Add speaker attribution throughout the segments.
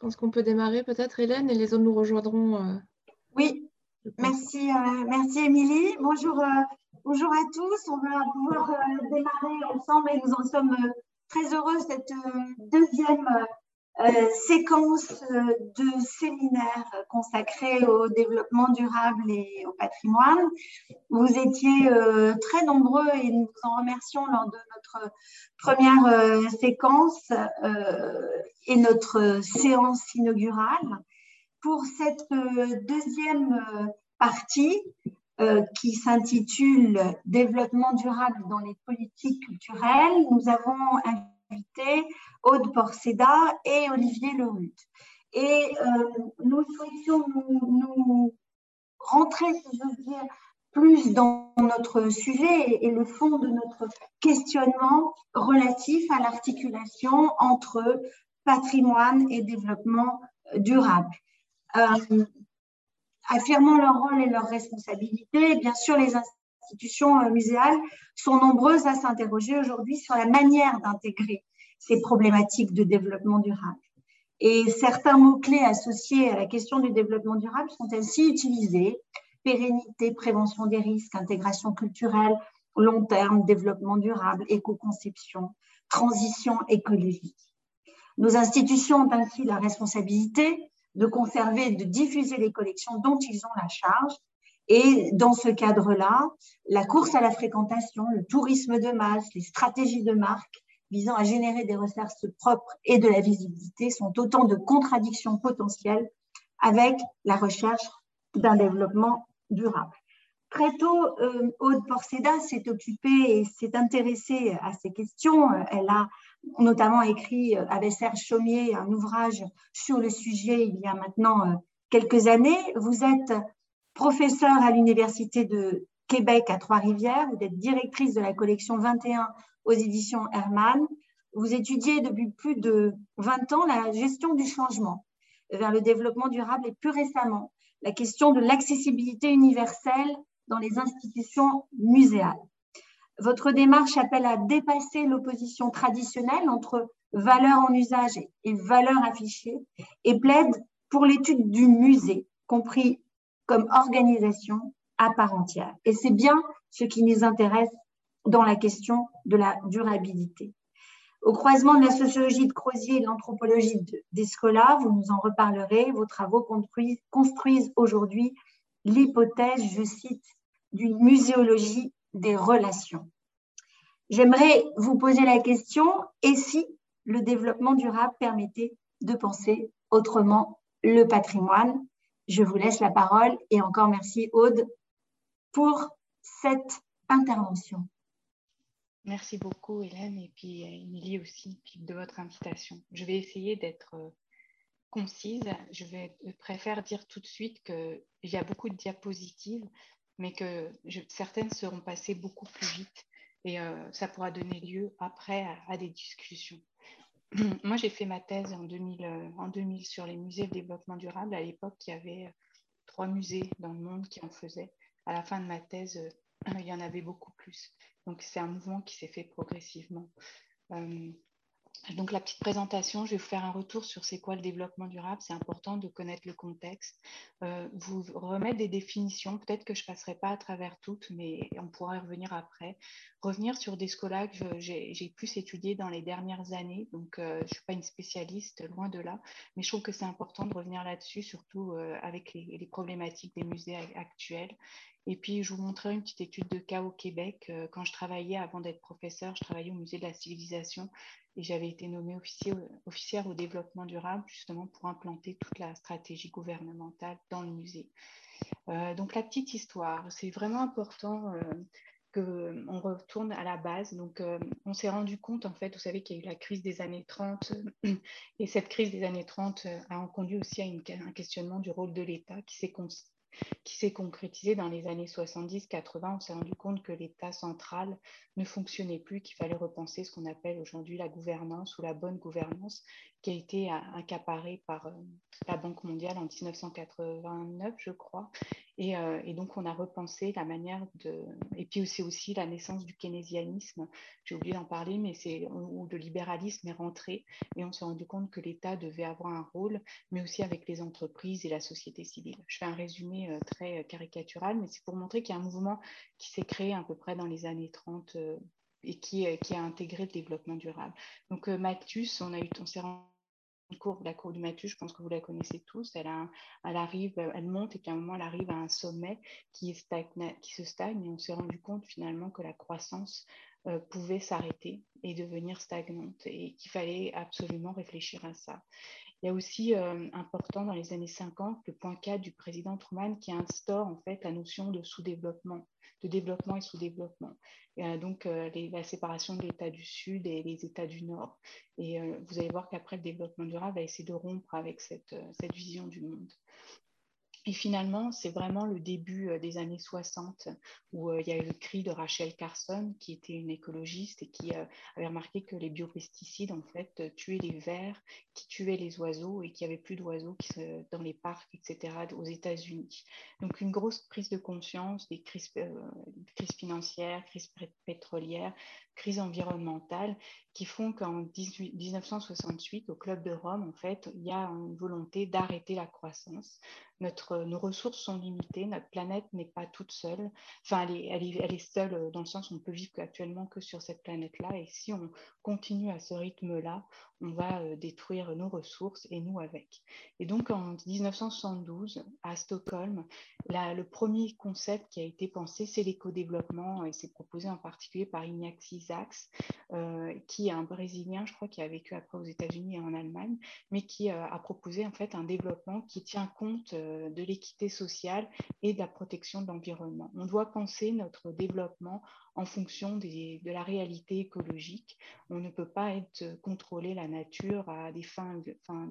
Speaker 1: pense qu'on peut démarrer peut-être, Hélène, et les autres nous rejoindront.
Speaker 2: Euh, oui, merci, euh, merci Émilie. Bonjour, bonjour à tous. On va pouvoir démarrer ensemble et nous en sommes très heureux cette deuxième euh, séquence euh, de séminaires consacrés au développement durable et au patrimoine. Vous étiez euh, très nombreux et nous vous en remercions lors de notre première séquence et notre séance inaugurale. Pour cette deuxième partie, qui s'intitule Développement durable dans les politiques culturelles. Nous avons Aude Porceda et Olivier Lerut. Et euh, nous souhaitions nous, rentrer, si dire, plus dans notre sujet et, le fond de notre questionnement relatif à l'articulation entre patrimoine et développement durable. Euh, affirmant leur rôle et leurs responsabilités, bien sûr, les institutions euh, muséales sont nombreuses à s'interroger aujourd'hui sur la manière d'intégrer ces problématiques de développement durable. Et certains mots-clés associés à la question du développement durable sont ainsi utilisés. Pérennité, prévention des risques, intégration culturelle, long terme, développement durable, éco-conception, transition écologique. Nos institutions ont ainsi la responsabilité de conserver et de diffuser les collections dont ils ont la charge. Et dans ce cadre-là, la course à la fréquentation, le tourisme de masse, les stratégies de marque visant à générer des ressources propres et de la visibilité sont autant de contradictions potentielles avec la recherche d'un développement durable. Très tôt, euh, Aude Porceda s'est occupée et s'est intéressée à ces questions. Elle a notamment écrit euh, avec Serge Chaumier un ouvrage sur le sujet il y a maintenant euh, quelques années. Vous êtes professeur à l'Université de Québec à Trois-Rivières, vous êtes directrice de la collection 21 aux éditions Hermann. Vous étudiez depuis plus de 20 ans la gestion du changement vers le développement durable et plus récemment la question de l'accessibilité universelle dans les institutions muséales. Votre démarche appelle à dépasser l'opposition traditionnelle entre valeur en usage et valeur affichée et plaide pour l'étude du musée, compris comme organisation à part entière. Et c'est bien ce qui nous intéresse dans la question de la durabilité. Au croisement de la sociologie de Crozier et de l'anthropologie d'Escola, vous nous en reparlerez, vos travaux construisent, construisent aujourd'hui l'hypothèse, je cite, d'une muséologie des relations. J'aimerais vous poser la question, et si le développement durable permettait de penser autrement le patrimoine Je vous laisse la parole et encore merci Aude pour cette intervention.
Speaker 3: Merci beaucoup, Hélène, et puis euh, Émilie aussi, de votre invitation. Je vais essayer d'être euh, concise. Je vais euh, préfère dire tout de suite qu'il y a beaucoup de diapositives, mais que certaines seront passées beaucoup plus vite et ça pourra donner lieu après à, des discussions. Moi, j'ai fait ma thèse en 2000, en 2000 sur les musées de développement durable. À l'époque, il y avait trois musées dans le monde qui en faisaient. À la fin de ma thèse, il y en avait beaucoup plus. Donc, c'est un mouvement qui s'est fait progressivement. Euh, donc, la petite présentation, je vais vous faire un retour sur c'est quoi le développement durable. C'est important de connaître le contexte. Euh, vous remettre des définitions. Peut-être que je ne passerai pas à travers toutes, mais on pourra y revenir après. Revenir sur des scolas que j'ai plus étudiés dans les dernières années. Donc, euh, je ne suis pas une spécialiste, loin de là. Mais je trouve que c'est important de revenir là-dessus, surtout avec les, les, problématiques des musées actuels. Et puis, je vous montrerai une petite étude de cas au Québec. Euh, quand je travaillais, avant d'être professeur, je travaillais au Musée de la Civilisation et j'avais été nommée officier, officière au développement durable, justement pour implanter toute la stratégie gouvernementale dans le musée. Euh, donc, la petite histoire, c'est vraiment important euh, qu'on retourne à la base. Donc, on s'est rendu compte, en fait, vous savez qu'il y a eu la crise des années 30, et cette crise des années 30 a conduit aussi à un questionnement du rôle de l'État qui s'est qui s'est concrétisé dans les années 70-80. On s'est rendu compte que l'État central ne fonctionnait plus, qu'il fallait repenser ce qu'on appelle aujourd'hui la gouvernance ou la bonne gouvernance. Qui a été accaparé par euh, la Banque mondiale en 1989, je crois. Et, euh, et, donc, on a repensé la manière de... Et puis, c'est aussi la naissance du keynésianisme, j'ai oublié d'en parler, mais c'est où le libéralisme est rentré. Et on s'est rendu compte que l'État devait avoir un rôle, mais aussi avec les entreprises et la société civile. Je fais un résumé très caricatural, mais c'est pour montrer qu'il y a un mouvement qui s'est créé à peu près dans les années 30 et qui, qui, a intégré le développement durable. Donc, euh, Matus, on, a eu, on s'est rendu courbe, la courbe du Matus, je pense que vous la connaissez tous, elle, a, arrive, elle monte et puis à un moment, elle arrive à un sommet qui, se stagne et on s'est rendu compte finalement que la croissance euh, pouvait s'arrêter et devenir stagnante et qu'il fallait absolument réfléchir à ça. Il y a aussi euh, important dans les années 50 le point 4 du président Truman qui instaure en fait la notion de sous-développement de développement et sous-développement. donc, euh, la séparation de l'État du Sud et les États du Nord. Et euh, vous allez voir qu'après, le développement durable va essayer de rompre avec euh, cette vision du monde. Et finalement, c'est vraiment le début des années 60 où il y a eu le cri de Rachel Carson, qui était une écologiste et qui avait remarqué que les biopesticides, tuaient les vers, qui tuaient les oiseaux et qu'il n'y avait plus d'oiseaux dans les parcs, etc., aux États-Unis. Donc, une grosse prise de conscience des crises, financières, crises pétrolières, crises environnementales qui font qu'en 1968, au Club de Rome, en fait, il y a une volonté d'arrêter la croissance. Notre, nos ressources sont limitées, notre planète n'est pas toute seule. Enfin, elle est, elle, est, seule dans le sens où on peut vivre actuellement que sur cette planète-là. Et si on continue à ce rythme-là, on va euh, détruire nos ressources et nous avec. Et donc, en 1972, à Stockholm, la, le premier concept qui a été pensé, c'est l'éco-développement et c'est proposé en particulier par Ignacy Sachs, euh, qui est un Brésilien, je crois, qui a vécu après aux États-Unis et en Allemagne, mais qui euh, a proposé en fait un développement qui tient compte euh, de l'équité sociale et de la protection de l'environnement. On doit penser notre développement en fonction de la réalité écologique. On ne peut pas être contrôler la nature à des fins,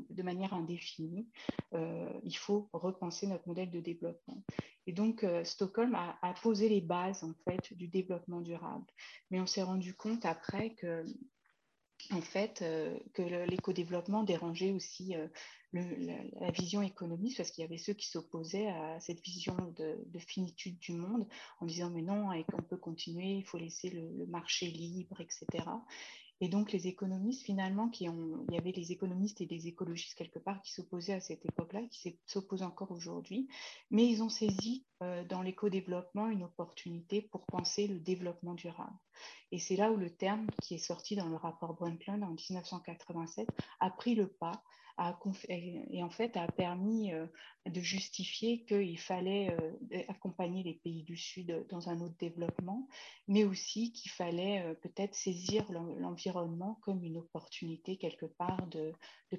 Speaker 3: de manière indéfinie. Euh, il faut repenser notre modèle de développement. Et donc, euh, Stockholm a, a, posé les bases en fait du développement durable. Mais on s'est rendu compte après que en fait, euh, que l'éco-développement dérangeait aussi euh, la, vision économique parce qu'il y avait ceux qui s'opposaient à cette vision de, de, finitude du monde en disant mais non, on peut continuer, il faut laisser le, marché libre, etc. Et donc, les économistes, finalement, il y avait les économistes et les écologistes quelque part qui s'opposaient à cette époque-là, qui s'opposent encore aujourd'hui, mais ils ont saisi dans l'éco-développement une opportunité pour penser le développement durable. Et c'est là où le terme qui est sorti dans le rapport Brundtland en 1987 a pris le pas et en fait a permis euh, de justifier qu'il fallait euh, accompagner les pays du Sud dans un autre développement, mais aussi qu'il fallait euh, peut-être saisir l'environnement comme une opportunité quelque part de,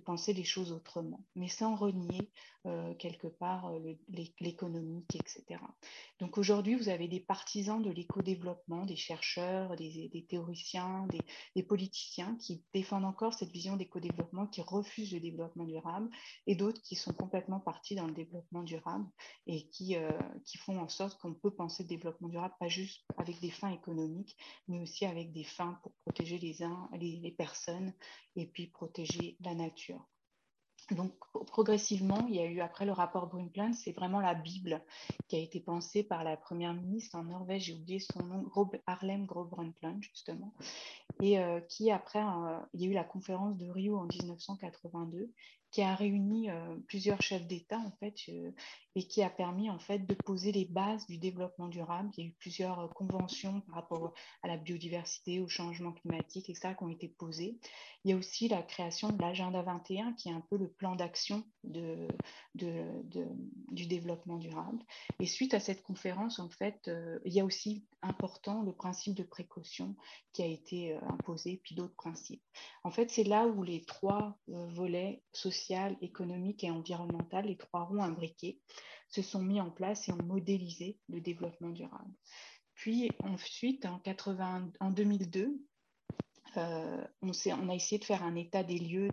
Speaker 3: penser les choses autrement, mais sans renier euh, quelque part l'économique, etc. Donc aujourd'hui, vous avez des partisans de l'éco-développement, des chercheurs, des, théoriciens, des, politiciens qui défendent encore cette vision d'éco-développement, qui refusent le développement durable, et d'autres qui sont complètement partis dans le développement durable et qui, euh, qui font en sorte qu'on peut penser le développement durable pas juste avec des fins économiques, mais aussi avec des fins pour protéger les uns, les personnes et puis protéger la nature. Donc, progressivement, il y a eu, après le rapport Brundtland, c'est vraiment la Bible qui a été pensée par la première ministre en Norvège, j'ai oublié son nom, Harlem Gro Brundtland, justement, et euh, qui, après, il y a eu la conférence de Rio en 1982, qui a réuni euh, plusieurs chefs d'État en fait euh, et qui a permis en fait de poser les bases du développement durable. Il y a eu plusieurs euh, conventions par rapport à la biodiversité, au changement climatique, etc. qui ont été posées. Il y a aussi la création de l'agenda 21 qui est un peu le plan d'action du développement durable. Et suite à cette conférence, en fait, euh, il y a aussi important le principe de précaution qui a été euh, imposé, puis d'autres principes. En fait, c'est là où les trois volets social, économique et environnemental, les trois ronds imbriqués, se sont mis en place et ont modélisé le développement durable. Puis ensuite, en, 80, en 2002, euh, on, a essayé de faire un état des lieux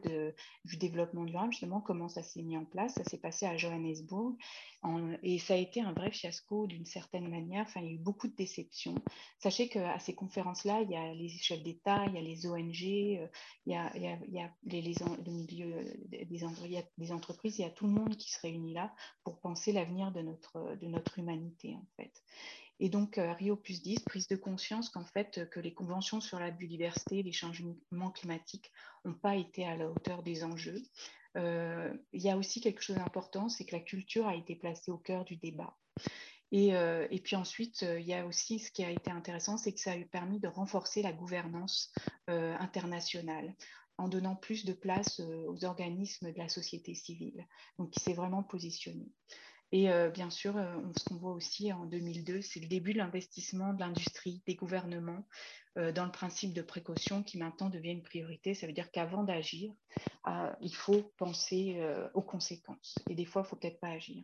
Speaker 3: du développement durable, justement, comment ça s'est mis en place. Ça s'est passé à Johannesburg et ça a été un vrai fiasco d'une certaine manière. Enfin, il y a eu beaucoup de déceptions. Sachez qu'à ces conférences-là, il y a les chefs d'État, il y a les ONG, euh, il y a, les, le milieu des, des, entreprises, il y a tout le monde qui se réunit là pour penser l'avenir de notre, de notre humanité, en fait. Et donc, euh, Rio plus 10, prise de conscience qu'en fait, euh, que les conventions sur la biodiversité, les changements climatiques n'ont pas été à la hauteur des enjeux. Euh, il y a aussi quelque chose d'important, c'est que la culture a été placée au cœur du débat. Et, et puis ensuite, il y a aussi ce qui a été intéressant, c'est que ça a permis de renforcer la gouvernance internationale en donnant plus de place aux organismes de la société civile, donc qui s'est vraiment positionné. Et euh, bien sûr, euh, ce qu'on voit aussi en 2002, c'est le début de l'investissement de l'industrie, des gouvernements euh, dans le principe de précaution qui maintenant devient une priorité. Ça veut dire qu'avant d'agir, il faut penser aux conséquences. Et des fois, il ne faut peut-être pas agir.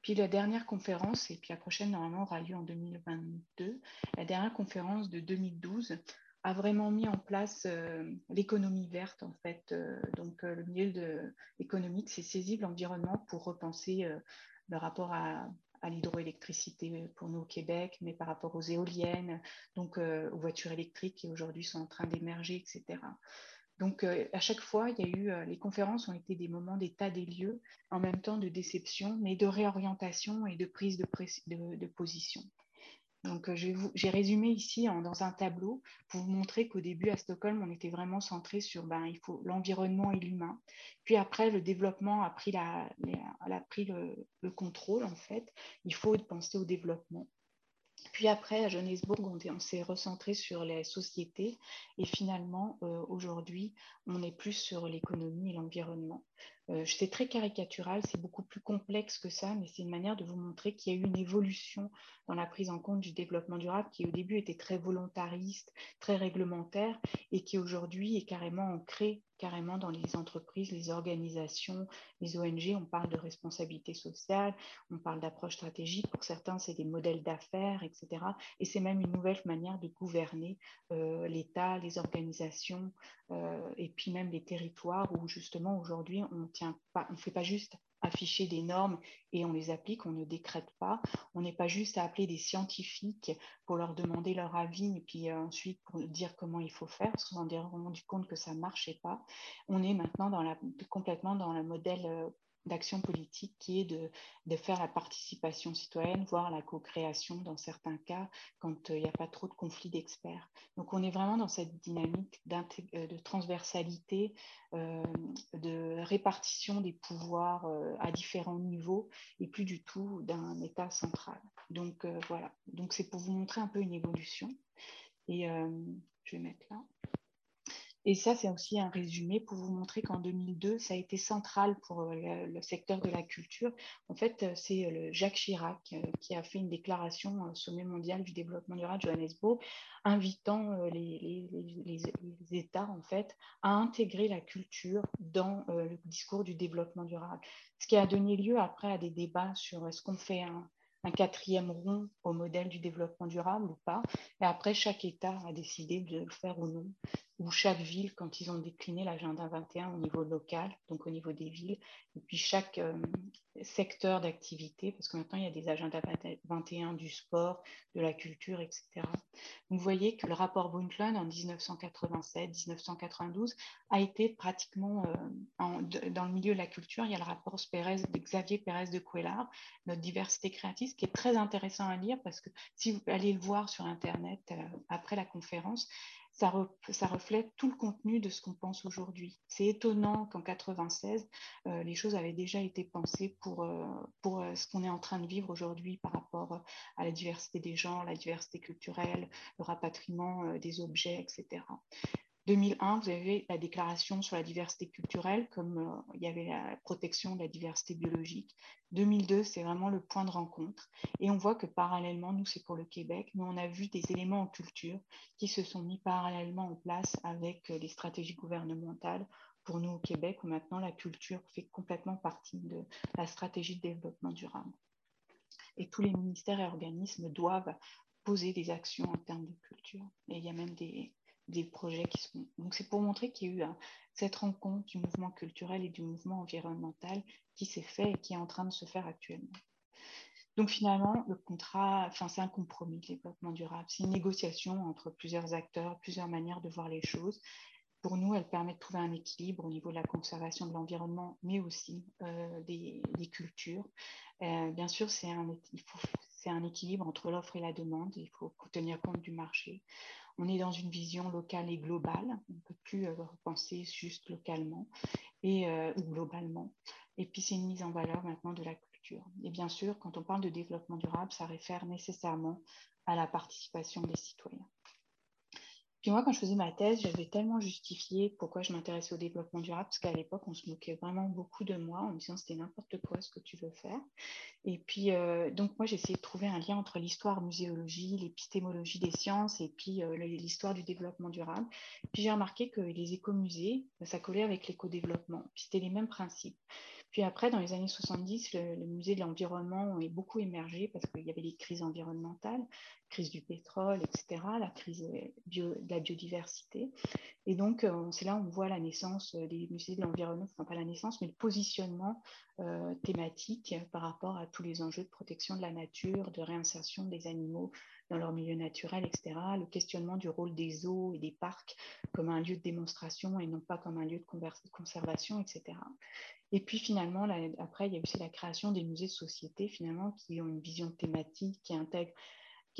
Speaker 3: Puis la dernière conférence, et puis la prochaine normalement aura lieu en 2022, la dernière conférence de 2012 a vraiment mis en place l'économie verte en fait. donc le milieu économique s'est saisi de l'environnement pour repenser le rapport à, l'hydroélectricité pour nous au Québec, mais par rapport aux éoliennes, donc euh, aux voitures électriques qui aujourd'hui sont en train d'émerger, etc. Donc, euh, à chaque fois, il y a eu, euh, les conférences ont été des moments d'état des lieux, en même temps de déception, mais de réorientation et de prise de, de position. Donc, euh, j'ai résumé ici dans un tableau pour vous montrer qu'au début, à Stockholm, on était vraiment centré sur ben, l'environnement et l'humain. Puis après, le développement a pris, le, contrôle, en fait. Il faut penser au développement. Puis après, à Johannesburg, on, s'est recentré sur les sociétés et finalement, euh, aujourd'hui, on est plus sur l'économie et l'environnement. Euh, c'est très caricatural, c'est beaucoup plus complexe que ça, mais c'est une manière de vous montrer qu'il y a eu une évolution dans la prise en compte du développement durable qui au début était très volontariste, très réglementaire et qui aujourd'hui est carrément ancrée carrément dans les entreprises, les organisations, les ONG. On parle de responsabilité sociale, on parle d'approche stratégique. Pour certains, c'est des modèles d'affaires, etc. Et c'est même une nouvelle manière de gouverner euh, l'État, les organisations euh, et puis même les territoires où justement aujourd'hui on on fait pas juste afficher des normes et on les applique, on ne décrète pas. On n'est pas juste à appeler des scientifiques pour leur demander leur avis et puis euh, ensuite pour dire comment il faut faire, parce qu'on s'est rendu compte que ça ne marchait pas. On est maintenant complètement dans le modèle euh, d'action politique qui est de, de, faire la participation citoyenne, voire la co-création dans certains cas, quand euh, il n'y a pas trop de conflits d'experts. Donc on est vraiment dans cette dynamique euh, de transversalité, euh, de répartition des pouvoirs à différents niveaux et plus du tout d'un État central. Donc voilà, donc c'est pour vous montrer un peu une évolution. Et je vais mettre là. Et ça, c'est aussi un résumé pour vous montrer qu'en 2002, ça a été central pour euh, le, secteur de la culture. En fait, euh, c'est euh, Jacques Chirac qui a fait une déclaration au sommet mondial du développement durable Johannesburg, invitant les, États en fait à intégrer la culture dans le discours du développement durable. Ce qui a donné lieu après à des débats sur est-ce qu'on fait un quatrième rond au modèle du développement durable ou pas. Et après, chaque État a décidé de le faire ou non ou chaque ville, quand ils ont décliné l'agenda 21 au niveau local, donc au niveau des villes, et puis chaque euh, secteur d'activité, parce que maintenant il y a des agendas 21 du sport, de la culture, etc. Vous voyez que le rapport Brundtland en 1987-1992 a été pratiquement euh, dans le milieu de la culture. Il y a le rapport Pérez, de Xavier Pérez de Cuellar, notre diversité créative, qui est très intéressant à lire parce que si vous allez le voir sur Internet euh, après la conférence, ça, reflète tout le contenu de ce qu'on pense aujourd'hui. C'est étonnant qu'en 96, euh, les choses avaient déjà été pensées pour, euh, euh, ce qu'on est en train de vivre aujourd'hui par rapport à la diversité des gens, la diversité culturelle, le rapatriement des objets, etc. 2001, vous avez la déclaration sur la diversité culturelle, comme euh, il y avait la protection de la diversité biologique. 2002, c'est vraiment le point de rencontre. Et on voit que parallèlement, nous, c'est pour le Québec, mais on a vu des éléments en culture qui se sont mis parallèlement en place avec euh, les stratégies gouvernementales. Pour nous, au Québec, où maintenant la culture fait complètement partie de la stratégie de développement durable. Et tous les ministères et organismes doivent poser des actions en termes de culture. Il y a même des, des projets qui sont. Donc, c'est pour montrer qu'il y a eu cette rencontre du mouvement culturel et du mouvement environnemental qui s'est fait et qui est en train de se faire actuellement. Donc finalement, le contrat, enfin, c'est un compromis de développement durable. C'est une négociation entre plusieurs acteurs, plusieurs manières de voir les choses. Pour nous, elle permet de trouver un équilibre au niveau de la conservation de l'environnement, mais aussi euh, des, cultures. Euh, bien sûr, c'est un, un équilibre entre l'offre et la demande. Il faut tenir compte du marché. On est dans une vision locale et globale. On ne peut plus euh, penser juste localement et, ou globalement. Et puis, c'est une mise en valeur maintenant de la et bien sûr, quand on parle de développement durable, ça réfère nécessairement à la participation des citoyens. Puis moi, quand je faisais ma thèse, j'avais tellement justifié pourquoi je m'intéressais au développement durable, parce qu'à l'époque, on se moquait vraiment beaucoup de moi en me disant c'était n'importe quoi ce que tu veux faire. Et puis, euh, donc moi, j'ai essayé de trouver un lien entre l'histoire, muséologie, l'épistémologie des sciences et puis euh, l'histoire du développement durable. Puis j'ai remarqué que les écomusées, ça collait avec l'éco-développement. C'était les mêmes principes. Puis après, dans les années 70, le, musée de l'environnement est beaucoup émergé parce qu'il y avait les crises environnementales, crise du pétrole, etc., la crise de la biodiversité. Et donc, euh, c'est là où on voit la naissance des musées de l'environnement, enfin pas la naissance, mais le positionnement euh, thématique par rapport à tous les enjeux de protection de la nature, de réinsertion des animaux dans leur milieu naturel, etc. Le questionnement du rôle des eaux et des parcs comme un lieu de démonstration et non pas comme un lieu de conservation, etc. Et puis finalement, après, il y a aussi la création des musées de société, finalement, qui ont une vision thématique, qui intègrent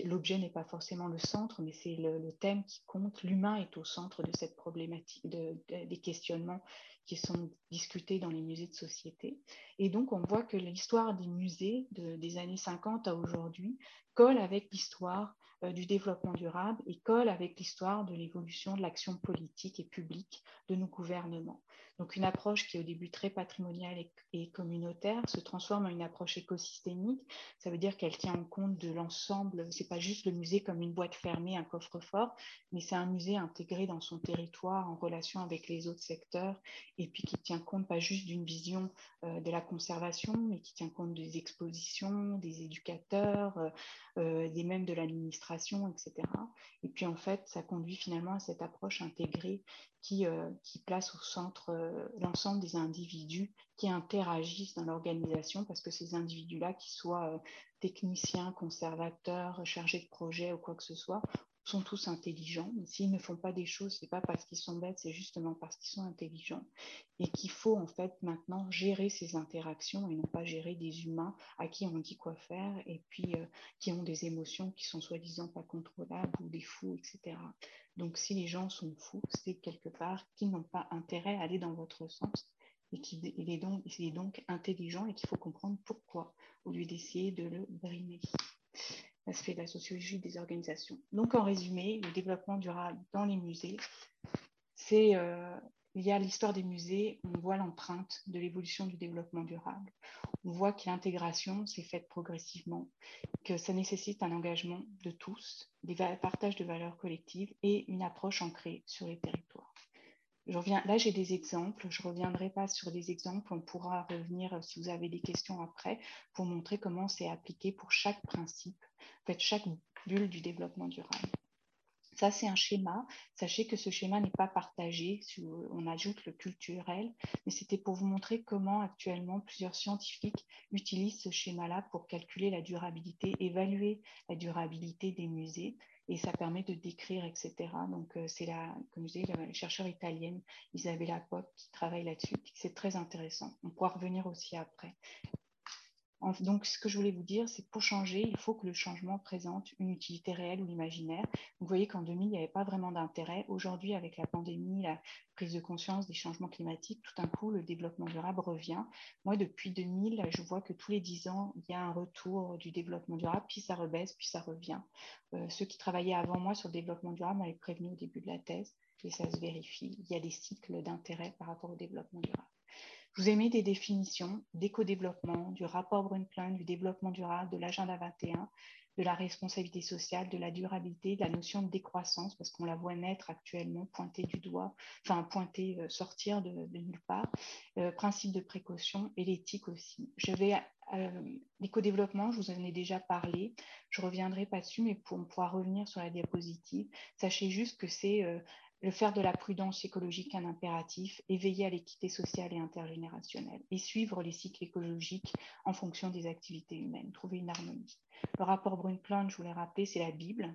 Speaker 3: l'objet n'est pas forcément le centre, mais c'est le, thème qui compte. L'humain est au centre de cette problématique, des questionnements qui sont discutés dans les musées de société. Et donc, on voit que l'histoire des musées des années 50 à aujourd'hui colle avec l'histoire euh, du développement durable et colle avec l'histoire de l'évolution de l'action politique et publique de nos gouvernements. Donc une approche qui est au début très patrimoniale et, communautaire se transforme en une approche écosystémique. Ça veut dire qu'elle tient en compte de l'ensemble. C'est pas juste le musée comme une boîte fermée, un coffre-fort, mais c'est un musée intégré dans son territoire en relation avec les autres secteurs et puis qui tient compte pas juste d'une vision euh, de la conservation, mais qui tient compte des expositions, des éducateurs, euh, euh, des mêmes de l'administration, etc. Et puis en fait, ça conduit finalement à cette approche intégrée qui, euh, qui place au centre euh, l'ensemble des individus qui interagissent dans l'organisation, parce que ces individus-là, qu'ils soient euh, techniciens, conservateurs, chargés de projet ou quoi que ce soit, sont tous intelligents. S'ils ne font pas des choses, c'est pas parce qu'ils sont bêtes, c'est justement parce qu'ils sont intelligents. Et qu'il faut en fait maintenant gérer ces interactions et non pas gérer des humains à qui on dit quoi faire et puis euh, qui ont des émotions qui sont soi-disant pas contrôlables ou des fous, etc. Donc si les gens sont fous, c'est quelque part qu'ils n'ont pas intérêt à aller dans votre sens et qu'il est est donc intelligent et qu'il faut comprendre pourquoi au lieu d'essayer de le brimer l'aspect de la sociologie des organisations. Donc, en résumé, le développement durable dans les musées, c'est euh, a l'histoire des musées, on voit l'empreinte de l'évolution du développement durable. On voit que l'intégration s'est faite progressivement, que ça nécessite un engagement de tous, des partages de valeurs collectives et une approche ancrée sur les territoires. Là, j'ai des exemples. Je ne reviendrai pas sur des exemples. On pourra revenir euh, si vous avez des questions après pour montrer comment c'est appliqué pour chaque principe, en chaque bulle du développement durable. Ça, c'est un schéma. Sachez que ce schéma n'est pas partagé. On ajoute le culturel, mais c'était pour vous montrer comment actuellement plusieurs scientifiques utilisent ce schéma-là pour calculer la durabilité, évaluer la durabilité des musées et ça permet de décrire, etc. Donc, euh, c'est la, comme je disais, la chercheure italienne Isabella Pop qui travaille là-dessus. C'est très intéressant. On pourra revenir aussi après. Donc, ce que je voulais vous dire, c'est que pour changer, il faut que le changement présente une utilité réelle ou imaginaire. Vous voyez qu'en 2000, il n'y avait pas vraiment d'intérêt. Aujourd'hui, avec la pandémie, la prise de conscience des changements climatiques, tout d'un coup, le développement durable revient. Moi, depuis 2000, je vois que tous les 10 ans, il y a un retour du développement durable, puis ça rebaisse, puis ça revient. Euh, ceux qui travaillaient avant moi sur le développement durable m'avaient prévenu au début de la thèse, et ça se vérifie. Il y a des cycles d'intérêt par rapport au développement durable. Je vous ai mis des définitions d'éco-développement, du rapport Brundtland, du développement durable, de l'agenda 21, de la responsabilité sociale, de la durabilité, de la notion de décroissance, parce qu'on la voit naître actuellement, pointée du doigt, enfin pointée, euh, sortir de, nulle part, euh, principe de précaution et l'éthique aussi. Je vais l'éco-développement, je vous en ai déjà parlé. Je reviendrai pas dessus, mais pour, pourra revenir sur la diapositive. Sachez juste que c'est le faire de la prudence écologique un impératif, éveiller à l'équité sociale et intergénérationnelle et suivre les cycles écologiques en fonction des activités humaines, trouver une harmonie. Le rapport Brundtland, je vous l'ai rappelé, c'est la Bible.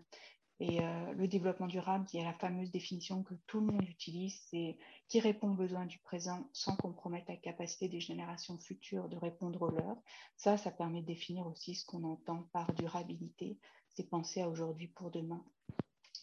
Speaker 3: Et euh, le développement durable, il y a la fameuse définition que tout le monde utilise, c'est qui répond aux besoins du présent sans compromettre la capacité des générations futures de répondre aux leurs. Ça, ça permet de définir aussi ce qu'on entend par durabilité. C'est penser à aujourd'hui pour demain.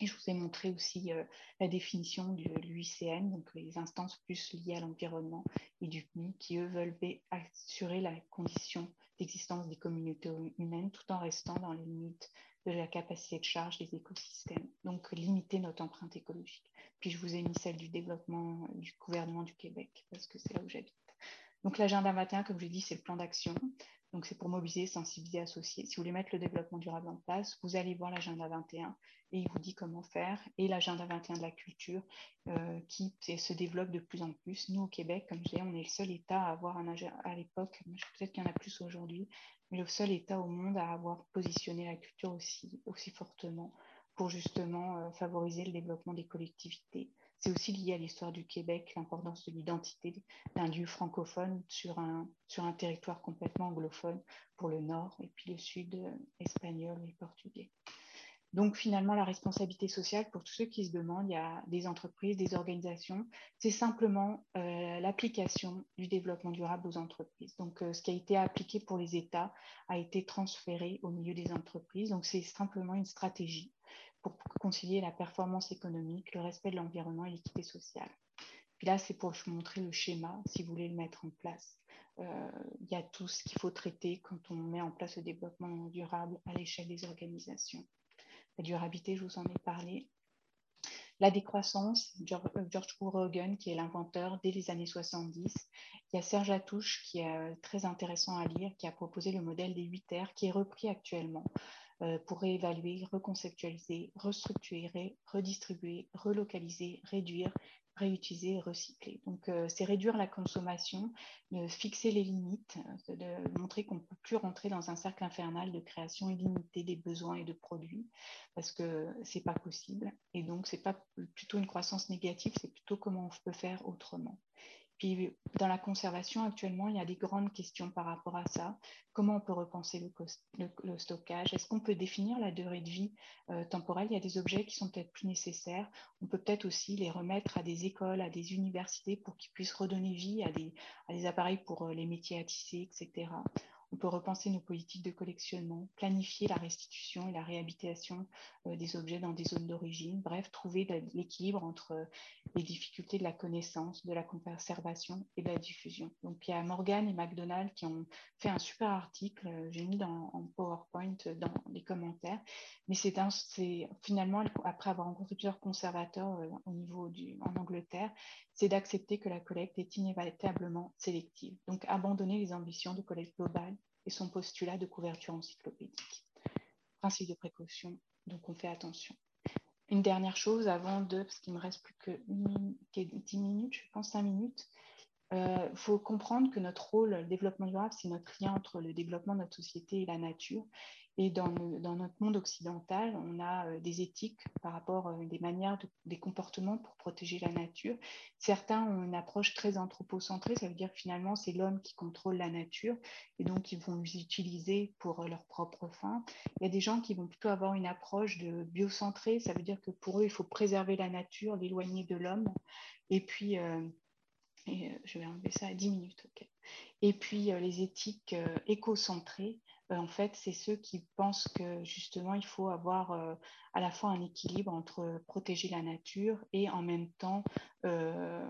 Speaker 3: Je vous ai montré aussi euh, la définition de l'UICN, donc les instances plus liées à l'environnement et du PNI, qui eux veulent assurer la condition d'existence des communautés humaines tout en restant dans les limites de la capacité de charge des écosystèmes, donc limiter notre empreinte écologique. Puis je vous ai mis celle du développement du gouvernement du Québec, parce que c'est là où j'habite. Donc l'agenda 21, comme je l'ai dit, c'est le plan d'action. Donc, c'est pour mobiliser, sensibiliser, associer. Si vous voulez mettre le développement durable en place, vous allez voir l'agenda 21 et il vous dit comment faire. Et l'agenda 21 de la culture euh, qui se développe de plus en plus. Nous, au Québec, comme je disais, on est le seul État à avoir un agenda à l'époque, peut-être qu'il y en a plus aujourd'hui, mais le seul État au monde à avoir positionné la culture aussi, fortement pour justement euh, favoriser le développement des collectivités. C'est aussi lié à l'histoire du Québec, l'importance de l'identité d'un lieu francophone sur un, territoire complètement anglophone pour le nord et puis le sud euh, espagnol et portugais. Donc finalement, la responsabilité sociale, pour tous ceux qui se demandent, il y a des entreprises, des organisations, c'est simplement euh, l'application du développement durable aux entreprises. Donc euh, ce qui a été appliqué pour les États a été transféré au milieu des entreprises. Donc c'est simplement une stratégie pour concilier la performance économique, le respect de l'environnement et l'équité sociale. Là, c'est pour vous montrer le schéma, si vous voulez le mettre en place. Euh, il y a tout ce qu'il faut traiter quand on met en place le développement durable à l'échelle des organisations. La durabilité, je vous en ai parlé. La décroissance, George Rogan, qui est l'inventeur dès les années 70. Il y a Serge Latouche, qui est euh, très intéressant à lire, qui a proposé le modèle des 8 R, qui est repris actuellement. Euh, pour réévaluer, reconceptualiser, restructurer, redistribuer, relocaliser, réduire, réutiliser recycler. Donc, euh, c'est réduire la consommation, fixer les limites, de montrer qu'on ne peut plus rentrer dans un cercle infernal de création illimitée des besoins et de produits, parce que ce n'est pas possible. Et donc, ce n'est pas plutôt une croissance négative, c'est plutôt comment on peut faire autrement. Puis dans la conservation actuellement, il y a des grandes questions par rapport à ça. Comment on peut repenser le, stockage? Est-ce qu'on peut définir la durée de vie euh, temporelle? Il y a des objets qui sont peut-être plus nécessaires. On peut peut-être aussi les remettre à des écoles, à des universités pour qu'ils puissent redonner vie à des, appareils pour euh, les métiers à tisser, etc. On peut repenser nos politiques de collectionnement, planifier la restitution et la réhabilitation euh, des objets dans des zones d'origine, bref, trouver l'équilibre entre euh, les difficultés de la connaissance, de la conservation et de la diffusion. Donc il y a Morgan et McDonald qui ont fait un super article, euh, j'ai mis dans, en PowerPoint dans les commentaires, mais c'est finalement, après avoir rencontré plusieurs conservateurs au niveau en Angleterre, c'est d'accepter que la collecte est inévitablement sélective. Donc abandonner les ambitions de collecte globale et son postulat de couverture encyclopédique. Principe de précaution, donc on fait attention. Une dernière chose avant de, parce qu'il me reste plus que 10 minutes, je pense 5 minutes, il euh, faut comprendre que notre rôle, le développement durable, c'est notre lien entre le développement de notre société et la nature. Et dans, notre monde occidental, on a euh, des éthiques par rapport à euh, des manières, des comportements pour protéger la nature. Certains ont une approche très anthropocentrée, ça veut dire que finalement c'est l'homme qui contrôle la nature et donc ils vont l'utiliser pour leurs propres fins. Il y a des gens qui vont plutôt avoir une approche de biocentrée, ça veut dire que pour eux il faut préserver la nature, l'éloigner de l'homme. Et puis, et, je vais enlever ça à 10 minutes. Et puis les éthiques éco-centrées euh, en fait, c'est ceux qui pensent que justement, il faut avoir euh, à la fois un équilibre entre protéger la nature et en même temps euh,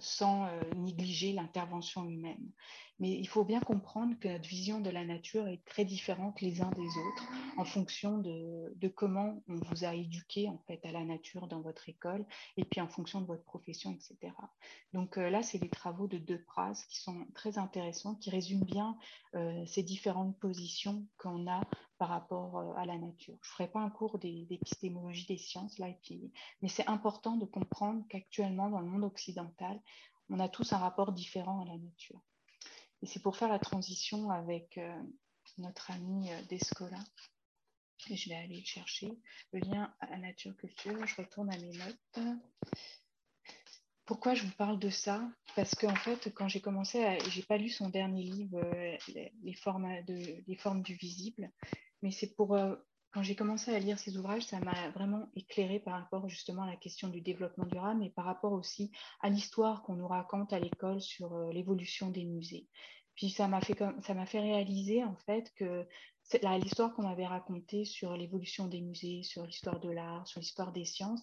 Speaker 3: sans négliger l'intervention humaine. Mais il faut bien comprendre que notre vision de la nature est très différente les uns des autres en fonction de, comment on vous a éduqué en fait à la nature dans votre école et puis en fonction de votre profession, etc. Donc euh, là, c'est les travaux de deux phrases qui sont très intéressants, qui résument bien euh, ces différentes positions qu'on a par rapport euh, à la nature. Je ne ferai pas un cours d'épistémologie des sciences là, et puis, mais c'est important de comprendre qu'actuellement dans le monde occidental, on a tous un rapport différent à la nature. Et c'est pour faire la transition avec notre ami Descola. Et je vais aller le chercher. Le lien à la nature-culture. Je retourne à mes notes. Pourquoi je vous parle de ça? Parce qu'en fait, quand j'ai commencé. J'ai pas lu son dernier livre, de, les formes du visible, mais c'est pour quand j'ai commencé à lire ces ouvrages, ça m'a vraiment éclairé par rapport justement à la question du développement durable et par rapport aussi à l'histoire qu'on nous raconte à l'école sur euh, l'évolution des musées. Puis ça m'a fait, ça m'a fait réaliser en fait que l'histoire qu'on m'avait racontée sur l'évolution des musées, sur l'histoire de l'art, sur l'histoire des sciences,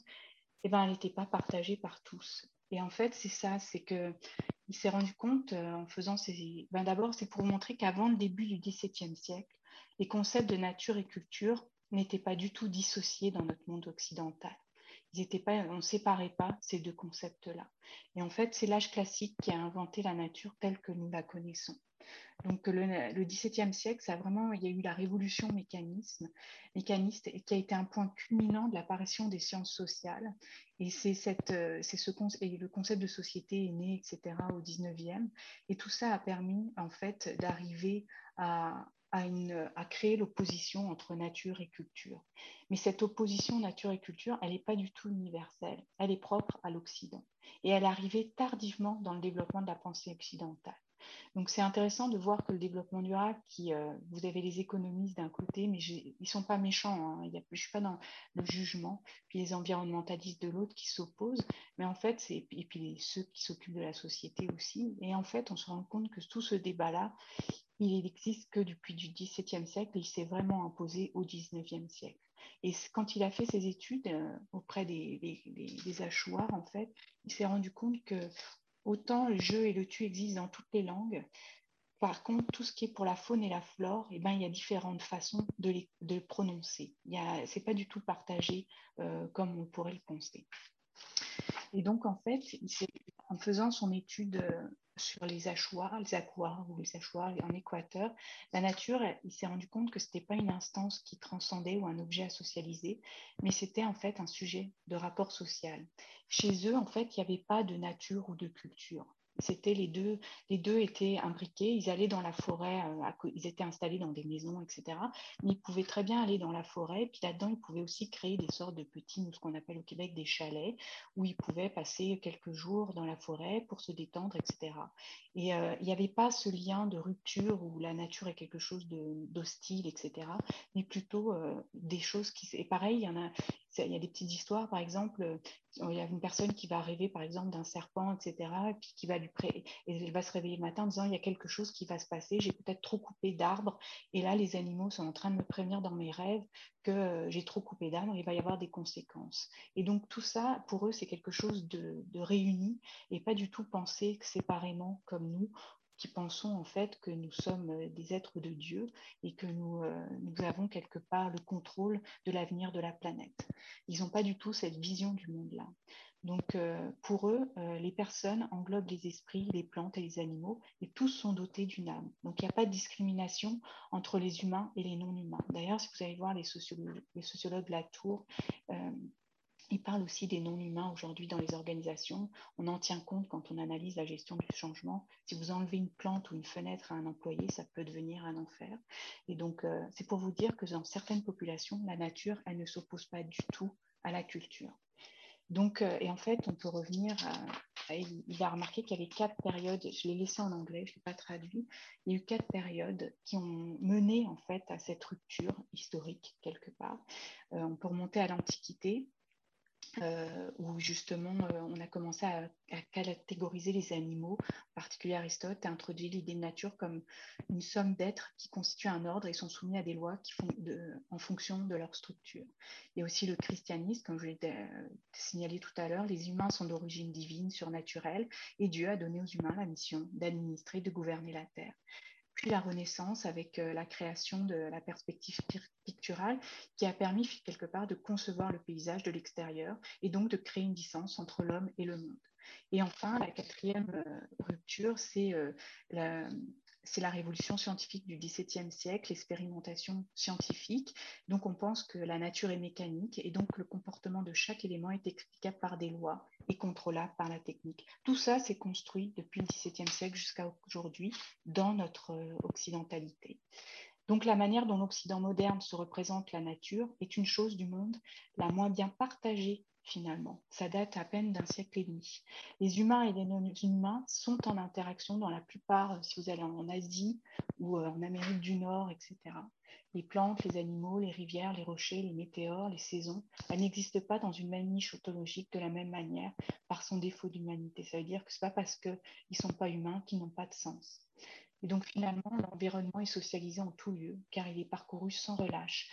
Speaker 3: eh ben, elle n'était pas partagée par tous. Et en fait, c'est ça, c'est que il s'est rendu compte euh, en faisant ces... Ben, D'abord, c'est pour montrer qu'avant le début du XVIIe siècle, les concepts de nature et culture n'étaient pas du tout dissociés dans notre monde occidental. Ils étaient pas, on ne séparait pas ces deux concepts-là. Et en fait, c'est l'âge classique qui a inventé la nature telle que nous la connaissons. Donc le, XVIIe siècle, ça vraiment, il y a eu la révolution mécanisme, mécaniste qui a été un point culminant de l'apparition des sciences sociales. Et c'est c'est ce et le concept de société est né, etc. au XIXe. Et tout ça a permis en fait d'arriver à, à, créer l'opposition entre nature et culture. Mais cette opposition nature et culture, elle n'est pas du tout universelle, elle est propre à l'Occident. Et elle est arrivée tardivement dans le développement de la pensée occidentale. Donc c'est intéressant de voir que le développement durable, qui, euh, vous avez les économistes d'un côté, mais ils ne sont pas méchants, hein. je ne suis pas dans le jugement, puis les environnementalistes de l'autre qui s'opposent, mais en fait, et puis ceux qui s'occupent de la société aussi, et en fait, on se rend compte que tout ce débat-là, il n'existe que depuis du XVIIe siècle il s'est vraiment imposé au XIXe siècle. Et quand il a fait ses études euh, auprès des, des, en fait, il s'est rendu compte que autant le jeu et le tu existent dans toutes les langues, par contre, tout ce qui est pour la faune et la flore, eh ben, il y a différentes façons de les de prononcer. Ce n'est pas du tout partagé euh, comme on pourrait le penser. Et donc, en fait, en faisant son étude euh, sur les hachoirs, les aquoirs ou les hachoirs en Équateur, la nature, il s'est rendu compte que ce n'était pas une instance qui transcendait ou un objet à socialiser, mais c'était en fait un sujet de rapport social. Chez eux, en fait, il n'y avait pas de nature ou de culture c'était les deux, les deux étaient imbriqués, ils allaient dans la forêt, euh, ils étaient installés dans des maisons, etc. Mais ils pouvaient très bien aller dans la forêt, puis là-dedans, ils pouvaient aussi créer des sortes de petits, ce qu'on appelle au Québec des chalets, où ils pouvaient passer quelques jours dans la forêt pour se détendre, etc. Et euh, il n'y avait pas ce lien de rupture où la nature est quelque chose d'hostile, etc., mais plutôt euh, des choses qui... Et pareil, il y en a, il y a des petites histoires, par exemple, euh, il y a une personne qui va rêver, par exemple, d'un serpent, etc., et puis qui va lui pré... et elle va se réveiller le matin en disant il y a quelque chose qui va se passer, j'ai peut-être trop coupé d'arbres, et là, les animaux sont en train de me prévenir dans mes rêves que euh, j'ai trop coupé d'arbres, il va y avoir des conséquences. Et donc, tout ça, pour eux, c'est quelque chose de, de réuni et pas du tout pensé séparément comme nous qui pensons en fait que nous sommes euh, des êtres de Dieu et que nous, euh, nous avons quelque part le contrôle de l'avenir de la planète. Ils n'ont pas du tout cette vision du monde-là. Donc euh, pour eux, les personnes englobent les esprits, les plantes et les animaux et tous sont dotés d'une âme. Donc il n'y a pas de discrimination entre les humains et les non-humains. D'ailleurs, si vous allez voir les sociologues, les sociologues Latour, il parle aussi des non-humains aujourd'hui dans les organisations. On en tient compte quand on analyse la gestion du changement. Si vous enlevez une plante ou une fenêtre à un employé, ça peut devenir un enfer. Et donc, euh, c'est pour vous dire que dans certaines populations, la nature, elle ne s'oppose pas du tout à la culture. Donc, euh, et en fait, on peut revenir à, il a remarqué qu'il y avait quatre périodes, je l'ai laissé en anglais, je ne l'ai pas traduit, il y a eu quatre périodes qui ont mené en fait à cette rupture historique quelque part. Euh, on peut remonter à l'Antiquité, euh, où justement euh, on a commencé à, catégoriser les animaux. En particulier, Aristote a introduit l'idée de nature comme une somme d'êtres qui constituent un ordre et sont soumis à des lois qui font en fonction de leur structure. Et aussi le christianisme, comme je l'ai euh, signalé tout à l'heure, les humains sont d'origine divine, surnaturelle, et Dieu a donné aux humains la mission d'administrer, de gouverner la terre la Renaissance avec euh, la création de la perspective picturale qui a permis quelque part de concevoir le paysage de l'extérieur et donc de créer une distance entre l'homme et le monde. Et enfin, la quatrième euh, rupture, c'est euh, c'est la révolution scientifique du XVIIe siècle, l'expérimentation scientifique. Donc on pense que la nature est mécanique et donc le comportement de chaque élément est explicable par des lois et contrôlable par la technique. Tout ça s'est construit depuis le XVIIe siècle jusqu'à aujourd'hui dans notre euh, occidentalité. Donc la manière dont l'Occident moderne se représente la nature est une chose du monde la moins bien partagée finalement. Ça date à peine d'un siècle et demi. Les humains et les non-humains sont en interaction dans la plupart, euh, si vous allez en Asie ou euh, en Amérique du Nord, etc. Les plantes, les animaux, les rivières, les rochers, les météores, les saisons, elles n'existent pas dans une même niche autologique de la même manière par son défaut d'humanité. Ça veut dire que ce n'est pas parce qu'ils ne sont pas humains qu'ils n'ont pas de sens. Et donc finalement, l'environnement est socialisé en tout lieu, car il est parcouru sans relâche,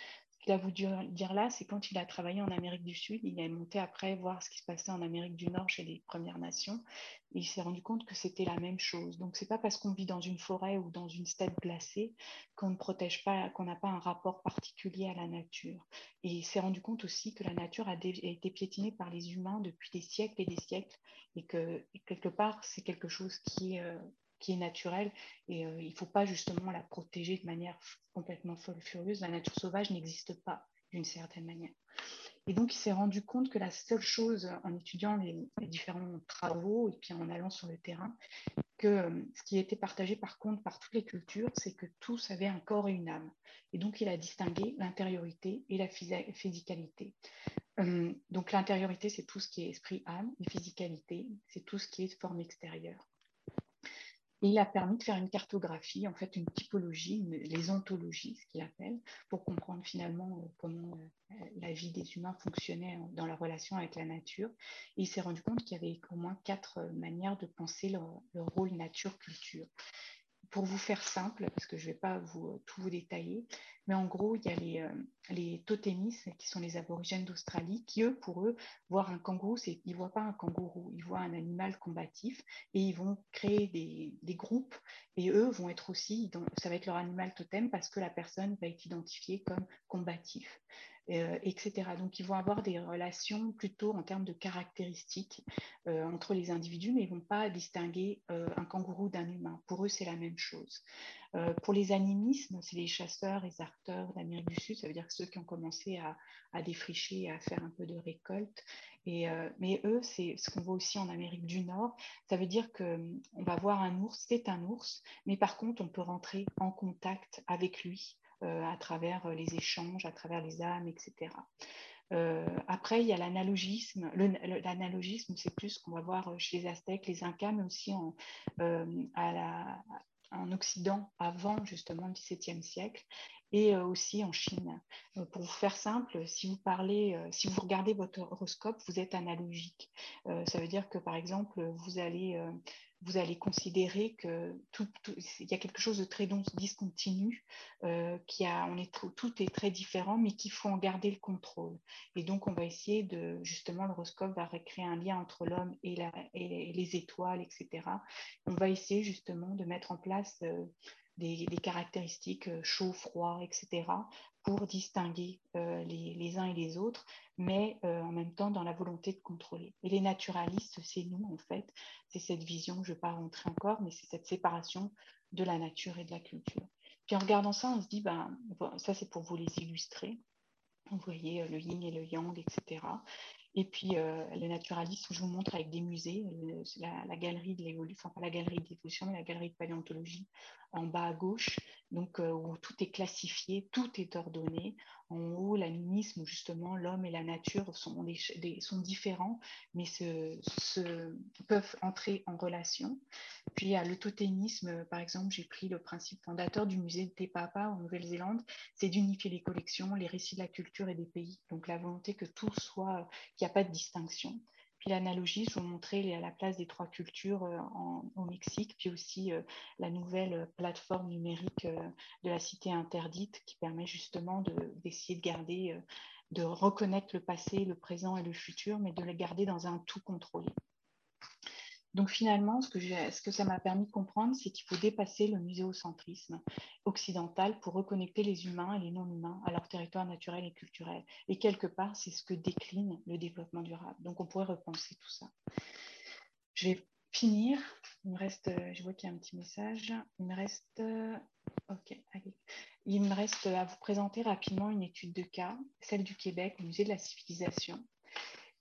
Speaker 3: qu'il a dire là, c'est quand il a travaillé en Amérique du Sud, il est monté après voir ce qui se passait en Amérique du Nord chez les Premières Nations, il s'est rendu compte que c'était la même chose. Donc, c'est pas parce qu'on vit dans une forêt ou dans une steppe glacée qu'on ne protège pas, qu'on n'a pas un rapport particulier à la nature. Et il s'est rendu compte aussi que la nature a, été piétinée par les humains depuis des siècles et des siècles, et que quelque part, c'est quelque chose qui est euh, qui est naturelle et euh, il ne faut pas justement la protéger de manière complètement folle, furieuse. La nature sauvage n'existe pas d'une certaine manière. Et donc, il s'est rendu compte que la seule chose, en étudiant les, différents travaux et puis en allant sur le terrain, que euh, ce qui était partagé par contre par toutes les cultures, c'est que tous avaient un corps et une âme. Et donc, il a distingué l'intériorité et la physicalité. Euh, donc, l'intériorité, c'est tout ce qui est esprit-âme, et physicalité, c'est tout ce qui est forme extérieure. Il a permis de faire une cartographie, en fait une typologie, les ontologies, ce qu'il appelle, pour comprendre finalement euh, comment euh, la vie des humains fonctionnait dans la relation avec la nature. Il s'est rendu compte qu'il y avait au moins quatre euh, manières de penser le rôle nature-culture pour vous faire simple, parce que je ne vais pas vous, euh, tout vous détailler, mais en gros, il y a les, euh, les totémistes, qui sont les aborigènes d'Australie, qui, eux, pour eux, voir un kangourou, ils ne voient pas un kangourou, ils voient un animal combatif, et ils vont créer des, des, groupes, et eux vont être aussi, ça va être leur animal totem, parce que la personne va être identifiée comme combatif. Euh, etc. Donc, ils vont avoir des relations plutôt en termes de caractéristiques euh, entre les individus, mais ils ne vont pas distinguer euh, un kangourou d'un humain. Pour eux, c'est la même chose. pour les animismes, c'est les chasseurs et arteurs d'Amérique du Sud, ça veut dire que ceux qui ont commencé à, à défricher à faire un peu de récolte. Et, mais eux, c'est ce qu'on voit aussi en Amérique du Nord. Ça veut dire qu'on va voir un ours, c'est un ours, mais par contre, on peut rentrer en contact avec lui à travers euh, les échanges, à travers les âmes, etc. Euh, après, il y a l'analogisme. L'analogisme, c'est plus ce qu'on va voir chez les Aztèques, les Incas, mais aussi en, en Occident avant justement le XVIIe siècle et aussi en Chine. Pour vous faire simple, si vous parlez, si vous regardez votre horoscope, vous êtes analogique. Ça veut dire que par exemple, vous allez vous allez considérer que tout, il y a quelque chose de très discontinu, euh, qui a, on est, tout est très différent, mais qu'il faut en garder le contrôle. Et donc, on va essayer de, justement, l'horoscope va recréer un lien entre l'homme et, et, les étoiles, etc. On va essayer justement de mettre en place des, caractéristiques euh, chaud, froid, etc., pour distinguer euh, les, uns et les autres, mais euh, en même temps dans la volonté de contrôler. Et les naturalistes, c'est nous, en fait, c'est cette vision, je ne vais pas rentrer encore, mais c'est cette séparation de la nature et de la culture. Puis en regardant ça, on se dit, ben, ça c'est pour vous les illustrer. Vous voyez le yin et le yang, etc. Et puis, euh, le naturalisme, je vous montre avec des musées, la, galerie de l'évolution, enfin pas la galerie de l'évolution, mais la galerie de paléontologie en bas à gauche, donc euh, où tout est classifié, tout est ordonné. En haut, l'animisme, justement l'homme et la nature sont, différents, mais se, peuvent entrer en relation. Puis, à l'autoténisme, par exemple, j'ai pris le principe fondateur du musée de Tepapa en Nouvelle-Zélande, c'est d'unifier les collections, les récits de la culture et des pays. Donc, la volonté que tout soit, qu'il n'y a pas de distinction. L'analogie, je vous à la place des trois cultures euh, au Mexique, puis aussi euh, la nouvelle plateforme numérique euh, de la cité interdite qui permet justement d'essayer de, garder, de reconnaître le passé, le présent et le futur, mais de les garder dans un tout contrôlé. Donc finalement, ce que, ça m'a permis de comprendre, c'est qu'il faut dépasser le muséocentrisme occidental pour reconnecter les humains et les non-humains à leur territoire naturel et culturel. Et quelque part, c'est ce que décline le développement durable. Donc on pourrait repenser tout ça. Je vais finir, il me reste, je vois qu'il y a un petit message, il me reste, ok, allez. Il me reste à vous présenter rapidement une étude de cas, celle du Québec au Musée de la Civilisation.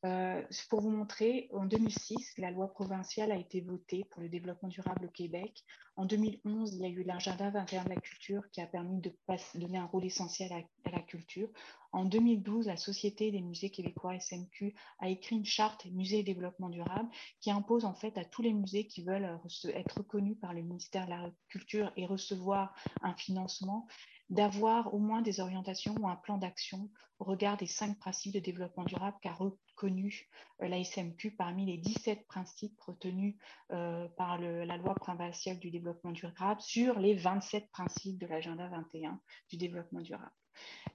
Speaker 3: Euh, pour vous montrer, en 2006, la loi provinciale a été votée pour le développement durable au Québec. En 2011, il y a eu l'agenda 21 de la culture qui a permis de donner un rôle essentiel à, la culture. En 2012, la Société des musées québécois, SMQ, a écrit une charte musée et développement durable qui impose en fait à tous les musées qui veulent être reconnus par le ministère de la Culture et recevoir un financement d'avoir au moins des orientations ou un plan d'action au regard des cinq principes de développement durable qu'a reconnu euh, la SMQ parmi les 17 principes retenus euh, par la loi provinciale du développement durable sur les 27 principes de l'agenda 21 du développement durable.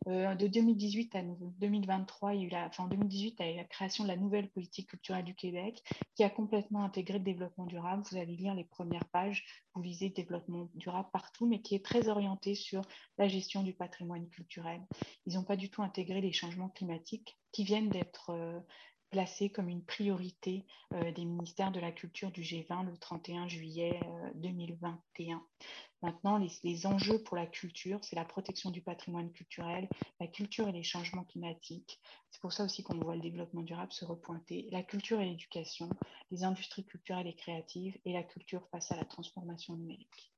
Speaker 3: Euh, de 2018 à 2023, il y a eu la, en 2018, il y a la création de la nouvelle politique culturelle du Québec qui a complètement intégré le développement durable. Vous allez lire les premières pages, vous lisez développement durable partout, mais qui est très orienté sur la gestion du patrimoine culturel. Ils n'ont pas du tout intégré les changements climatiques qui viennent d'être euh, placé comme une priorité euh, des ministères de la Culture du G20 le 31 juillet 2021. Euh, Maintenant, les, enjeux pour la culture, c'est la protection du patrimoine culturel, la culture et les changements climatiques. C'est pour ça aussi qu'on voit le développement durable se repointer, la culture et l'éducation, les industries culturelles et créatives et la culture face à la transformation numérique.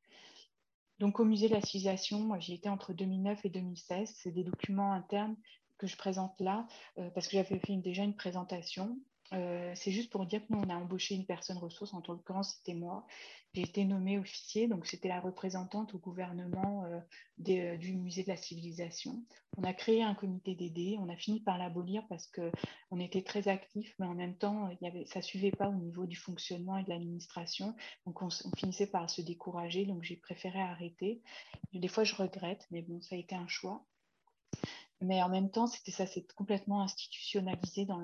Speaker 3: Donc au musée de la civilisation, j'y étais entre 2009 et 2016. C'est des documents internes que je présente là, euh, parce que j'avais fait déjà une présentation. Euh, c'est juste pour dire que nous, on a embauché une personne ressource, en tout cas, c'était moi. J'ai été nommée officier, donc c'était la représentante au gouvernement euh, du musée de la civilisation. On a créé un comité d'aider, on a fini par l'abolir parce qu'on était très actifs, mais en même temps, il y avait, ça ne suivait pas au niveau du fonctionnement et de l'administration. Donc on, on, finissait par se décourager, donc j'ai préféré arrêter. Des fois, je regrette, mais bon, ça a été un choix. Mais en même temps, c'était ça, c'est complètement institutionnalisé dans,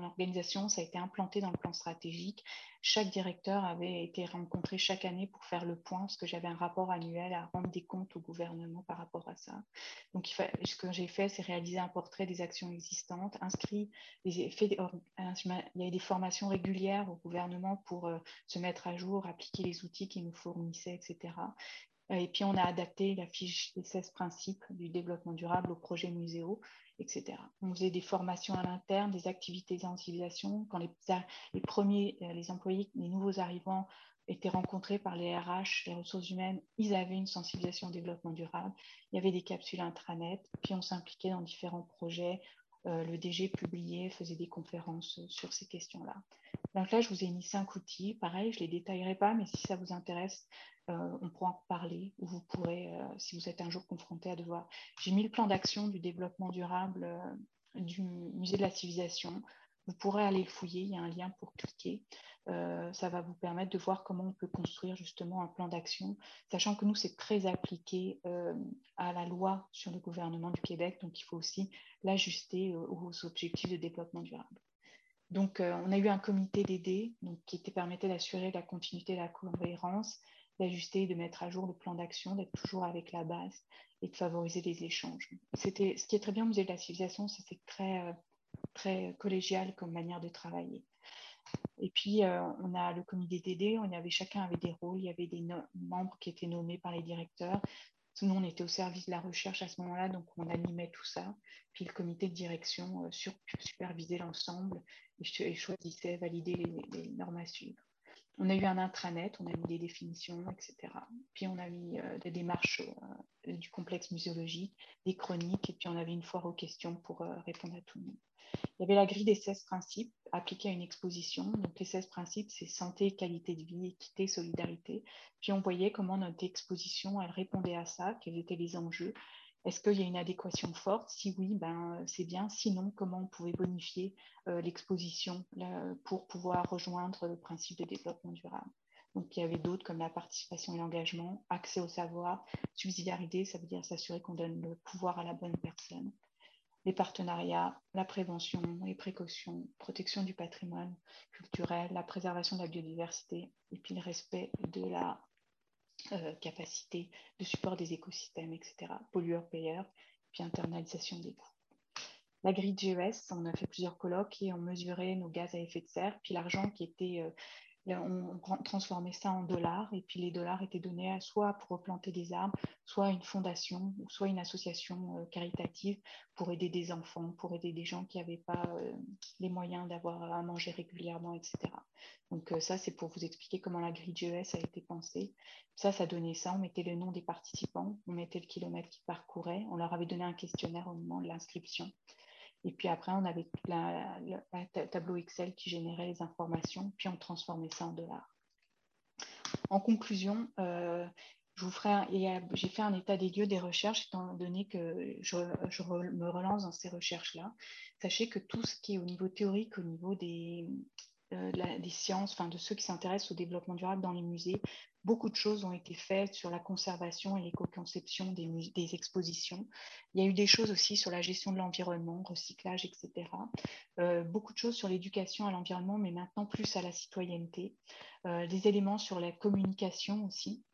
Speaker 3: l'organisation, ça a été implanté dans le plan stratégique. Chaque directeur avait été rencontré chaque année pour faire le point, parce que j'avais un rapport annuel à rendre des comptes au gouvernement par rapport à ça. Donc, ce que j'ai fait, c'est réaliser un portrait des actions existantes, inscrit, il y a des formations régulières au gouvernement pour euh, se mettre à jour, appliquer les outils qu'ils nous fournissaient, etc. Euh, et puis, on a adapté la fiche des 16 principes du développement durable au projet muséo, etc. On faisait des formations à l'interne, des activités de sensibilisation. Quand les, les premiers, euh, les employés, les nouveaux arrivants étaient rencontrés par les RH, les ressources humaines, ils avaient une sensibilisation au développement durable. Il y avait des capsules intranet, puis on s'impliquait dans différents projets. Euh, le DG publiait, faisait des conférences sur ces questions-là. Donc là, je vous ai mis cinq outils. Pareil, je ne les détaillerai pas, mais si ça vous intéresse, euh, on pourra en parler, ou vous pourrez, euh, si vous êtes un jour confronté à devoir. J'ai mis le plan d'action du développement durable du musée de la civilisation. Vous pourrez aller le fouiller, il y a un lien pour cliquer. ça va vous permettre de voir comment on peut construire justement un plan d'action, sachant que nous, c'est très appliqué à la loi sur le gouvernement du Québec, donc il faut aussi l'ajuster aux objectifs de développement durable. Donc, on a eu un comité d'aider qui permettait d'assurer la continuité et la cohérence, d'ajuster, de mettre à jour le plan d'action, d'être toujours avec la base et de favoriser les échanges. Ce qui est très bien au musée de la civilisation, c'est très, euh, très collégial comme manière de travailler. Et puis, euh, on a le comité d'aider, on avait, chacun avait des rôles, il y avait des membres qui étaient nommés par les directeurs. Nous, on était au service de la recherche à ce moment-là, donc on animait tout ça. Puis le comité de direction euh, supervisait l'ensemble et, choisissait, validait les normes à suivre. On a eu un intranet, on a mis des définitions, etc. Puis on a mis euh, des démarches euh, du complexe muséologique, des chroniques, et puis on avait une foire aux questions pour euh, répondre à tout le monde. Il y avait la grille des 16 principes appliqués à une exposition. Donc les 16 principes, c'est santé, qualité de vie, équité, solidarité. Puis on voyait comment notre exposition, elle répondait à ça, quels étaient les enjeux. Est-ce qu'il y a une adéquation forte? Si oui, ben, c'est bien. Sinon, comment on pouvait bonifier euh, l'exposition pour pouvoir rejoindre le principe de développement durable? Donc, il y avait d'autres comme la participation et l'engagement, accès au savoir, subsidiarité, ça veut dire s'assurer qu'on donne le pouvoir à la bonne personne, les partenariats, la prévention, les précautions, protection du patrimoine culturel, la préservation de la biodiversité et puis le respect de la euh, capacité de support des écosystèmes, etc. Pollueur-payeur, puis internalisation des coûts. La grille GES, on a fait plusieurs colloques et on mesurait nos gaz à effet de serre, puis l'argent qui était euh, on, transformait ça en dollars et puis les dollars étaient donnés soit pour replanter des arbres, soit une fondation, soit une association euh, caritative pour aider des enfants, pour aider des gens qui n'avaient pas euh, les moyens d'avoir à manger régulièrement, etc. Donc euh, ça, c'est pour vous expliquer comment la grille GES a été pensée. Ça, ça donnait ça. On mettait le nom des participants, on mettait le kilomètre qu'ils parcouraient, on leur avait donné un questionnaire au moment de l'inscription. Et puis après, on avait le tableau Excel qui générait les informations, puis on transformait ça en dollars. En conclusion, euh, j'ai fait un état des lieux des recherches, étant donné que je, me relance dans ces recherches-là. Sachez que tout ce qui est au niveau théorique, au niveau des, euh, des sciences, enfin de ceux qui s'intéressent au développement durable dans les musées, beaucoup de choses ont été faites sur la conservation et l'éco-conception des, expositions. Il y a eu des choses aussi sur la gestion de l'environnement, recyclage, etc. Euh, beaucoup de choses sur l'éducation à l'environnement, mais maintenant plus à la citoyenneté. Euh, des éléments sur la communication aussi.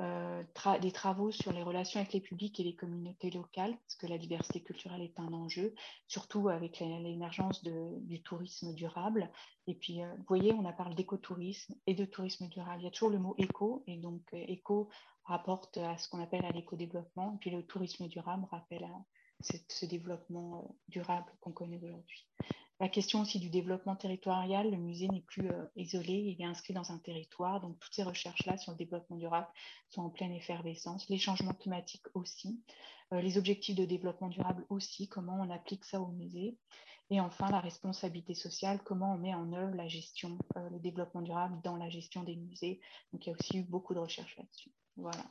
Speaker 3: Euh, des travaux sur les relations avec les publics et les communautés locales, parce que la diversité culturelle est un enjeu, surtout avec l'émergence du tourisme durable. Et puis, euh, vous voyez, on a parlé d'écotourisme et de tourisme durable. Il y a toujours le mot éco, et donc euh, éco rapporte à ce qu'on appelle à l'éco-développement, puis le tourisme durable rappelle à ce développement durable qu'on connaît aujourd'hui. La question aussi du développement territorial, le musée n'est plus euh, isolé, il est inscrit dans un territoire, donc toutes ces recherches-là sur le développement durable sont en pleine effervescence. Les changements climatiques aussi, euh, les objectifs de développement durable aussi, comment on applique ça au musée. Et enfin, la responsabilité sociale, comment on met en œuvre la gestion, euh, le développement durable dans la gestion des musées. Donc il y a aussi eu beaucoup de recherches là-dessus. Voilà.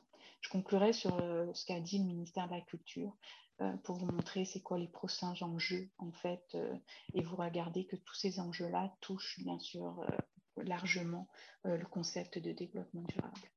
Speaker 3: Je conclurai sur ce qu'a dit le ministère de la Culture. Euh, pour vous montrer c'est quoi les prochains enjeux en fait euh, et vous regardez que tous ces enjeux-là touchent bien sûr euh, largement le concept de développement durable.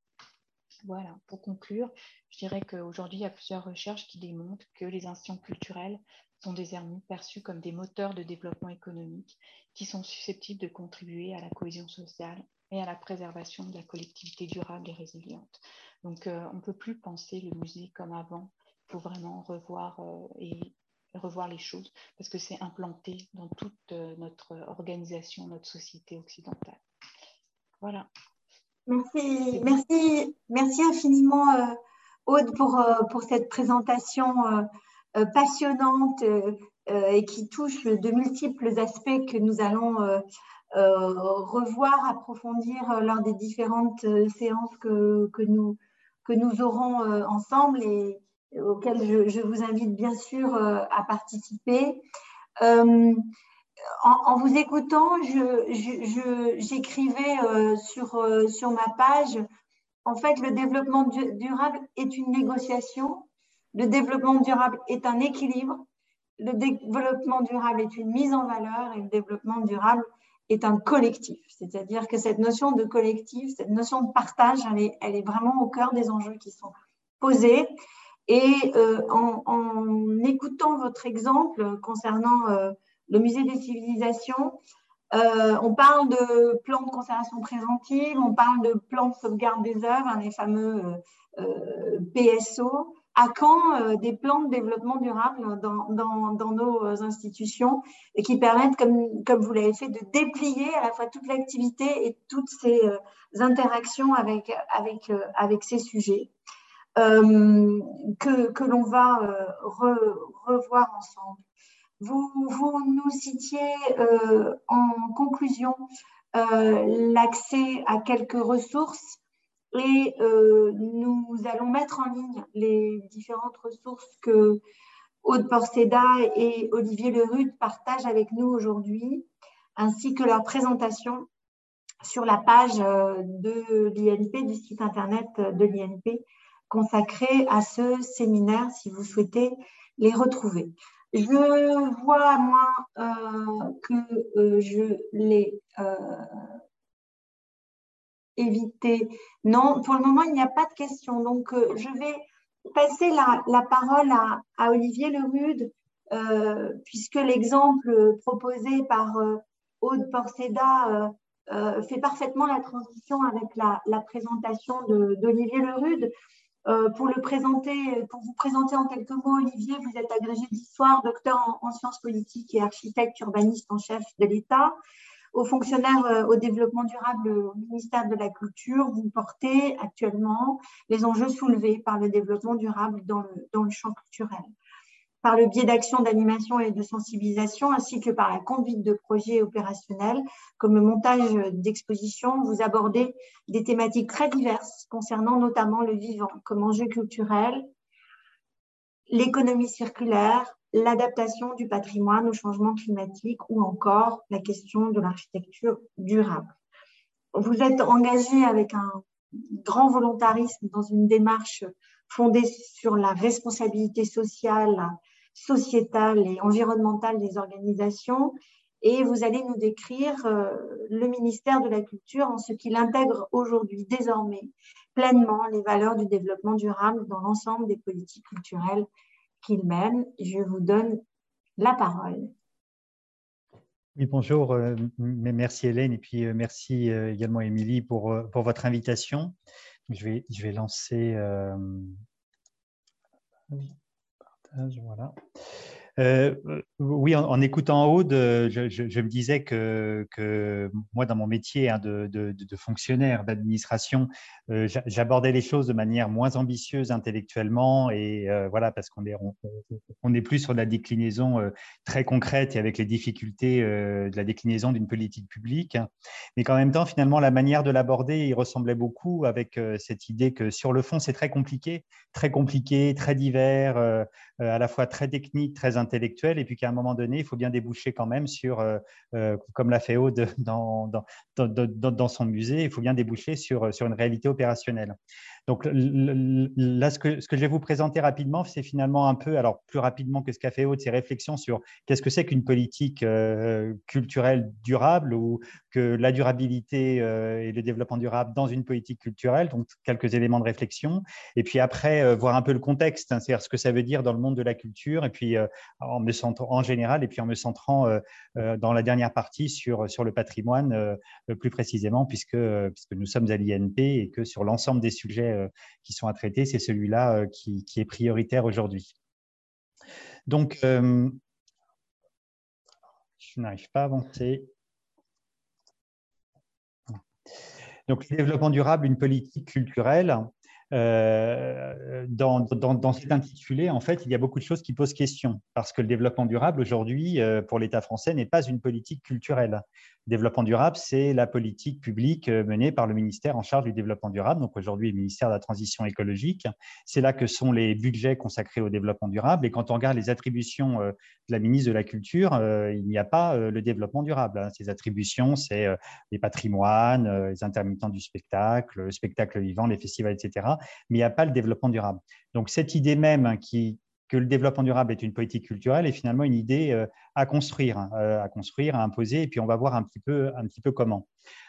Speaker 3: Voilà, pour conclure, je dirais qu'aujourd'hui, il y a plusieurs recherches qui démontrent que les institutions culturelles sont désormais perçues comme des moteurs de développement économique qui sont susceptibles de contribuer à la cohésion sociale et à la préservation de la collectivité durable et résiliente. Donc, on ne peut plus penser le musée comme avant, faut vraiment revoir euh, et revoir les choses parce que c'est implanté dans toute euh, notre organisation, notre société occidentale. Voilà.
Speaker 2: Merci, merci, merci infiniment euh, Aude pour, pour cette présentation passionnante et qui touche de multiples aspects que nous allons revoir, approfondir lors des différentes séances que, que, nous, que nous aurons ensemble. Et, auquel je, vous invite bien sûr euh, à participer. Euh, en, vous écoutant, j'écrivais euh, sur, sur ma page, en fait, le développement durable est une négociation, le développement durable est un équilibre, le développement durable est une mise en valeur et le développement durable est un collectif. C'est-à-dire que cette notion de collectif, cette notion de partage, elle est, elle est vraiment au cœur des enjeux qui sont posés. Et euh, en, écoutant votre exemple concernant euh, le musée des civilisations, euh, on parle de plans de conservation préventive, on parle de plans de sauvegarde des œuvres, les fameux PSO. À quand des plans de développement durable dans, nos institutions qui permettent, comme, vous l'avez fait, de déplier à la fois toute l'activité et toutes ces interactions avec, ces sujets? Que, que l'on va euh, revoir ensemble. Vous, nous citiez euh, en conclusion l'accès à quelques ressources et nous allons mettre en ligne les différentes ressources que Aude Porceda et Olivier Lerud partagent avec nous aujourd'hui, ainsi que leur présentation sur la page de l'INP, du site internet de l'INP, consacrés à ce séminaire si vous souhaitez les retrouver. Je vois, moi, euh, que euh, je l'ai euh, évité. Non, pour le moment, il n'y a pas de questions. Donc, je vais passer la, parole à, Olivier Lerude, puisque l'exemple proposé par Aude Porceda fait parfaitement la transition avec la présentation d'Olivier Lerude. Euh, pour le présenter, pour vous présenter en quelques mots, Olivier, vous êtes agrégé d'histoire, docteur en, sciences politiques et architecte urbaniste en chef de l'État. aux fonctionnaires euh, au développement durable au ministère de la Culture, vous portez actuellement les enjeux soulevés par le développement durable dans le, dans le champ culturel. Par le biais d'actions d'animation et de sensibilisation, ainsi que par la conduite de projets opérationnels, comme le montage d'expositions, vous abordez des thématiques très diverses concernant notamment le vivant comme enjeu culturel, l'économie circulaire, l'adaptation du patrimoine au changement climatique ou encore la question de l'architecture durable. Vous êtes engagé avec un grand volontarisme dans une démarche fondée sur la responsabilité sociale, sociétale et environnementale des organisations et vous allez nous décrire euh, le ministère de la Culture en ce qu'il intègre aujourd'hui désormais pleinement les valeurs du développement durable dans l'ensemble des politiques culturelles qu'il mène. Je vous donne la parole.
Speaker 4: Oui, bonjour, euh, merci Hélène et puis euh, merci également Émilie pour, pour votre invitation. Je vais, je vais lancer. Voilà. Euh, oui, en, écoutant Aude, je, je, me disais que, moi, dans mon métier hein, de, fonctionnaire, d'administration, euh, j'abordais les choses de manière moins ambitieuse intellectuellement et euh, voilà, parce qu'on est, plus sur la déclinaison très concrète et avec les difficultés de la déclinaison d'une politique publique. Mais qu'en même temps, finalement, la manière de l'aborder, il ressemblait beaucoup avec cette idée que sur le fond, c'est très compliqué, très compliqué, très divers, à la fois très technique, très intellectuel, et puis qu'à un moment donné, il faut bien déboucher quand même sur, euh, euh, comme l'a fait Aude dans, dans, dans, dans, son musée, il faut bien déboucher sur, sur une réalité opérationnelle. Donc là, ce que, je vais vous présenter rapidement, c'est finalement un peu, alors plus rapidement que ce qu'a fait Aude, ces réflexions sur qu'est-ce que c'est qu'une politique euh, culturelle durable ou que la durabilité et le développement durable dans une politique culturelle, donc quelques éléments de réflexion. Et puis après, voir un peu le contexte, hein, c'est-à-dire ce que ça veut dire dans le monde de la culture, et puis en me centrant en général, et puis en me centrant euh, euh, dans la dernière partie sur, sur le patrimoine euh, plus précisément, puisque, puisque nous sommes à l'INP et que sur l'ensemble des sujets qui sont à traiter, c'est celui-là qui, qui, est prioritaire aujourd'hui. Donc, je n'arrive pas à avancer. Donc, le développement durable, une politique culturelle. Euh, dans, cet intitulé, en fait, il y a beaucoup de choses qui posent question, parce que le développement durable, aujourd'hui, euh, pour l'État français, n'est pas une politique culturelle. Développement durable, c'est la politique publique euh, menée par le ministère en charge du développement durable, donc aujourd'hui le ministère de la Transition écologique. C'est là que sont les budgets consacrés au développement durable. Et quand on regarde les attributions de la ministre de la Culture, il n'y a pas le développement durable. Hein. Ces attributions, c'est les patrimoines, les intermittents du spectacle, le spectacle vivant, les festivals, etc mais il n'y a pas le développement durable. Donc cette idée même qui, que le développement durable est une politique culturelle est finalement une idée euh, à construire, hein, euh, à construire, à imposer, et puis on va voir un petit peu, un petit peu comment.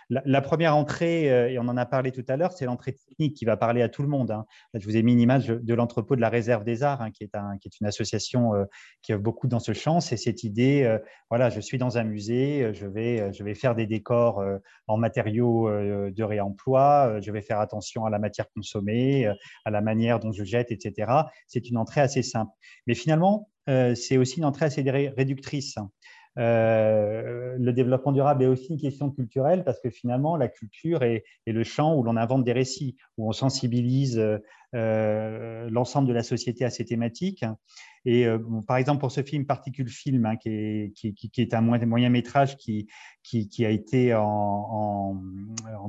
Speaker 4: La, première entrée, euh, et on en a parlé tout à l'heure, c'est l'entrée technique qui va parler à tout le monde. Hein. je vous ai mis une image de l'entrepôt de la réserve des arts, hein, qui, est un, qui, est une association euh, qui œuvre beaucoup dans ce champ. C'est cette idée, euh, voilà, je suis dans un musée, je vais, je vais faire des décors en matériaux de réemploi, je vais faire attention à la matière consommée, à la manière dont je jette, etc. C'est une entrée assez simple. Mais finalement, c'est aussi une entrée assez réductrice. Euh, le développement durable est aussi une question culturelle parce que finalement, la culture est, le champ où l'on invente des récits, où on sensibilise euh, l'ensemble de la société à ces thématiques. Et euh, par exemple, pour ce film Particule Film, hein, qui, est, un moyen métrage qui, a été en,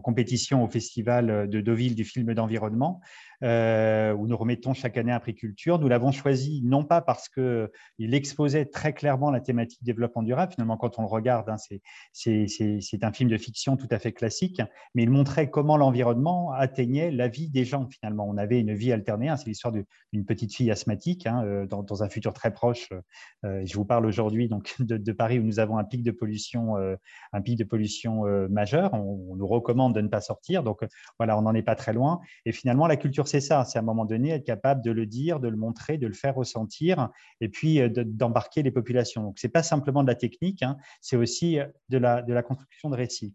Speaker 4: compétition au Festival de Deauville du film d'environnement, euh, où nous remettons chaque année un prix culture. Nous l'avons choisi non pas parce qu'il exposait très clairement la thématique développement durable, finalement quand on le regarde, hein, c'est un film de fiction tout à fait classique, mais il montrait comment l'environnement atteignait la vie des gens finalement. On avait une vie alternée, hein, c'est l'histoire d'une petite fille asthmatique hein, euh, dans, dans, un futur très proche. Euh, je vous parle aujourd'hui donc de, Paris où nous avons un pic de pollution, euh, un pic de pollution majeur. On, nous recommande de ne pas sortir, donc voilà, on n'en est pas très loin. Et finalement, la culture c'est ça, c'est à un moment donné être capable de le dire, de le montrer, de le faire ressentir, et puis euh, d'embarquer les populations. Donc, ce n'est pas simplement de la technique, hein, c'est aussi de la construction de récits.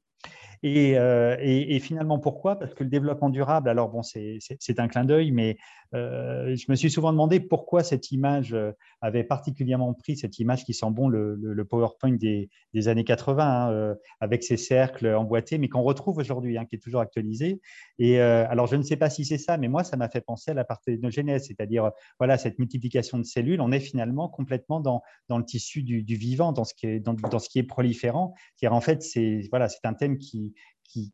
Speaker 4: Euh, et, finalement, pourquoi? Parce que le développement durable, alors bon, c'est un clin d'œil, mais je me suis souvent demandé pourquoi cette image avait particulièrement pris, cette image qui sent bon le, PowerPoint des, années 80, hein, avec ces cercles emboîtés, mais qu'on retrouve aujourd'hui, hein, qui est toujours actualisé. Et alors, je ne sais pas si c'est ça, mais moi, ça m'a fait penser à la parthénogenèse, c'est-à-dire voilà, cette multiplication de cellules. On est finalement complètement dans, dans le tissu du, vivant, dans ce qui est, dans, dans ce qui est proliférant. En fait, c'est voilà, un thème qui, qui,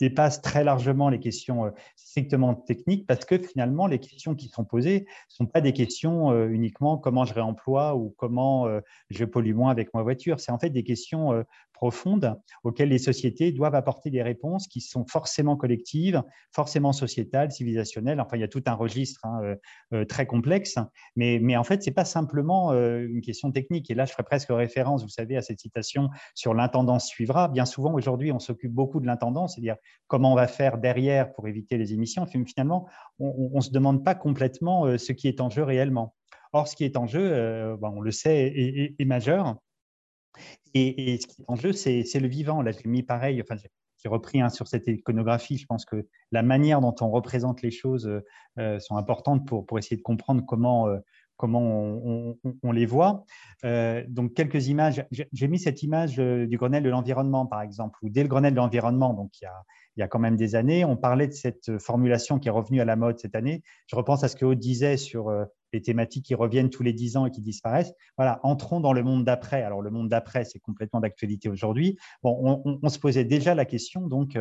Speaker 4: dépasse très largement les questions euh, strictement techniques parce que finalement, les questions qui sont posées ne sont pas des questions euh, uniquement comment je réemploie ou comment euh, je pollue moins avec ma voiture. C'est en fait des questions profondes auxquelles les sociétés doivent apporter des réponses qui sont forcément collectives, forcément sociétales, civilisationnelles. Enfin, il y a tout un registre hein, très complexe, mais, mais en fait, ce n'est pas simplement une question technique. Et là, je ferai presque référence, vous savez, à cette citation sur l'intendance suivra. Bien souvent, aujourd'hui, on s'occupe beaucoup de l'intendance, c'est-à-dire comment on va faire derrière pour éviter les émissions. Finalement, on ne se demande pas complètement euh, ce qui est en jeu réellement. Or, ce qui est en jeu, euh, ben, on le sait, est, majeur. Et, ce qui est en jeu, c'est le vivant. Là, j'ai mis pareil, enfin, j'ai repris hein, sur cette iconographie. Je pense que la manière dont on représente les choses euh, sont importantes pour, pour, essayer de comprendre comment, comment on, les voit. Euh, donc, quelques images. J'ai mis cette image euh, du Grenelle de l'environnement, par exemple, ou dès le Grenelle de l'environnement, donc il y, a, il y, a, quand même des années, on parlait de cette formulation qui est revenue à la mode cette année. Je repense à ce que Aude disait sur euh, les thématiques qui reviennent tous les dix ans et qui disparaissent. Voilà, entrons dans le monde d'après. Alors, le monde d'après, c'est complètement d'actualité aujourd'hui. Bon, on, se posait déjà la question, donc,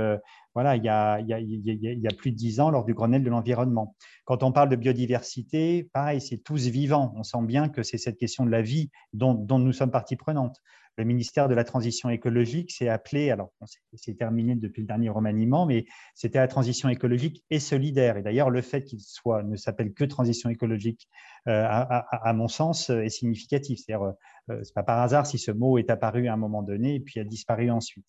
Speaker 4: voilà, il y, a, plus de dix ans, lors du Grenelle de l'environnement. Quand on parle de biodiversité, pareil, c'est tous vivants. On sent bien que c'est cette question de la vie dont, dont nous sommes partie prenante le ministère de la Transition écologique s'est appelé, alors c'est terminé depuis le dernier remaniement, mais c'était la transition écologique et solidaire. Et d'ailleurs, le fait qu'il ne s'appelle que transition écologique, euh, à, mon sens, est significatif. C'est-à-dire, euh, c'est pas par hasard si ce mot est apparu à un moment donné et puis a disparu ensuite.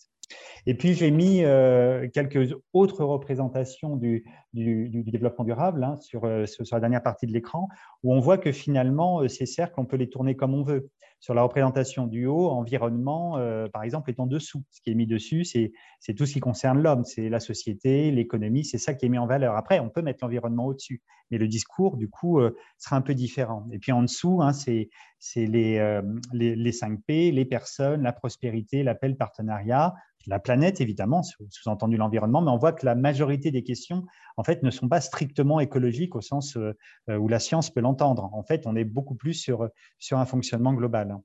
Speaker 4: Et puis, j'ai mis euh, quelques autres représentations du, développement durable hein, sur, sur, la dernière partie de l'écran, où on voit que finalement, ces cercles, on peut les tourner comme on veut sur la représentation du haut, environnement, euh, par exemple, est en dessous. Ce qui est mis dessus, c'est tout ce qui concerne l'homme, c'est la société, l'économie, c'est ça qui est mis en valeur. Après, on peut mettre l'environnement au-dessus, mais le discours, du coup, euh, sera un peu différent. Et puis en dessous, hein, c'est les, euh, les, les 5 P, les personnes, la prospérité, l'appel, partenariat, la planète, évidemment, sous-entendu l'environnement, mais on voit que la majorité des questions, en fait, ne sont pas strictement écologiques au sens euh, où la science peut l'entendre. En fait, on est beaucoup plus sur, sur un fonctionnement global.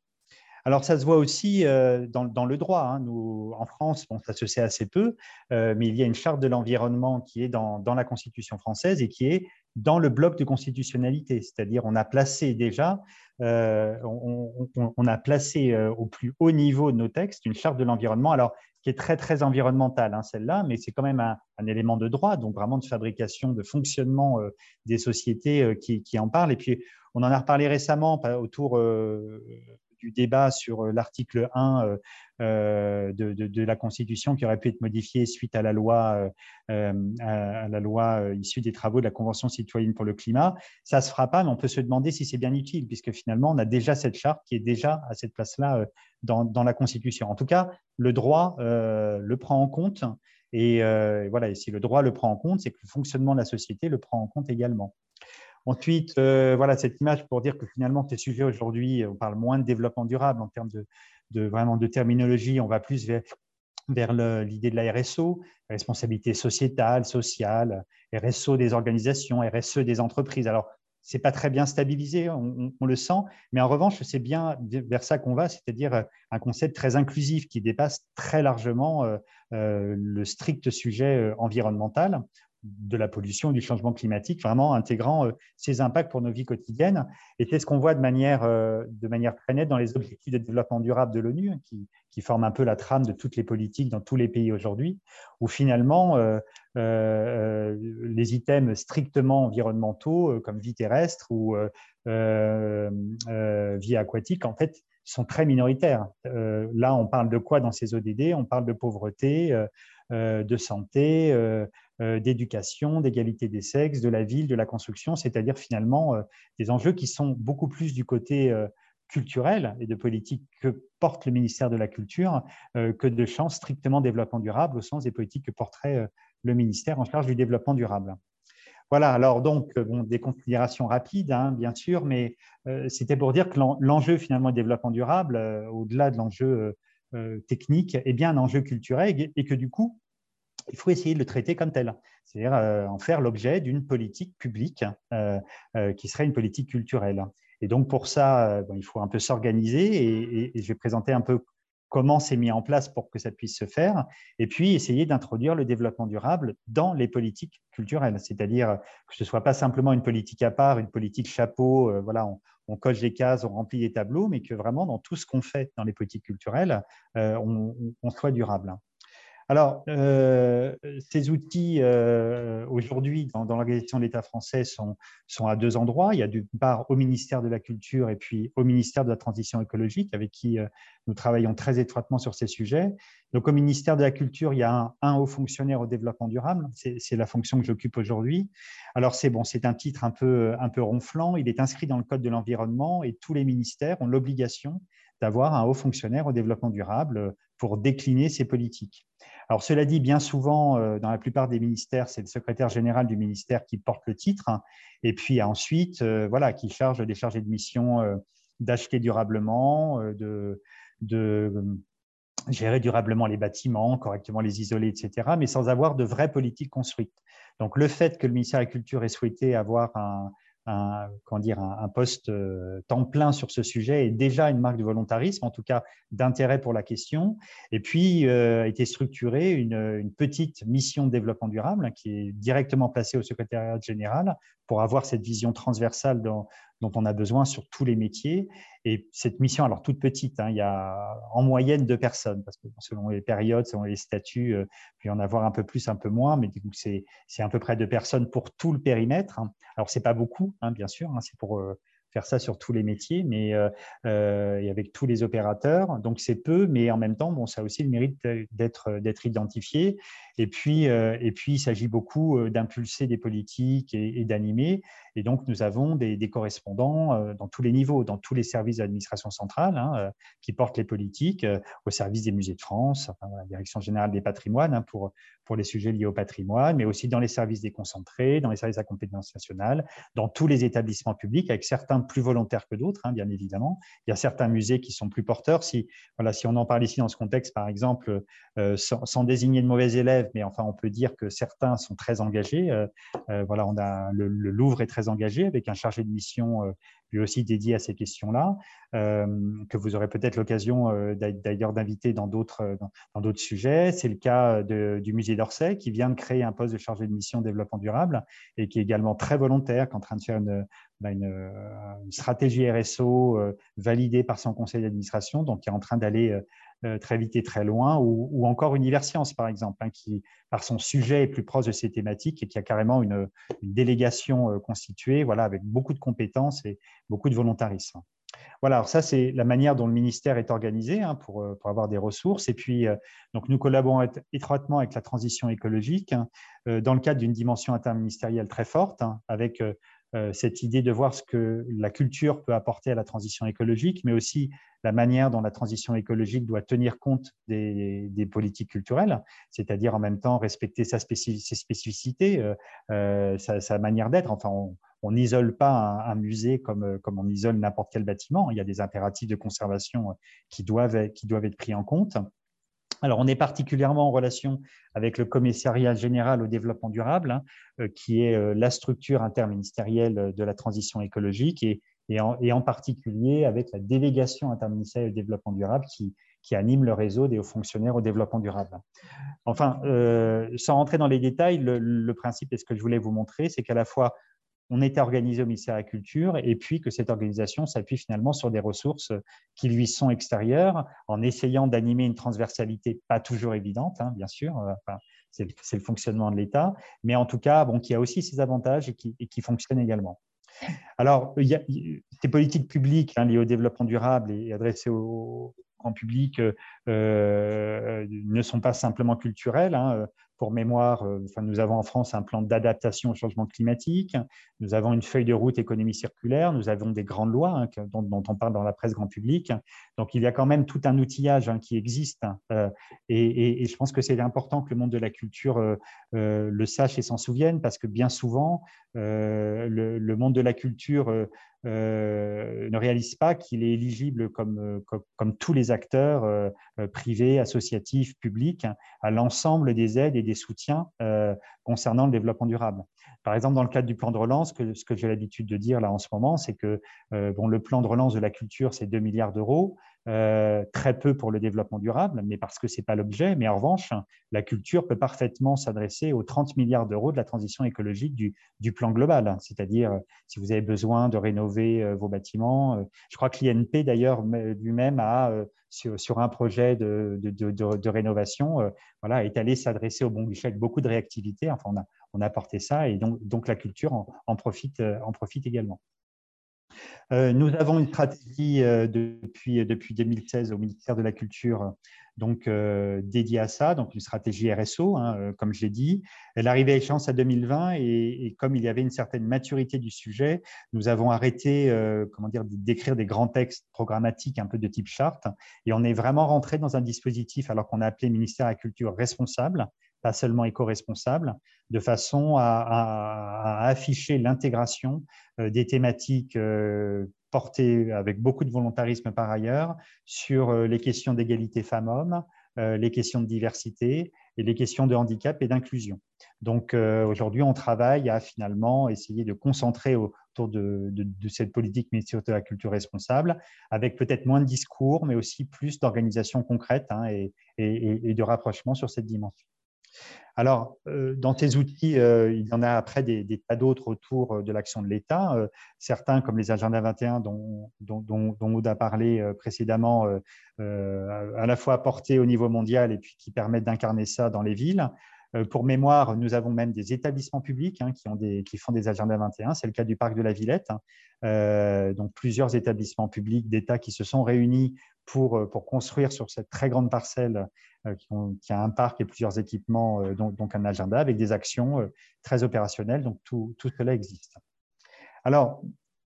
Speaker 4: Alors, ça se voit aussi euh, dans, le droit. Hein. Nous, en France, bon, ça se sait assez peu, euh, mais il y a une charte de l'environnement qui est dans, la Constitution française et qui est dans le bloc de constitutionnalité. C'est-à-dire, on a placé déjà, on, on, a placé au plus haut niveau de nos textes une charte de l'environnement. Alors, qui est très, très environnementale, hein, celle-là, mais c'est quand même un, élément de droit, donc vraiment de fabrication, de fonctionnement euh, des sociétés euh, qui, en parlent. Et puis, on en a reparlé récemment autour euh, du débat sur l'article 1 de, la Constitution qui aurait pu être modifié suite à la loi, à, loi issue des travaux de la Convention citoyenne pour le climat. Ça ne se fera pas, mais on peut se demander si c'est bien utile, puisque finalement, on a déjà cette charte qui est déjà à cette place-là dans, la Constitution. En tout cas, le droit euh, le prend en compte. Et euh, voilà, et si le droit le prend en compte, c'est que le fonctionnement de la société le prend en compte également. Ensuite, euh, voilà cette image pour dire que finalement, ces sujets aujourd'hui, on parle moins de développement durable en termes de, vraiment de terminologie, on va plus vers, l'idée de la RSO, responsabilité sociétale, sociale, RSO des organisations, RSE des entreprises. Alors, c'est pas très bien stabilisé, on, le sent, mais en revanche, c'est bien vers ça qu'on va, c'est-à-dire euh, un concept très inclusif qui dépasse très largement euh, le strict sujet environnemental de la pollution, du changement climatique, vraiment intégrant ces impacts pour nos vies quotidiennes. Et c'est ce qu'on voit de manière, de manière très nette dans les objectifs de développement durable de l'ONU, qui, qui, forment un peu la trame de toutes les politiques dans tous les pays aujourd'hui, où finalement, euh, les items strictement environnementaux, euh, comme vie terrestre ou euh, vie aquatique, en fait, sont très minoritaires. là, on parle de quoi dans ces ODD On parle de pauvreté, de santé, d'éducation, d'égalité des sexes, de la ville, de la construction, c'est-à-dire finalement des enjeux qui sont beaucoup plus du côté culturel et de politique que porte le ministère de la Culture que de champs strictement développement durable au sens des politiques que porterait le ministère en charge du développement durable. Voilà, alors donc, bon, des considérations rapides, hein, bien sûr, mais c'était pour dire que l'enjeu finalement du développement durable, au-delà de l'enjeu technique, est bien un enjeu culturel et que du coup, il faut essayer de le traiter comme tel, c'est-à-dire en faire l'objet d'une politique publique qui serait une politique culturelle. Et donc, pour ça, il faut un peu s'organiser et, je vais présenter un peu comment c'est mis en place pour que ça puisse se faire, et puis essayer d'introduire le développement durable dans les politiques culturelles, c'est-à-dire que ce ne soit pas simplement une politique à part, une politique chapeau, euh, voilà, on, coche des cases, on remplit des tableaux, mais que vraiment dans tout ce qu'on fait dans les politiques culturelles, euh, on, soit durable. Alors, euh, ces outils, euh, aujourd'hui, dans, l'organisation de l'État français, sont, à deux endroits. Il y a d'une part au ministère de la Culture et puis au ministère de la Transition écologique, avec qui euh, nous travaillons très étroitement sur ces sujets. Donc, au ministère de la Culture, il y a un, haut fonctionnaire au développement durable. C'est la fonction que j'occupe aujourd'hui. Alors, c'est bon, c'est un titre un peu, un peu ronflant. Il est inscrit dans le Code de l'environnement et tous les ministères ont l'obligation d'avoir un haut fonctionnaire au développement durable pour décliner ces politiques. Alors, cela dit, bien souvent, euh, dans la plupart des ministères, c'est le secrétaire général du ministère qui porte le titre, hein, et puis ensuite, euh, voilà, qui charge des chargés de mission euh, d'acheter durablement, de, de gérer durablement les bâtiments, correctement les isoler, etc., mais sans avoir de vraies politiques construites. Donc, le fait que le ministère de la Culture ait souhaité avoir un, un, dire, un, poste euh, temps plein sur ce sujet est déjà une marque de volontarisme, en tout cas d'intérêt pour la question. Et puis, euh, a été structurée une, une, petite mission de développement durable qui est directement placée au secrétariat général pour avoir cette vision transversale dans, dont on a besoin sur tous les métiers. Et cette mission, alors toute petite, hein, il y a en moyenne deux personnes, parce que selon les périodes, selon les statuts, euh, il peut y en avoir un peu plus, un peu moins, mais c'est à peu près deux personnes pour tout le périmètre. Hein. Alors, ce n'est pas beaucoup, hein, bien sûr, c'est pour euh, faire ça sur tous les métiers, mais euh, euh, et avec tous les opérateurs. Donc c'est peu, mais en même temps, bon, ça a aussi le mérite d'être d'être identifié. Et puis euh, et puis il s'agit beaucoup d'impulser des politiques et, d'animer. Et donc nous avons des, correspondants dans tous les niveaux, dans tous les services de l'administration centrale, hein, qui portent les politiques au service des musées de France, la direction générale des patrimoines hein, pour pour les sujets liés au patrimoine, mais aussi dans les services déconcentrés, dans les services à compétence nationale, dans tous les établissements publics, avec certains plus volontaires que d'autres, hein, bien évidemment. Il y a certains musées qui sont plus porteurs. Si, voilà, si on en parle ici dans ce contexte, par exemple, euh, sans, désigner de mauvais élèves, mais enfin, on peut dire que certains sont très engagés. Euh, euh, voilà, le, Louvre est très engagé avec un chargé de mission lui aussi dédié à ces questions-là, que vous aurez peut-être l'occasion d'ailleurs d'inviter dans d'autres dans, d'autres sujets. C'est le cas du musée d'Orsay qui vient de créer un poste de chargé de mission développement durable et qui est également très volontaire, qui est en train de faire une, bah, une, stratégie RSO validée par son conseil d'administration, donc qui est en train d'aller très vite et très loin, ou, encore Universience, par exemple, hein, qui, par son sujet, est plus proche de ces thématiques et qui a carrément une, délégation constituée, voilà, avec beaucoup de compétences et beaucoup de volontarisme. Voilà, alors ça, c'est la manière dont le ministère est organisé hein, pour, pour, avoir des ressources. Et puis, donc, nous collaborons étroitement avec la transition écologique hein, dans le cadre d'une dimension interministérielle très forte, avec cette idée de voir ce que la culture peut apporter à la transition écologique, mais aussi la manière dont la transition écologique doit tenir compte des, politiques culturelles, c'est-à-dire en même temps respecter sa ses spécificités, euh, sa, sa, manière d'être. Enfin, on n'isole pas un, musée comme, on isole n'importe quel bâtiment. Il y a des impératifs de conservation qui doivent être pris en compte. Alors, on est particulièrement en relation avec le commissariat général au développement durable, hein, euh, qui est euh, la structure interministérielle de la transition écologique, et, en, particulier avec la délégation interministérielle au développement durable qui, anime le réseau des hauts fonctionnaires au développement durable. Enfin, euh, sans rentrer dans les détails, le, principe et ce que je voulais vous montrer, c'est qu'à la fois on était organisé au ministère de la Culture et puis que cette organisation s'appuie finalement sur des ressources qui lui sont extérieures en essayant d'animer une transversalité pas toujours évidente, hein, bien sûr. Euh, c'est le, fonctionnement de l'État, mais en tout cas, bon, qui a aussi ses avantages et qui, fonctionne également. Alors, il ces politiques publiques hein, liées au développement durable et adressées au grand public euh, ne sont pas simplement culturelles. Hein pour mémoire, enfin, nous avons en France un plan d'adaptation au changement climatique, nous avons une feuille de route économie circulaire, nous avons des grandes lois hein, dont, on parle dans la presse grand public. Donc, il y a quand même tout un outillage hein, qui existe. Et, et, je pense que c'est important que le monde de la culture le sache et s'en souvienne, parce que bien souvent, le, monde de la culture euh, ne réalise pas qu'il est éligible comme, euh, tous les acteurs euh, privés, associatifs, publics, à l'ensemble des aides et des soutiens concernant le développement durable. Par exemple, dans le cadre du plan de relance, ce que j'ai l'habitude de dire là en ce moment, c'est que bon, le plan de relance de la culture, c'est 2 milliards d'euros. Euh, très peu pour le développement durable, mais parce que ce n'est pas l'objet. Mais en revanche, la culture peut parfaitement s'adresser aux 30 milliards d'euros de la transition écologique du, plan global. C'est-à-dire, si vous avez besoin de rénover euh, vos bâtiments, euh, je crois que l'INP, d'ailleurs, lui-même a, sur, un projet de rénovation, voilà, est allé s'adresser au bon guichet avec beaucoup de réactivité. Enfin, on a, on a apporté ça et donc, la culture en, en profite, en profite également. Euh, nous avons une stratégie euh, depuis, depuis 2016 au ministère de la Culture donc euh, dédiée à ça, donc une stratégie RSO, hein, comme je l'ai dit. Elle arrivait à échéance à 2020 et, comme il y avait une certaine maturité du sujet, nous avons arrêté comment d'écrire des grands textes programmatiques un peu de type charte et on est vraiment rentré dans un dispositif alors qu'on a appelé ministère de la Culture responsable pas seulement éco-responsable, de façon à, afficher l'intégration euh, des thématiques euh, portées avec beaucoup de volontarisme par ailleurs sur euh, les questions d'égalité femmes-hommes, les questions de diversité et les questions de handicap et d'inclusion. Donc aujourd'hui, on travaille à finalement essayer de concentrer autour de, cette politique ministérielle de la culture responsable, avec peut-être moins de discours, mais aussi plus d'organisation concrète hein, et, et de rapprochement sur cette dimension. Alors, euh, dans ces outils, euh, il y en a après des, tas d'autres autour euh, de l'action de l'État. certains, comme les agendas 21 dont, dont, dont, a parlé précédemment, à la fois apportés au niveau mondial et puis qui permettent d'incarner ça dans les villes. Pour mémoire, nous avons même des établissements publics hein, qui, ont des, qui, font des agendas 21. C'est le cas du parc de la Villette. Hein. donc, plusieurs établissements publics d'État qui se sont réunis pour, pour construire sur cette très grande parcelle euh, qui, a un parc et plusieurs équipements, euh, donc, un agenda avec des actions euh, très opérationnelles. Donc tout, tout cela existe. Alors,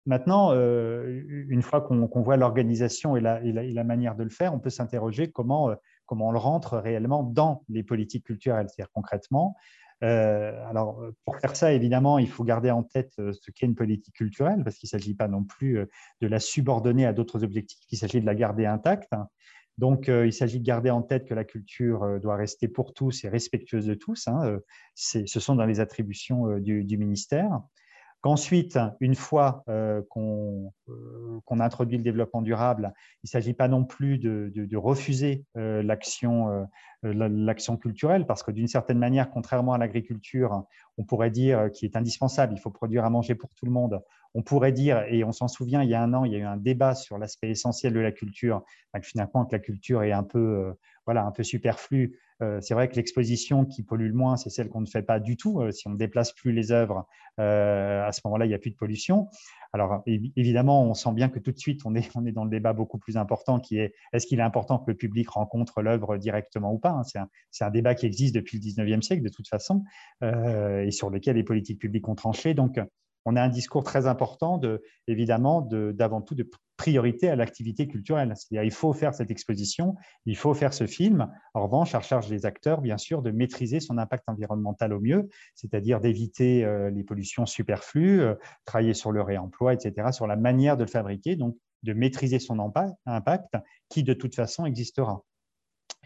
Speaker 4: Maintenant, une fois qu'on voit l'organisation et, et la, manière de le faire, on peut s'interroger comment, comment on le rentre réellement dans les politiques culturelles, c'est-à-dire concrètement. alors, pour faire ça, évidemment, il faut garder en tête ce qu'est une politique culturelle, parce qu'il ne s'agit pas non plus de la subordonner à d'autres objectifs, il s'agit de la garder intacte. Donc, euh, il s'agit de garder en tête que la culture euh, doit rester pour tous et respectueuse de tous. Hein, euh, ce sont dans les attributions du, ministère. Qu'ensuite, une fois qu'on introduit le développement durable, il ne s'agit pas non plus de, refuser l'action culturelle, parce que d'une certaine manière, contrairement à l'agriculture, on pourrait dire qu'il est indispensable, il faut produire à manger pour tout le monde on pourrait dire, et on s'en souvient, il y a un an, il y a eu un débat sur l'aspect essentiel de la culture, finalement que la culture est un peu, euh, voilà, un peu superflue. Euh, c'est vrai que l'exposition qui pollue le moins, c'est celle qu'on ne fait pas du tout. Euh, si on ne déplace plus les œuvres, à ce moment-là, il n'y a plus de pollution. Alors évidemment, on sent bien que tout de suite, on est, dans le débat beaucoup plus important qui est est-ce qu'il est important que le public rencontre l'œuvre directement ou pas hein? C'est un, un, débat qui existe depuis le 19e siècle de toute façon et sur lequel les politiques publiques ont tranché. Donc, on a un discours très important, de, évidemment, d'avant tout de priorité à l'activité culturelle. C'est-à-dire il faut faire cette exposition, il faut faire ce film. En revanche, à charge des acteurs, bien sûr, de maîtriser son impact environnemental au mieux, c'est-à-dire d'éviter euh, les pollutions superflues, euh, travailler sur le réemploi, etc., sur la manière de le fabriquer, donc de maîtriser son impact qui, de toute façon, existera.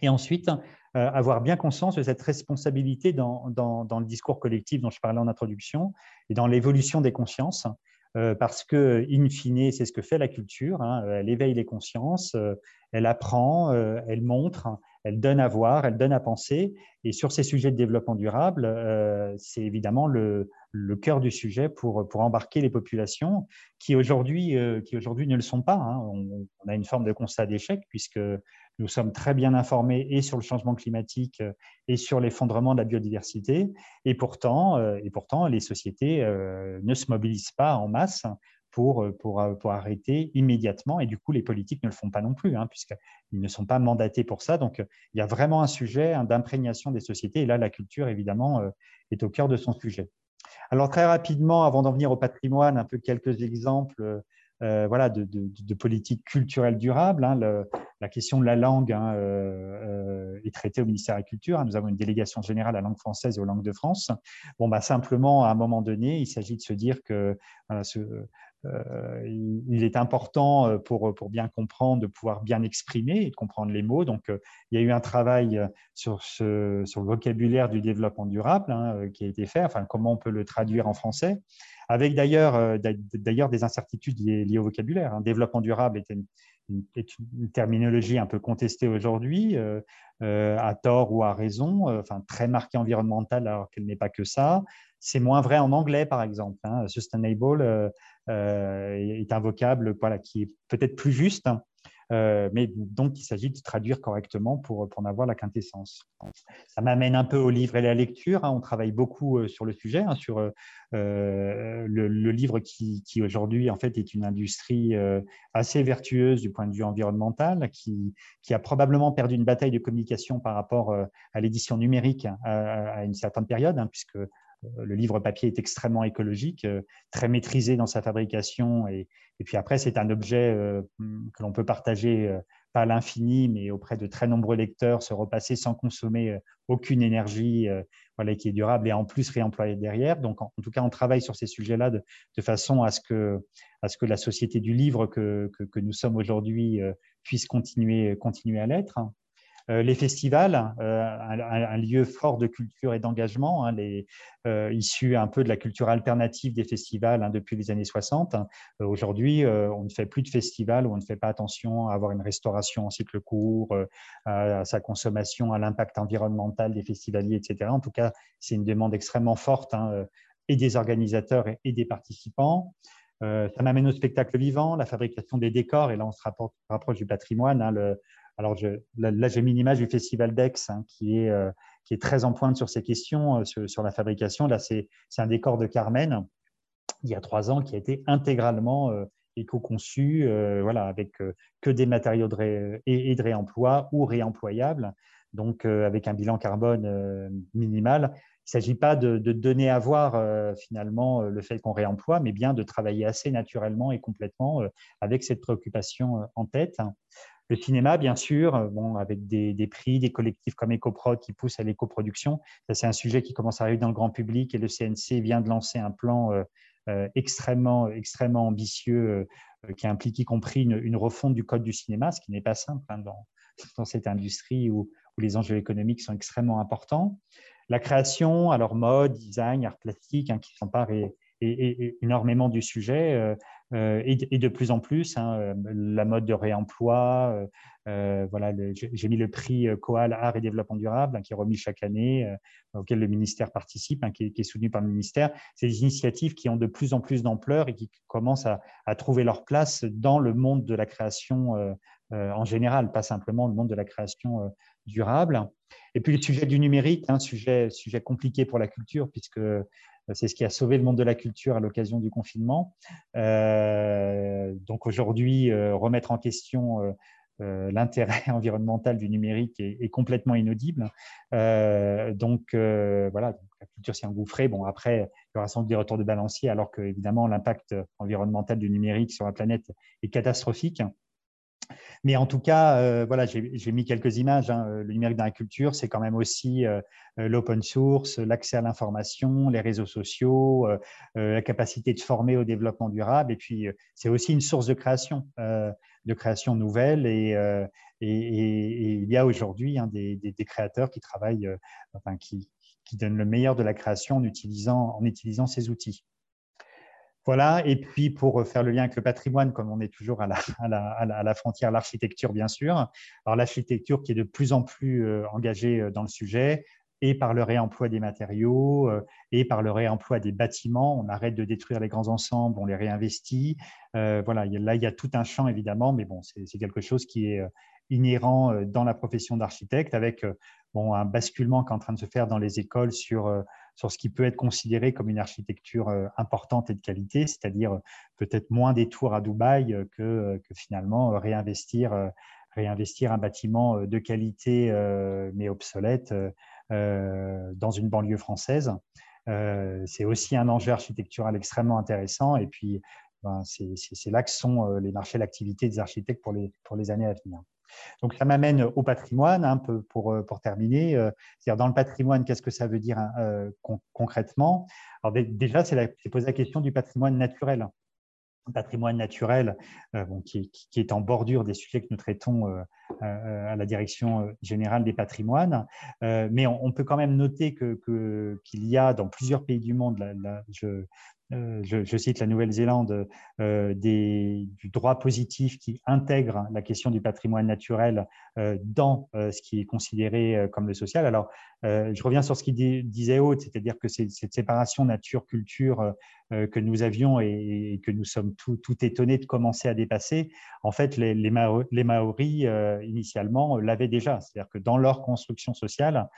Speaker 4: Et ensuite, avoir bien conscience de cette responsabilité dans, le discours collectif dont je parlais en introduction et dans l'évolution des consciences, euh, parce que, in fine, c'est ce que fait la culture. Hein, elle éveille les consciences, euh, elle apprend, elle montre, elle donne à voir, elle donne à penser. Et sur ces sujets de développement durable, c'est évidemment le, cœur du sujet pour, pour embarquer les populations qui aujourd'hui aujourd'hui ne le sont pas. Hein. On, a une forme de constat d'échec puisque nous sommes très bien informés et sur le changement climatique euh, et sur l'effondrement de la biodiversité. Et pourtant, euh, et pourtant les sociétés euh, ne se mobilisent pas en masse pour, pour, pour, arrêter immédiatement. Et du coup, les politiques ne le font pas non plus, hein, puisqu'ils ne sont pas mandatés pour ça. Donc, il y a vraiment un sujet hein, d'imprégnation des sociétés. Et là, la culture, évidemment, est au cœur de son sujet. Alors, très rapidement, avant d'en venir au patrimoine, un peu quelques exemples voilà, de, de, politique culturelle durable. Hein, la question de la langue hein, euh, euh, est traitée au ministère de la Culture. Hein. nous avons une délégation générale à la langue française et aux langues de France. Bon, bah, simplement, à un moment donné, il s'agit de se dire que ce, il est important pour, pour bien comprendre, de pouvoir bien exprimer et de comprendre les mots. Donc, il y a eu un travail sur, ce, sur le vocabulaire du développement durable qui a été fait, enfin, comment on peut le traduire en français avec d'ailleurs euh, des incertitudes liées, au vocabulaire. Hein. développement durable est une, terminologie un peu contestée aujourd'hui, euh, euh, à tort ou à raison, enfin très marquée environnementale alors qu'elle n'est pas que ça. C'est moins vrai en anglais, par exemple. Hein. Sustainable est un vocable voilà, qui est peut-être plus juste, hein. Euh, mais donc il s'agit de traduire correctement pour, pour en avoir la quintessence. Ça m'amène un peu au livre et la lecture. Hein. On travaille beaucoup euh, sur le sujet, hein, sur euh, le, livre qui, aujourd'hui en fait est une industrie assez vertueuse du point de vue environnemental, qui, qui a probablement perdu une bataille de communication par rapport à l'édition numérique à, une certaine période, hein, puisque le livre papier est extrêmement écologique, très maîtrisé dans sa fabrication et, et puis après, c'est un objet euh, que l'on peut partager, euh, pas à l'infini, mais auprès de très nombreux lecteurs, se repasser sans consommer euh, aucune énergie, qui est durable et en plus réemployer derrière. Donc, en, tout cas, on travaille sur ces sujets-là de, façon à ce, que, à ce que la société du livre que, que, nous sommes aujourd'hui puisse continuer, continuer à l'être. Euh, les festivals, euh, un, lieu fort de culture et d'engagement, hein, euh, issus un peu de la culture alternative des festivals hein, depuis les années 60. Aujourd'hui, on ne fait plus de festivals où on ne fait pas attention à avoir une restauration en cycle court, à, sa consommation, à l'impact environnemental des festivaliers, etc. En tout cas, c'est une demande extrêmement forte hein, et des organisateurs et, des participants. ça m'amène au spectacle vivant, la fabrication des décors, et là on se rapproche du patrimoine. Alors là, j'ai mis une image du Festival d'Aix hein, qui, est, euh, qui est très en pointe sur ces questions, euh, sur, la fabrication. Là, c'est un décor de Carmen, il y a trois ans, qui a été intégralement euh, éco-conçu, voilà, avec que des matériaux de et, de réemploi ou réemployables, donc avec un bilan carbone minimal. Il ne s'agit pas de, donner à voir finalement le fait qu'on réemploie, mais bien de travailler assez naturellement et complètement avec cette préoccupation en tête. Le cinéma, bien sûr, euh, bon, avec des, prix, des collectifs comme EcoProd qui poussent à l'éco-production. Ça, c'est un sujet qui commence à arriver dans le grand public et le CNC vient de lancer un plan euh, euh, extrêmement, extrêmement ambitieux qui implique y compris une, refonte du code du cinéma, ce qui n'est pas simple hein, dans, cette industrie où, les enjeux économiques sont extrêmement importants. La création, alors mode, design, art plastique, hein, qui s'emparent énormément du sujet. Euh, et, de plus en plus, hein, euh, la mode de réemploi. Euh, voilà, j'ai mis le prix Coal Art et Développement Durable hein, qui est remis chaque année, auquel le ministère participe, hein, qui, est, soutenu par le ministère. C'est des initiatives qui ont de plus en plus d'ampleur et qui commencent à, trouver leur place dans le monde de la création en général, pas simplement le monde de la création durable. Et puis le sujet du numérique, un sujet, sujet compliqué pour la culture, puisque c'est ce qui a sauvé le monde de la culture à l'occasion du confinement. Euh, donc aujourd'hui, euh, remettre en question euh, l'intérêt environnemental du numérique est, complètement inaudible. donc voilà, la culture s'y engouffrée. Bon, après, il y aura sans doute des retours de balancier, alors que évidemment l'impact environnemental du numérique sur la planète est catastrophique. Mais en tout cas, euh, voilà, j'ai mis quelques images. Hein. Le numérique dans la culture, c'est quand même aussi euh, euh, l'open source, l'accès à l'information, les réseaux sociaux, la capacité de former au développement durable. Et puis, c'est aussi une source de création, de création nouvelle. Et, il y a aujourd'hui hein, des, créateurs qui travaillent, enfin, qui, donnent le meilleur de la création en utilisant ces outils. Voilà, et puis pour faire le lien avec le patrimoine, comme on est toujours à la, frontière, l'architecture, bien sûr. Alors l'architecture qui est de plus en plus euh, engagée euh, dans le sujet, et par le réemploi des matériaux, euh, et par le réemploi des bâtiments. On arrête de détruire les grands ensembles, on les réinvestit. voilà, là, il y a tout un champ, évidemment, mais bon, c'est quelque chose qui est inhérent dans la profession d'architecte, avec bon, un basculement qui est en train de se faire dans les écoles sur, sur ce qui peut être considéré comme une architecture importante et de qualité, c'est-à-dire peut-être moins des tours à Dubaï que, que finalement réinvestir un bâtiment de qualité mais obsolète dans une banlieue française. c'est aussi un enjeu architectural extrêmement intéressant. Et puis, c'est là que sont les marchés d'activité des architectes pour les, pour les années à venir. Donc, ça m'amène au patrimoine, un peu pour, pour terminer. C'est-à-dire, dans le patrimoine, qu'est-ce que ça veut dire hein, concrètement? Alors, déjà, c'est poser la question du patrimoine naturel patrimoine naturel euh, qui, est en bordure des sujets que nous traitons euh, euh, à la direction générale des patrimoines. mais on, peut quand même noter qu'il que, y a dans plusieurs pays du monde, je, euh, je, cite la Nouvelle-Zélande, euh, du droit positif qui intègre la question du patrimoine naturel euh, dans ce qui est considéré comme le social. Alors, je reviens sur ce qu'il disait Haute, c'est-à-dire que cette séparation nature-culture que nous avions et, que nous sommes tout, étonnés de commencer à dépasser, en fait, les, Maoris, initialement, l'avaient déjà. C'est-à-dire que dans leur construction sociale,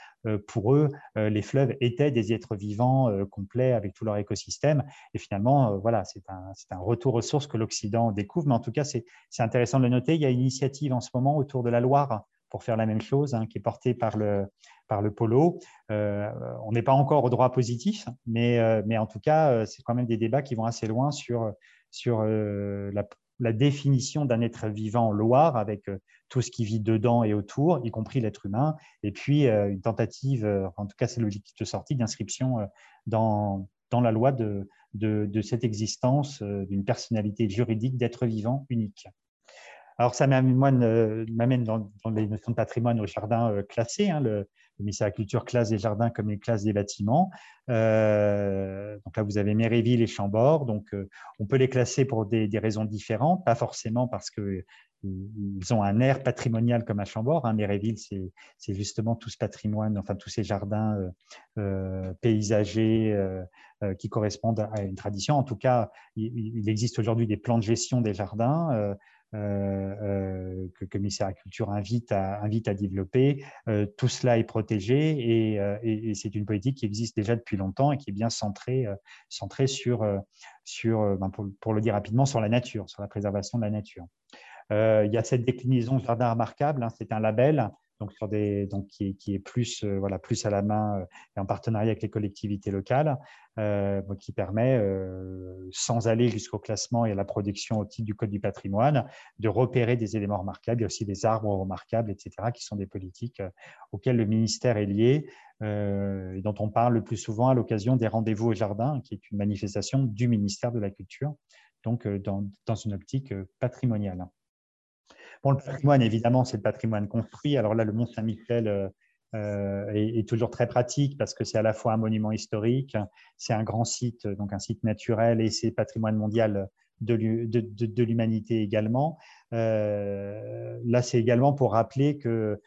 Speaker 4: pour eux, les fleuves étaient des êtres vivants complets avec tout leur écosystème. Et finalement, euh, voilà, c'est un, retour aux sources que l'Occident découvre. Mais en tout cas, c'est intéressant de le noter. Il y a une initiative en ce moment autour de la Loire pour faire la même chose, hein, qui est portée par le, par le polo. Euh, on n'est pas encore au droit positif, mais, euh, mais en tout cas, c'est quand même des débats qui vont assez loin sur, sur la, la, définition d'un être vivant Loire, avec tout ce qui vit dedans et autour, y compris l'être humain, et puis une tentative, en tout cas c'est logique de sortie, d'inscription dans, dans la loi de, cette existence euh, d'une personnalité juridique d'être vivant unique. Alors, ça m'amène euh, dans, dans, les notions de patrimoine au jardin euh, classé. Hein, le, ministère de la Culture classe les jardins comme les classes des bâtiments. donc là, vous avez Méréville et Chambord. Donc, on peut les classer pour des, des, raisons différentes, pas forcément parce que ils ont un air patrimonial comme à Chambord. Hein. Méréville, c'est justement tout ce patrimoine, enfin tous ces jardins paysagers qui correspondent à une tradition. En tout cas, il, existe aujourd'hui des plans de gestion des jardins que le commissaire à la culture invite à, développer. tout cela est protégé et, c'est une politique qui existe déjà depuis longtemps et qui est bien centrée, centrée sur, sur ben, pour, le dire rapidement, sur la nature, sur la préservation de la nature. Euh, il y a cette déclinaison Jardin Remarquable, hein, c'est un label donc sur des, donc qui, qui est plus, euh, voilà, plus à la main euh, et en partenariat avec les collectivités locales, qui permet, sans aller jusqu'au classement et à la production au titre du Code du patrimoine, de repérer des éléments remarquables. Il y a aussi des arbres remarquables, etc., qui sont des politiques auxquelles le ministère est lié et dont on parle le plus souvent à l'occasion des rendez-vous au jardin, qui est une manifestation du ministère de la Culture, donc dans, dans une optique patrimoniale. Bon, le patrimoine, évidemment, c'est le patrimoine construit. Alors là, le Mont Saint-Michel euh, euh, est, toujours très pratique parce que c'est à la fois un monument historique, c'est un grand site, donc un site naturel, et c'est patrimoine mondial de l'humanité également. Euh, là, c'est également pour rappeler que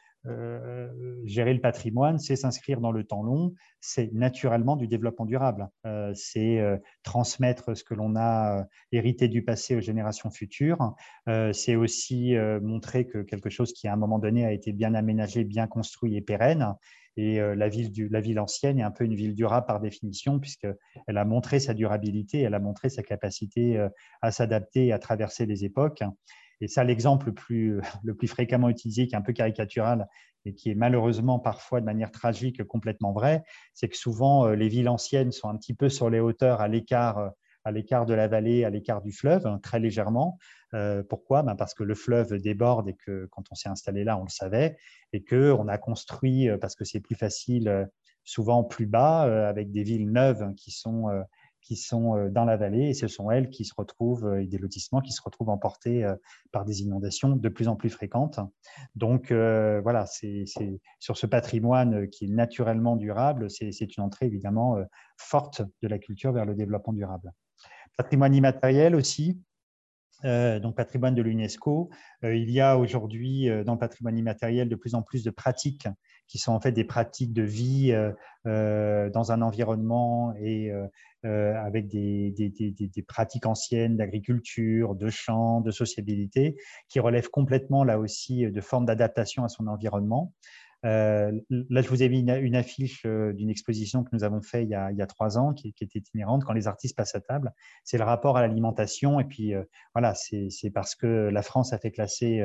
Speaker 4: gérer le patrimoine, c'est s'inscrire dans le temps long, c'est naturellement du développement durable, euh, c'est euh, transmettre ce que l'on a hérité du passé aux générations futures, c'est aussi montrer que quelque chose qui à un moment donné a été bien aménagé, bien construit et pérenne, et la, ville la ville ancienne est un peu une ville durable par définition, puisqu'elle a montré sa durabilité, elle a montré sa capacité à s'adapter et à traverser les époques. Et ça, l'exemple le plus, le plus fréquemment utilisé, qui est un peu caricatural et qui est malheureusement parfois de manière tragique complètement vrai, c'est que souvent euh, les villes anciennes sont un petit peu sur les hauteurs, à l'écart à l'écart de la vallée, à l'écart du fleuve, hein, très légèrement. Euh, pourquoi? Ben Parce que le fleuve déborde et que quand on s'est installé là, on le savait, et qu'on a construit, euh, parce que c'est plus facile, souvent plus bas, avec des villes neuves qui sont qui sont euh, dans la vallée et ce sont elles qui se retrouvent, euh, et des lotissements qui se retrouvent emportés euh, par des inondations de plus en plus fréquentes. Donc voilà, c'est sur ce patrimoine qui est naturellement durable, c'est une entrée évidemment forte de la culture vers le développement durable. Patrimoine immatériel aussi, donc patrimoine de l'UNESCO. il y a aujourd'hui dans le patrimoine immatériel de plus en plus de pratiques qui sont en fait des pratiques de vie dans un environnement et avec des, des, pratiques anciennes d'agriculture, de champs, de sociabilité, qui relèvent complètement là aussi de formes d'adaptation à son environnement. Euh, là, je vous ai mis une, affiche euh, d'une exposition que nous avons faite il, y a trois ans, qui, était itinérante, quand les artistes passent à table. C'est le rapport à l'alimentation. Et puis, euh, voilà, c'est parce que la France a fait classer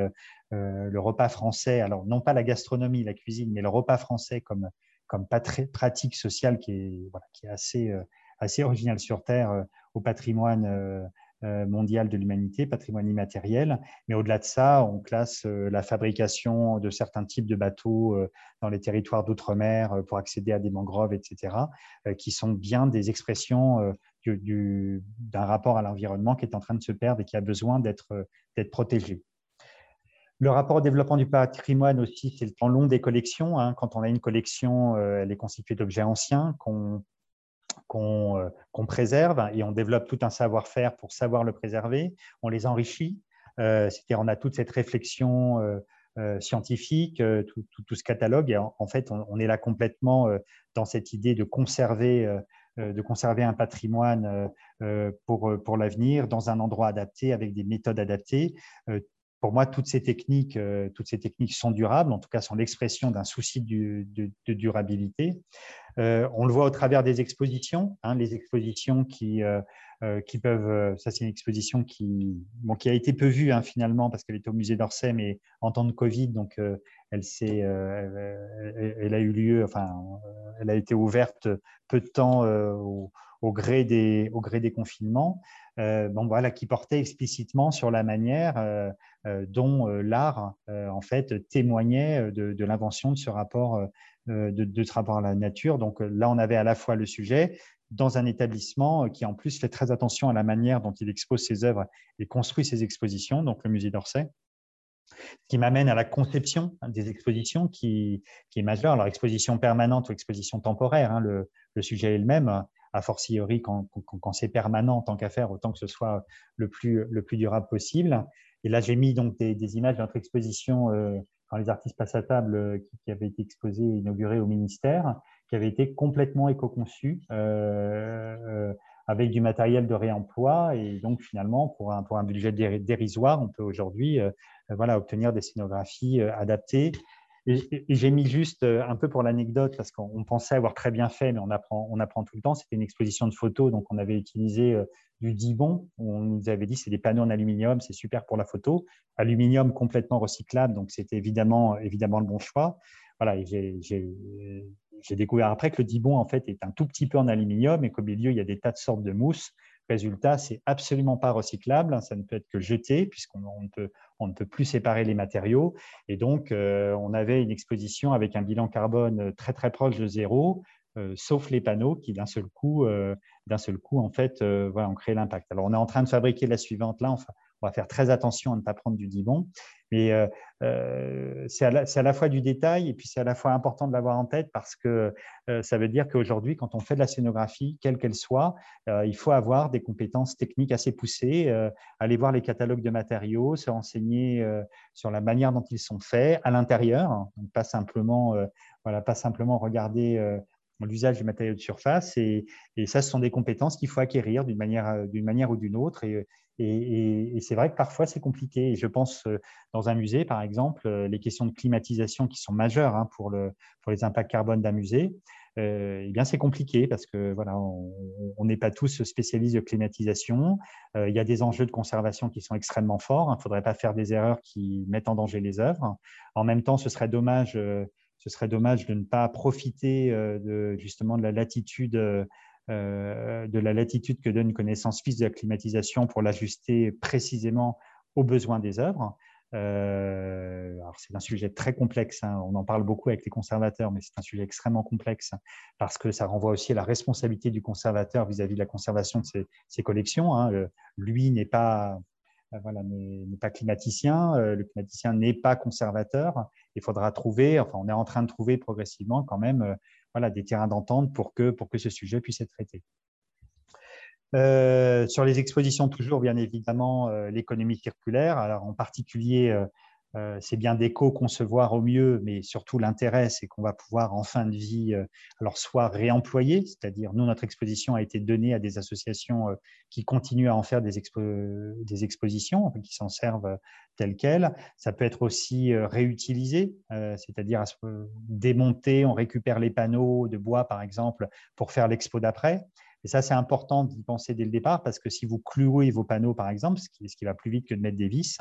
Speaker 4: le repas français, alors non pas la gastronomie, la cuisine, mais le repas français comme, pratique sociale qui est, voilà, qui est assez, assez originale sur Terre au patrimoine euh, mondial de l'humanité, patrimoine immatériel. Mais au-delà de ça, on classe euh, la fabrication de certains types de bateaux euh, dans les territoires d'outre-mer pour accéder à des mangroves, etc., qui sont bien des expressions d'un rapport à l'environnement qui est en train de se perdre et qui a besoin d'être protégé. Le rapport au développement du patrimoine aussi, c'est le temps long des collections. Hein. Quand on a une collection, elle est constituée d'objets anciens qu'on euh, qu'on préserve et on développe tout un savoir-faire pour savoir le préserver. On les enrichit. Euh, c'est-à-dire, on a toute cette réflexion euh, scientifique, tout, ce catalogue. Et en, fait, on, est là complètement dans cette idée de conserver, de conserver un patrimoine pour, pour l'avenir dans un endroit adapté avec des méthodes adaptées pour moi, toutes ces techniques, toutes ces techniques sont durables, en tout cas sont l'expression d'un souci de, durabilité. Euh, on le voit au travers des expositions, hein, les expositions qui, euh, euh, qui peuvent. Ça, c'est une exposition qui, bon, qui a été peu vue hein, finalement parce qu'elle était au musée d'Orsay, mais en temps de Covid, donc elle, elle, a eu lieu, enfin, elle a été ouverte peu de temps au, gré des, au gré des confinements. bon, voilà, qui portait explicitement sur la manière dont l'art en fait témoignait de, de l'invention de ce rapport euh, de, rapport à la nature. Donc euh, là, on avait à la fois le sujet dans un établissement euh, qui en plus fait très attention à la manière dont il expose ses œuvres et construit ses expositions, donc le musée d'Orsay. Ce qui m'amène à la conception des expositions qui, est majeure. Alors, exposition permanente ou exposition temporaire, hein, le, sujet est le même, a fortiori quand, quand, c'est permanent, tant qu'à faire, autant que ce soit le plus, le plus durable possible. Et là, j'ai mis donc des, images de notre exposition quand les artistes passent à table euh, qui, avait été exposé et inauguré au ministère, qui avait été complètement éco-conçu euh, euh, avec du matériel de réemploi. Et donc, finalement, pour un, pour un budget dérisoire, on peut aujourd'hui voilà, obtenir des scénographies adaptées et, j'ai mis juste euh, un peu pour l'anecdote, parce qu'on pensait avoir très bien fait, mais on apprend, on apprend tout le temps. C'était une exposition de photos, donc on avait utilisé euh, du Dibon. On nous avait dit c'est des panneaux en aluminium, c'est super pour la photo. Aluminium complètement recyclable, donc c'était évidemment, évidemment le bon choix. Voilà, j'ai découvert après que le Dibon en fait est un tout petit peu en aluminium et qu'au milieu il y a des tas de sortes de mousse Résultat, c'est absolument pas recyclable, ça ne peut être que jeté puisqu'on ne peut, on ne peut plus séparer les matériaux. Et donc, euh, on avait une exposition avec un bilan carbone très très proche de zéro, euh, sauf les panneaux qui d'un seul coup, euh, d'un seul coup, en fait, voilà, ont créé l'impact. Alors, on est en train de fabriquer la suivante là. On va faire très attention à ne pas prendre du dibon. Mais euh, euh, c'est à, la fois du détail et puis c'est à la fois important de l'avoir en tête parce que euh, ça veut dire qu'aujourd'hui, quand on fait de la scénographie, quelle qu'elle soit, il faut avoir des compétences techniques assez poussées, aller voir les catalogues de matériaux, se renseigner sur la manière dont ils sont faits à l'intérieur, pas simplement, voilà, pas simplement regarder l'usage du matériau de surface. Et, et, ça, ce sont des compétences qu'il faut acquérir d'une manière, manière ou d'une autre. Et, et, c'est vrai que parfois, c'est compliqué. Je pense, euh, dans un musée, par exemple, euh, les questions de climatisation qui sont majeures hein, pour, le, pour les impacts carbone d'un musée, euh, eh bien, c'est compliqué parce que voilà, on n'est pas tous spécialistes de climatisation. il y a des enjeux de conservation qui sont extrêmement forts. Il ne faudrait pas faire des erreurs qui mettent en danger les œuvres. En même temps, ce serait dommage, de ne pas profiter justement de la latitude de la latitude que donne une connaissance fixe de la climatisation pour l'ajuster précisément aux besoins des œuvres. Euh, c'est un sujet très complexe, hein. on en parle beaucoup avec les conservateurs, mais c'est un sujet extrêmement complexe parce que ça renvoie aussi à la responsabilité du conservateur vis-à-vis de la conservation de ses, collections. Hein. Euh, lui n'est pas, voilà, n'est pas climaticien, le climaticien n'est pas conservateur. Il faudra trouver, enfin, on est en train de trouver progressivement quand même voilà, des terrains d'entente pour que, pour que ce sujet puisse être traité. sur les expositions, toujours bien évidemment l'économie circulaire. Alors en particulier, euh, c'est bien d'éco-concevoir au mieux, mais surtout l'intérêt, c'est qu'on va pouvoir en fin de vie, euh, alors soit réemployer, c'est-à-dire nous, notre exposition a été donnée à des associations euh, qui continuent à en faire des, expositions, qui s'en servent telles quelles. Ça peut être aussi réutilisé, c'est-à-dire démonter, on récupère les panneaux de bois, par exemple, pour faire l'expo d'après. Et ça, c'est important d'y penser dès le départ parce que si vous clouez vos panneaux, par exemple, ce qui, ce qui va plus vite que de mettre des vis,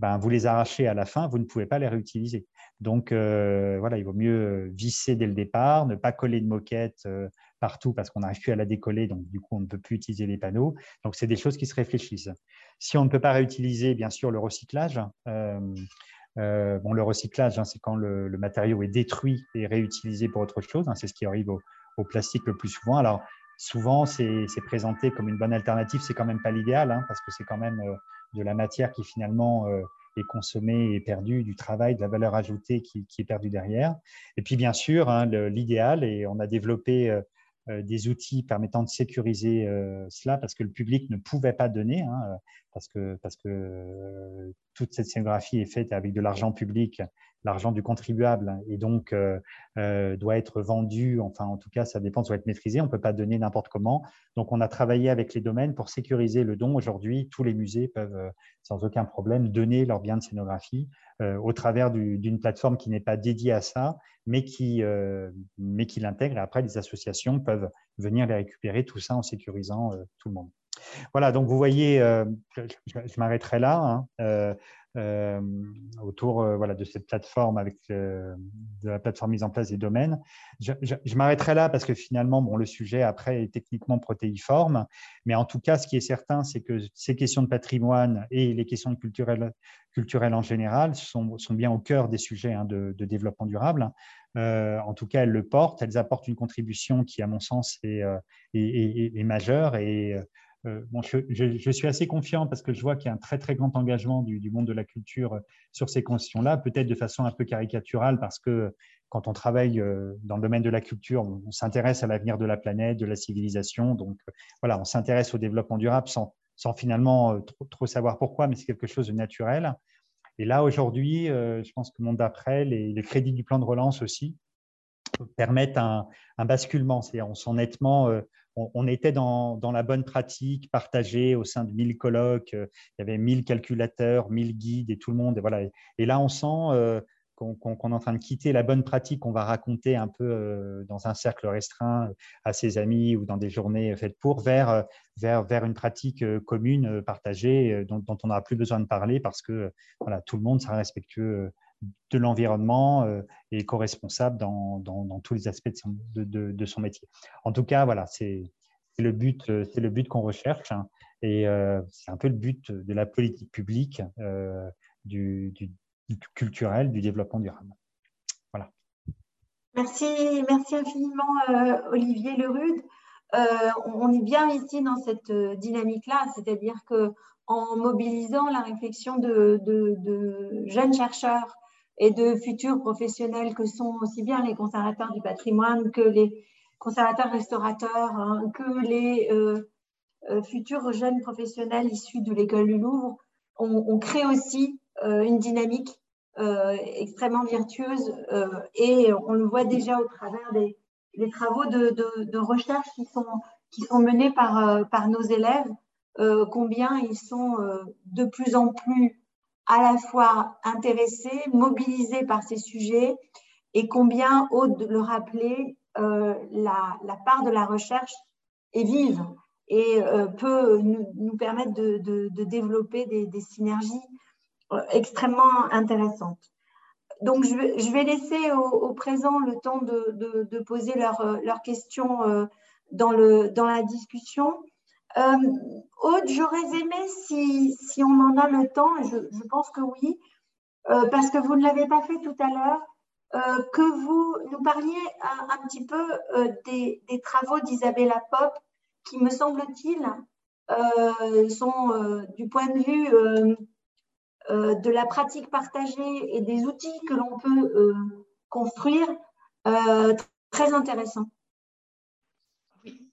Speaker 4: ben, vous les arrachez à la fin, vous ne pouvez pas les réutiliser. Donc euh, voilà, il vaut mieux visser dès le départ, ne pas coller de moquette euh, partout parce qu'on n'arrive plus à la décoller, donc du coup on ne peut plus utiliser les panneaux. Donc c'est des choses qui se réfléchissent. Si on ne peut pas réutiliser, bien sûr, le recyclage. Euh, bon, le recyclage, hein, c'est quand le, matériau est détruit et réutilisé pour autre chose. Hein, c'est ce qui arrive au, au, plastique le plus souvent. Alors souvent c'est présenté comme une bonne alternative, c'est quand même pas l'idéal hein, parce que c'est quand même de la matière qui finalement euh, est consommée et perdue, du travail, de la valeur ajoutée qui, est perdue derrière. Et puis bien sûr, hein, l'idéal, et on a développé euh, euh, des outils permettant de sécuriser cela parce que le public ne pouvait pas donner, hein, parce, que, parce que toute cette scénographie est faite avec de l'argent public l'argent du contribuable et donc euh, euh, doit être vendu, enfin en tout cas ça dépend, ça doit être maîtrisé, on ne peut pas donner n'importe comment. Donc on a travaillé avec les domaines pour sécuriser le don. Aujourd'hui, tous les musées peuvent euh, sans aucun problème donner leurs biens de scénographie au travers d'une plateforme qui n'est pas dédiée à ça, mais qui, mais qui l'intègre. Et après, les associations peuvent venir les récupérer, tout ça en sécurisant tout le monde. Voilà, donc vous voyez, je, m'arrêterai là. Hein, euh, autour euh, voilà, de cette plateforme avec euh, de la plateforme mise en place des domaines. Je, m'arrêterai là parce que finalement, bon, le sujet après est techniquement protéiforme, mais en tout cas, ce qui est certain, c'est que ces questions de patrimoine et les questions culturelles, culturelles en général sont, sont bien au cœur des sujets hein, de, développement durable. en tout cas, elles le portent, elles apportent une contribution qui, à mon sens, est, est, est majeure et euh, je, suis assez confiant parce que je vois qu'il y a un très très grand engagement du, monde de la culture euh, sur ces questions-là, peut-être de façon un peu caricaturale parce que quand on travaille euh, dans le domaine de la culture, on, s'intéresse à l'avenir de la planète, de la civilisation. Donc voilà, on s'intéresse au développement durable sans, sans finalement trop, savoir pourquoi, mais c'est quelque chose de naturel. Et là, aujourd'hui, je pense que monde d'après, les, les, crédits du plan de relance aussi, permettent un, un basculement. C'est-à-dire, on sent nettement on, était dans, la bonne pratique partagée au sein de 1000 colloques. Euh, il y avait 1000 calculateurs, 1000 guides et tout le monde. Et, voilà. et là, on sent euh, qu'on est en train de quitter la bonne pratique qu'on va raconter un peu euh, dans un cercle restreint à ses amis ou dans des journées faites pour, vers, vers, vers une pratique commune, partagée, dont, on n'aura plus besoin de parler parce que voilà, tout le monde sera respectueux de l'environnement euh, et co-responsable dans, tous les aspects de son, métier. En tout cas, voilà, c'est le but, euh, c'est le but qu'on recherche hein. et euh, c'est un peu le but de la politique publique du, culturel, du développement durable. Voilà.
Speaker 2: Merci, merci infiniment Olivier Lerude. on est bien ici dans cette dynamique-là, c'est-à-dire que en mobilisant la réflexion de, jeunes chercheurs et de futurs professionnels que sont aussi bien les conservateurs du patrimoine que les conservateurs restaurateurs, hein, que les euh, euh, futurs jeunes professionnels issus de l'école du Louvre, on, crée aussi euh, une dynamique extrêmement virtueuse et on le voit déjà au travers des, travaux de, recherche qui sont, menés par nos élèves, combien ils sont de plus en plus à la fois intéressés, mobilisés par ces sujets et combien, au de le rappeler, euh, la, part de la recherche est vive et euh, peut nous, permettre de, développer des, synergies euh, extrêmement intéressantes. Donc, je vais, laisser au, présent le temps de, poser leurs questions dans la discussion. Euh, Aude, j'aurais aimé, si, si, on en a le temps, et je, pense que oui, euh, parce que vous ne l'avez pas fait tout à l'heure, euh, que vous nous parliez un, petit peu des, des, travaux d'Isabella Pop, qui me semble-t-il sont du point de vue de la pratique partagée et des outils que l'on peut construire très intéressants.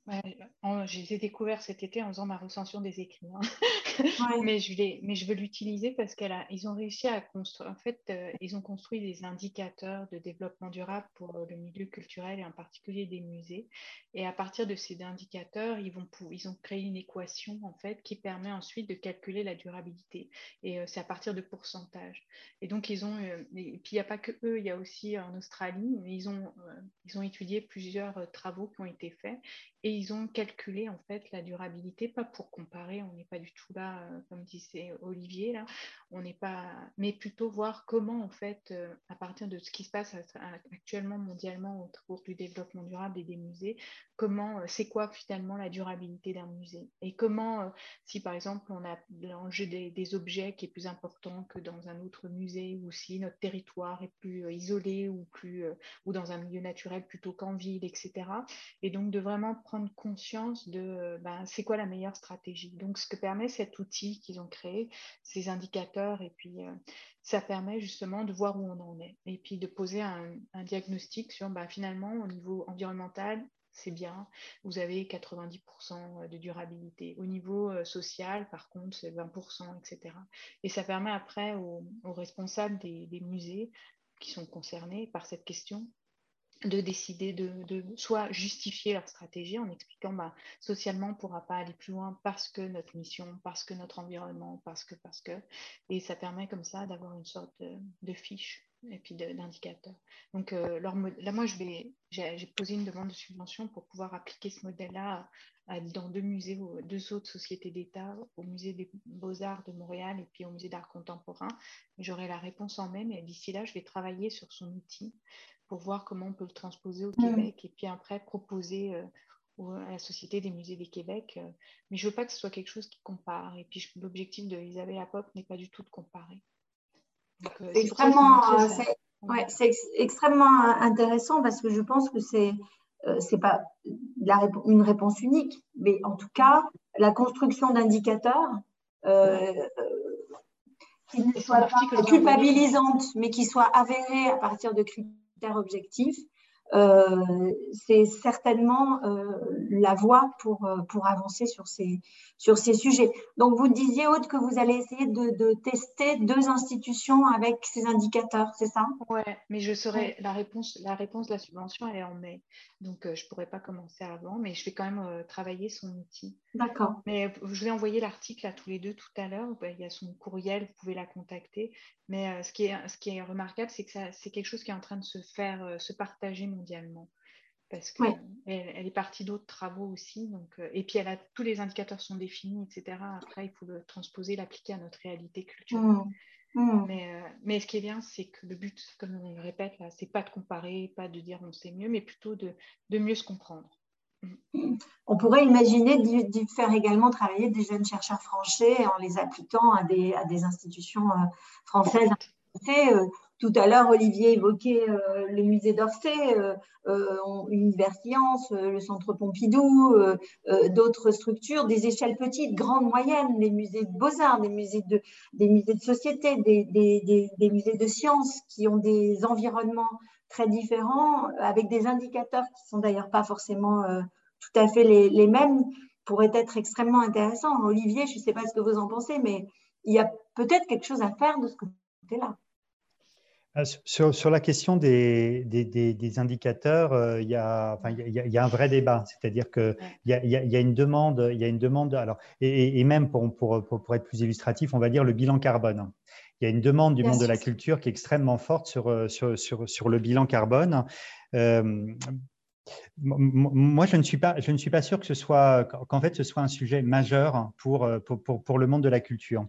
Speaker 3: Je les ai découverts cet été en faisant ma recension des écrits. Hein. mais, je mais je veux l'utiliser parce qu'ils ont réussi à construire. En fait, euh, ils ont construit des indicateurs de développement durable pour le milieu culturel et en particulier des musées. Et à partir de ces indicateurs, ils, vont, ils ont créé une équation en fait qui permet ensuite de calculer la durabilité. Et euh, c'est à partir de pourcentage. Et donc, ils ont. Euh, et puis, il n'y a pas que eux, il y a aussi en Australie, mais ils ont, ils ont étudié plusieurs travaux qui ont été faits et ils ont calculé en fait la durabilité, pas pour comparer, on n'est pas du tout là, euh, comme disait Olivier, là, on n'est pas, mais plutôt voir comment en fait, euh, à partir de ce qui se passe actuellement mondialement autour du développement durable et des musées, comment, euh, c'est quoi finalement la durabilité d'un musée? Et comment, si par exemple on a l'enjeu des, des, objets qui est plus important que dans un autre musée ou si notre territoire est plus isolé ou plus ou dans un milieu naturel plutôt qu'en ville, etc. Et donc de vraiment prendre conscience de ben, c'est quoi la meilleure stratégie. Donc, ce que permet cet outil qu'ils ont créé, ces indicateurs, et puis euh, ça permet justement de voir où on en est, et puis de poser un, diagnostic sur ben, finalement au niveau environnemental, c'est bien, vous avez 90% de durabilité. Au niveau euh, social, par contre, c'est 20%, etc. Et ça permet après aux, responsables des musées qui sont concernés par cette question de décider de, soit justifier leur stratégie en expliquant bah, socialement on ne pourra pas aller plus loin parce que notre mission, parce que notre environnement, parce que, parce que. Et ça permet comme ça d'avoir une sorte de, fiche et puis d'indicateur. Donc euh, là, moi, j'ai posé une demande de subvention pour pouvoir appliquer ce modèle-là dans deux musées, deux autres sociétés d'État, au musée des Beaux-Arts de Montréal et puis au musée d'art contemporain. J'aurai la réponse en mai, mais d'ici là, je vais travailler sur son outil pour voir comment on peut le transposer au Québec et puis après proposer euh, à la Société des musées des Québec. Euh. mais je ne veux pas que ce soit quelque chose qui compare. Et puis l'objectif de Isabelle Pop n'est pas du tout de comparer.
Speaker 2: Euh, c'est extrêmement, intéressant parce que je pense que c'est c'est pas une réponse unique, mais en tout cas, la construction d'indicateurs qui ne soient pas culpabilisantes, mais qui soient avérées à partir de critères objectif, euh, c'est certainement euh, la voie pour, euh, pour avancer sur ces, sur ces sujets. Donc, vous disiez, Aude, que vous allez essayer de, tester deux institutions avec ces indicateurs, c'est ça?
Speaker 3: Oui, mais je serai, la, réponse, la réponse de la subvention, elle est en mai. Donc, je ne pourrais pas commencer avant, mais je vais quand même travailler son outil.
Speaker 2: D'accord.
Speaker 3: Mais je vais envoyer l'article à tous les deux tout à l'heure. Il y a son courriel, vous pouvez la contacter. Mais ce, qui est, ce qui est remarquable, c'est que c'est quelque chose qui est en train de se faire, se partager mondialement. Parce qu'elle elle est partie d'autres travaux aussi. Donc, euh, et puis, elle a, tous les indicateurs sont définis, etc. Après, il faut le transposer, l'appliquer à notre réalité culturelle. Mmh. Mmh. Mais, euh, mais, ce qui est bien, c'est que le but, comme on le répète, là, c'est pas de comparer, pas de dire on sait mieux, mais plutôt de, de mieux se comprendre.
Speaker 2: Mmh. On pourrait imaginer de faire également travailler des jeunes chercheurs français en les appliquant à des, à des institutions euh, françaises. Tout à l'heure, Olivier évoquait euh, le musée d'Orsay, euh, euh, Univers Science, le Centre Pompidou, d'autres structures, des échelles petites, grandes, moyennes, des musées de beaux-arts, des musées de, des musées de société, des, musées de sciences qui ont des environnements très différents, avec des indicateurs qui ne sont d'ailleurs pas forcément tout à fait les, les mêmes, pourraient être extrêmement intéressants. Olivier, je ne sais pas ce que vous en pensez, mais il y a peut-être quelque chose à faire de ce côté-là.
Speaker 4: Euh, sur, la question des, des, indicateurs, euh, il, y a, il, y a, un vrai débat. C'est-à-dire qu'il y, a, il y a une demande, il y a une demande alors, et, même pour, pour, pour, être plus illustratif, on va dire le bilan carbone. Il y a une demande du monde de la culture qui est extrêmement forte sur, euh, sur, sur, sur le bilan carbone. Moi, je ne suis pas, je ne suis pas sûr que ce soit, qu'en fait, ce soit un sujet majeur pour, pour, pour, le monde de la culture.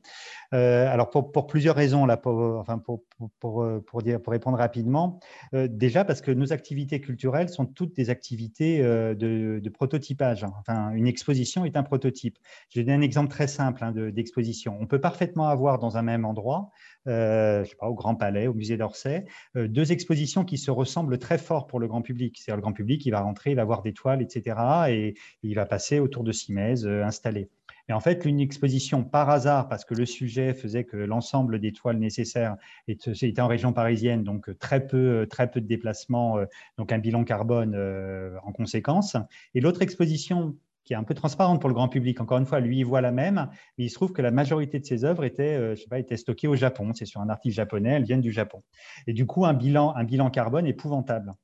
Speaker 4: Euh, alors, pour, plusieurs raisons, là, pour, enfin, pour, pour, pour répondre rapidement. Euh, déjà, parce que nos activités culturelles sont toutes des activités euh, de, prototypage. Enfin, une exposition est un prototype. Je vais donner un exemple très simple hein, d'exposition. On peut parfaitement avoir dans un même endroit, au Grand Palais, au Musée d'Orsay, deux expositions qui se ressemblent très fort pour le grand public. C'est-à-dire le grand public, il va rentrer, il va voir des toiles, etc. Et, il va passer autour de Simèze installé. Mais en fait, une exposition par hasard, parce que le sujet faisait que l'ensemble des toiles nécessaires était en région parisienne, donc très peu, très peu de déplacements, donc un bilan carbone en conséquence. Et l'autre exposition qui est un peu transparente pour le grand public. Encore une fois, lui, il voit la même, mais il se trouve que la majorité de ses œuvres étaient, euh, stockées au Japon. C'est sur un article japonais, elles viennent du Japon. Et du coup, un bilan, un bilan carbone épouvantable.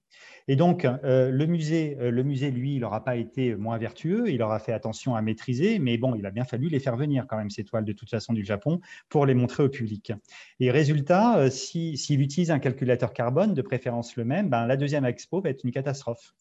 Speaker 4: Et donc, euh, le, musée, euh, le musée, lui, il n'aura pas été moins vertueux, il aura fait attention à maîtriser, mais bon, il a bien fallu les faire venir quand même, ces toiles, de toute façon, du Japon, pour les montrer au public. Et résultat, s'il utilise un calculateur carbone, de préférence le même, ben, la deuxième expo va être une catastrophe.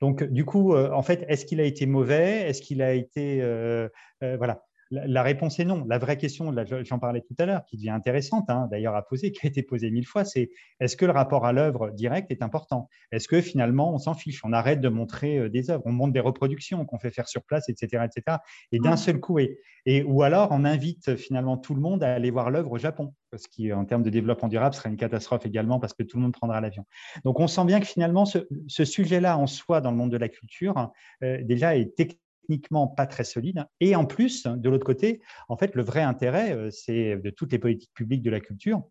Speaker 4: Donc, du coup, euh, en fait, est-ce qu'il a été mauvais? Est-ce qu'il a été. Euh, euh, voilà. La, réponse est non. La vraie question, j'en parlais tout à l'heure, qui devient intéressante hein, d'ailleurs à poser, qui a été posée mille fois, c'est est-ce que le rapport à l'œuvre directe est important? Est-ce que finalement on s'en fiche On arrête de montrer euh, des œuvres, on montre des reproductions qu'on fait faire sur place, etc. etc. et d'un seul coup, et, et, ou alors on invite finalement tout le monde à aller voir l'œuvre au Japon, ce qui en termes de développement durable serait une catastrophe également parce que tout le monde prendra l'avion. Donc on sent bien que finalement ce, sujet-là en soi dans le monde de la culture euh, déjà est technique techniquement pas très solide. Et en plus, de l'autre côté, en fait, le vrai intérêt, euh, c'est de toutes les politiques publiques de la culture,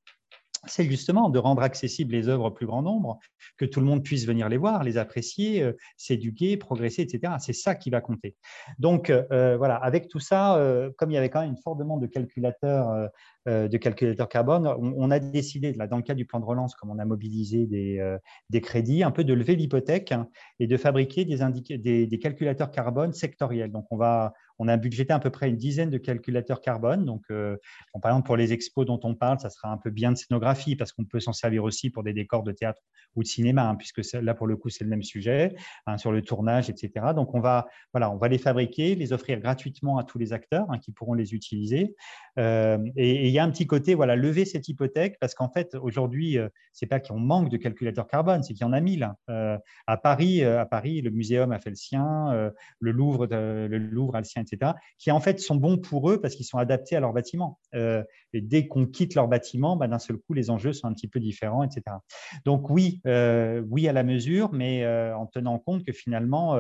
Speaker 4: c'est justement de rendre accessibles les œuvres au plus grand nombre, que tout le monde puisse venir les voir, les apprécier, euh, s'éduquer, progresser, etc. C'est ça qui va compter. Donc euh, voilà, avec tout ça, comme il y avait quand même une forte demande de calculateurs euh, de calculateur carbone, on, a décidé, là, dans le cadre du plan de relance, comme on a mobilisé des, euh, crédits, un peu de lever l'hypothèque et de fabriquer des, des, calculateurs carbone sectoriels. Donc, on, va, on a budgété à peu près une dizaine de calculateurs carbone. Donc, euh, par exemple, pour les expos dont on parle, ça sera un peu bien de scénographie parce qu'on peut s'en servir aussi pour des décors de théâtre ou de cinéma, hein, puisque là, pour le coup, c'est le même sujet, hein, sur le tournage, etc. Donc, on va, voilà, on va les fabriquer, les offrir gratuitement à tous les acteurs hein, qui pourront les utiliser. et, et y a un petit côté, voilà, lever cette hypothèque, parce qu'en fait, aujourd'hui, euh, c'est pas qu'on manque de calculateurs carbone, c'est qu'il y en a mille. Euh, à Paris, euh, à Paris, le muséum a fait le sien, Louvre, le Louvre a le sien, qui en fait sont bons pour eux parce qu'ils sont adaptés à leur bâtiment. et dès qu'on quitte leur bâtiment, bah, d'un seul coup, les enjeux sont un petit peu différents, etc. Donc oui, oui à la mesure, mais en tenant compte que finalement,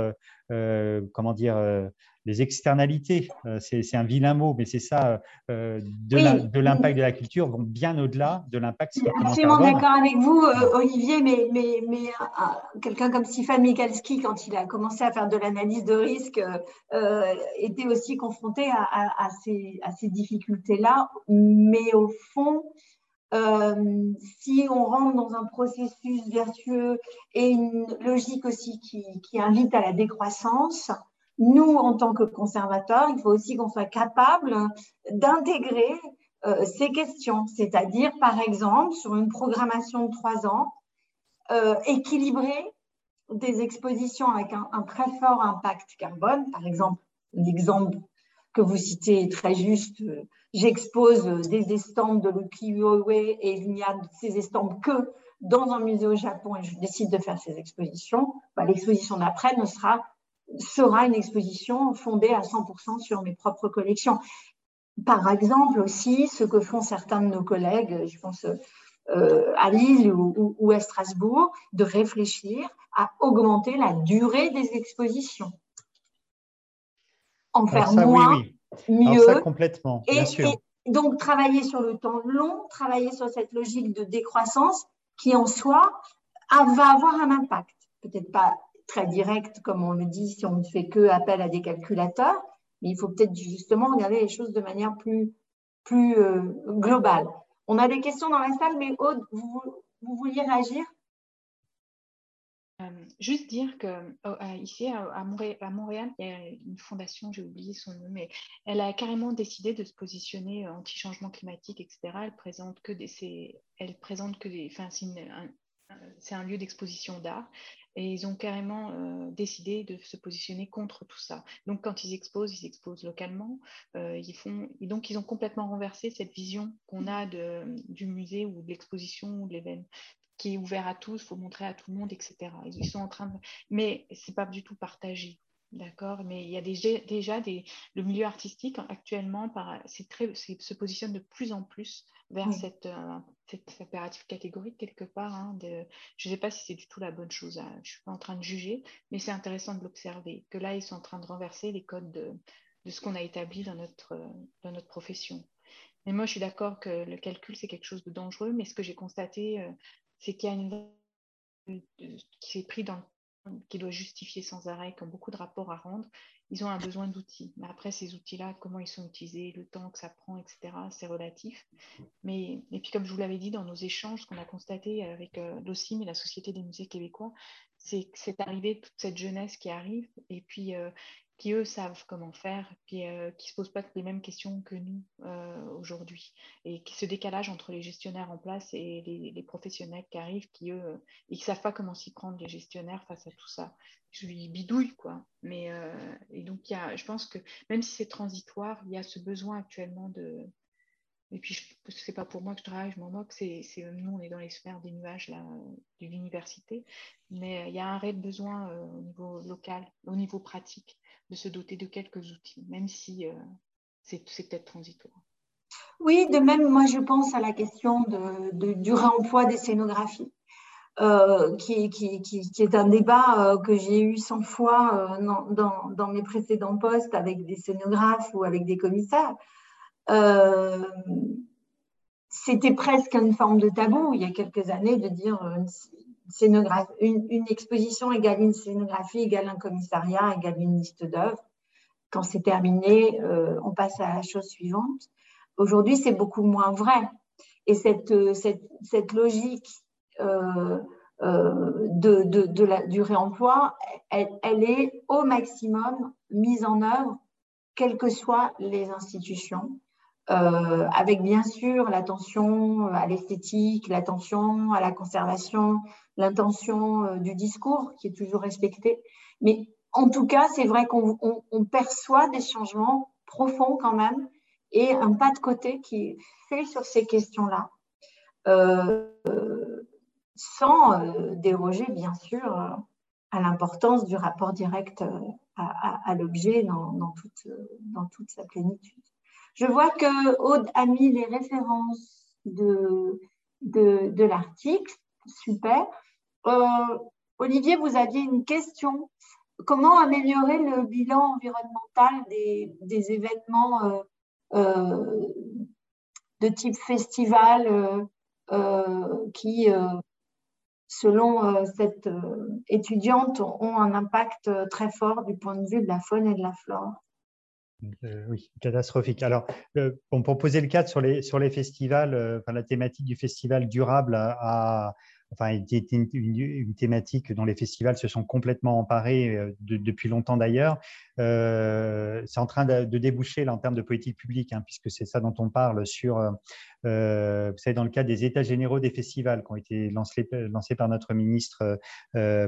Speaker 4: comment dire, les externalités, euh, c'est un vilain mot, mais c'est ça, euh, de l'impact de la culture vont bien au-delà de l'impact.
Speaker 2: Je suis absolument d'accord avec vous, euh, Olivier, mais, mais, mais quelqu'un comme Stéphane Mikalski, quand il a commencé à faire de l'analyse de risque, était aussi confronté à, ces, à ces difficultés-là. Mais au fond, si on rentre dans un processus vertueux et une logique aussi qui, qui invite à la décroissance, nous, en tant que conservateurs, il faut aussi qu'on soit capable d'intégrer euh, ces questions, c'est-à-dire, par exemple, sur une programmation de trois ans, euh, équilibrer des expositions avec un, très fort impact carbone. Par exemple, l'exemple que vous citez est très juste. J'expose des estampes de l'ukiyo et il n'y a ces estampes que dans un musée au Japon et je décide de faire ces expositions. Bah, l'exposition d'après ne sera sera une exposition fondée à 100% sur mes propres collections. Par exemple aussi, ce que font certains de nos collègues, je pense euh, à Lille ou, à Strasbourg, de réfléchir à augmenter la durée des expositions. En faire moins, mieux.
Speaker 4: complètement,
Speaker 2: bien sûr. et donc, travailler sur le temps long, travailler sur cette logique de décroissance qui, en soi, va avoir un impact. Peut-être pas très direct, comme on le dit, si on ne fait que appel à des calculateurs, mais il faut peut-être justement regarder les choses de manière plus, plus euh, globale. On a des questions dans la salle, mais Aude, vous, vouliez réagir?
Speaker 3: Euh, juste dire que oh, euh, ici à, Montréal, il y a une fondation, j'ai oublié son nom, mais elle a carrément décidé de se positionner anti-changement climatique, etc. Elle présente que des, elle présente que des, enfin, c'est lieu d'exposition d'art et ils ont carrément euh, décidé de se positionner contre tout ça. Donc, quand ils exposent, ils exposent localement. Euh, ils et donc, ils ont complètement renversé cette vision qu'on a du musée ou de l'exposition ou de l'événement qui est ouvert à tous, faut montrer à tout le monde, etc. Ils sont en train de... Mais ce n'est pas du tout partagé. D'accord, mais il y a déjà, déjà des, le milieu artistique actuellement c'est très, se positionne de plus en plus vers cette, euh, cet impératif catégorique quelque part. Hein, de, je ne sais pas si c'est du tout la bonne chose, je ne suis pas en train de juger, mais c'est intéressant de l'observer, que là, ils sont en train de renverser les codes de, de ce qu'on a établi dans notre, dans notre profession. Mais moi, je suis d'accord que le calcul, c'est quelque chose de dangereux, mais ce que j'ai constaté, c'est qu'il y a une qui s'est pris dans qui doit justifier sans arrêt, qui ont beaucoup de rapports à rendre, ils ont un besoin d'outils. Mais après, ces outils-là, comment ils sont utilisés, le temps que ça prend, etc., c'est relatif. Mais, et puis, comme je vous l'avais dit dans nos échanges, ce qu'on a constaté avec euh, l'OCIM et la Société des musées québécois, c'est que c'est arrivé toute cette jeunesse qui arrive. Et puis, euh, qui, eux, savent comment faire, puis euh, qui se posent pas les mêmes questions que nous euh, aujourd'hui. Et qui ce décalage entre les gestionnaires en place et les, professionnels qui arrivent, qui, eux, euh, ne savent pas comment s'y prendre, les gestionnaires, face à tout ça. Je lui bidouille, quoi. Mais, et donc, a, je pense que même si c'est transitoire, il y a ce besoin actuellement de, et puis, ce n'est pas pour moi que je travaille, je m'en moque. C'est, nous, on est dans les sphères des nuages là, de l'université. Mais il y a un réel besoin au niveau local, au niveau pratique, de se doter de quelques outils, même si euh, c'est, peut-être transitoire.
Speaker 2: Oui, de même, moi, je pense à la question du réemploi des scénographies. Euh, qui, est un débat euh, que j'ai eu 100 fois dans, mes précédents postes avec des scénographes ou avec des commissaires. C'était presque une forme de tabou il y a quelques années de dire une, exposition égale une scénographie égale un commissariat égale une liste d'œuvres. Quand c'est terminé, euh, on passe à la chose suivante. Aujourd'hui, c'est beaucoup moins vrai. Et cette, euh, cette, logique euh, de, de, du réemploi, elle, est au maximum mise en œuvre, quelles que soient les institutions. Avec bien sûr l'attention à l'esthétique, l'attention à la conservation, l'intention euh, du discours qui est toujours respectée. Mais en tout cas, c'est vrai qu'on perçoit des changements profonds quand même et un pas de côté qui est fait sur ces questions-là, euh, sans euh, déroger bien sûr à l'importance du rapport direct à, l'objet dans, toute, sa plénitude. Je vois que Aude a mis les références de, l'article. Super. Euh, Olivier, vous aviez une question. Comment améliorer le bilan environnemental des, événements euh, euh, de type festival qui, selon cette étudiante, ont un impact très fort du point de vue de la faune et de la flore?
Speaker 4: Oui, catastrophique. Alors, pour poser le cadre sur les, sur les festivals, la thématique du festival durable a, enfin, était une, une, thématique dont les festivals se sont complètement emparés euh, depuis longtemps d'ailleurs. Euh, c'est en train de, déboucher en termes de politique publique, hein, puisque c'est ça dont on parle sur, euh, vous savez, dans le cadre des états généraux des festivals qui ont été lancés, par notre ministre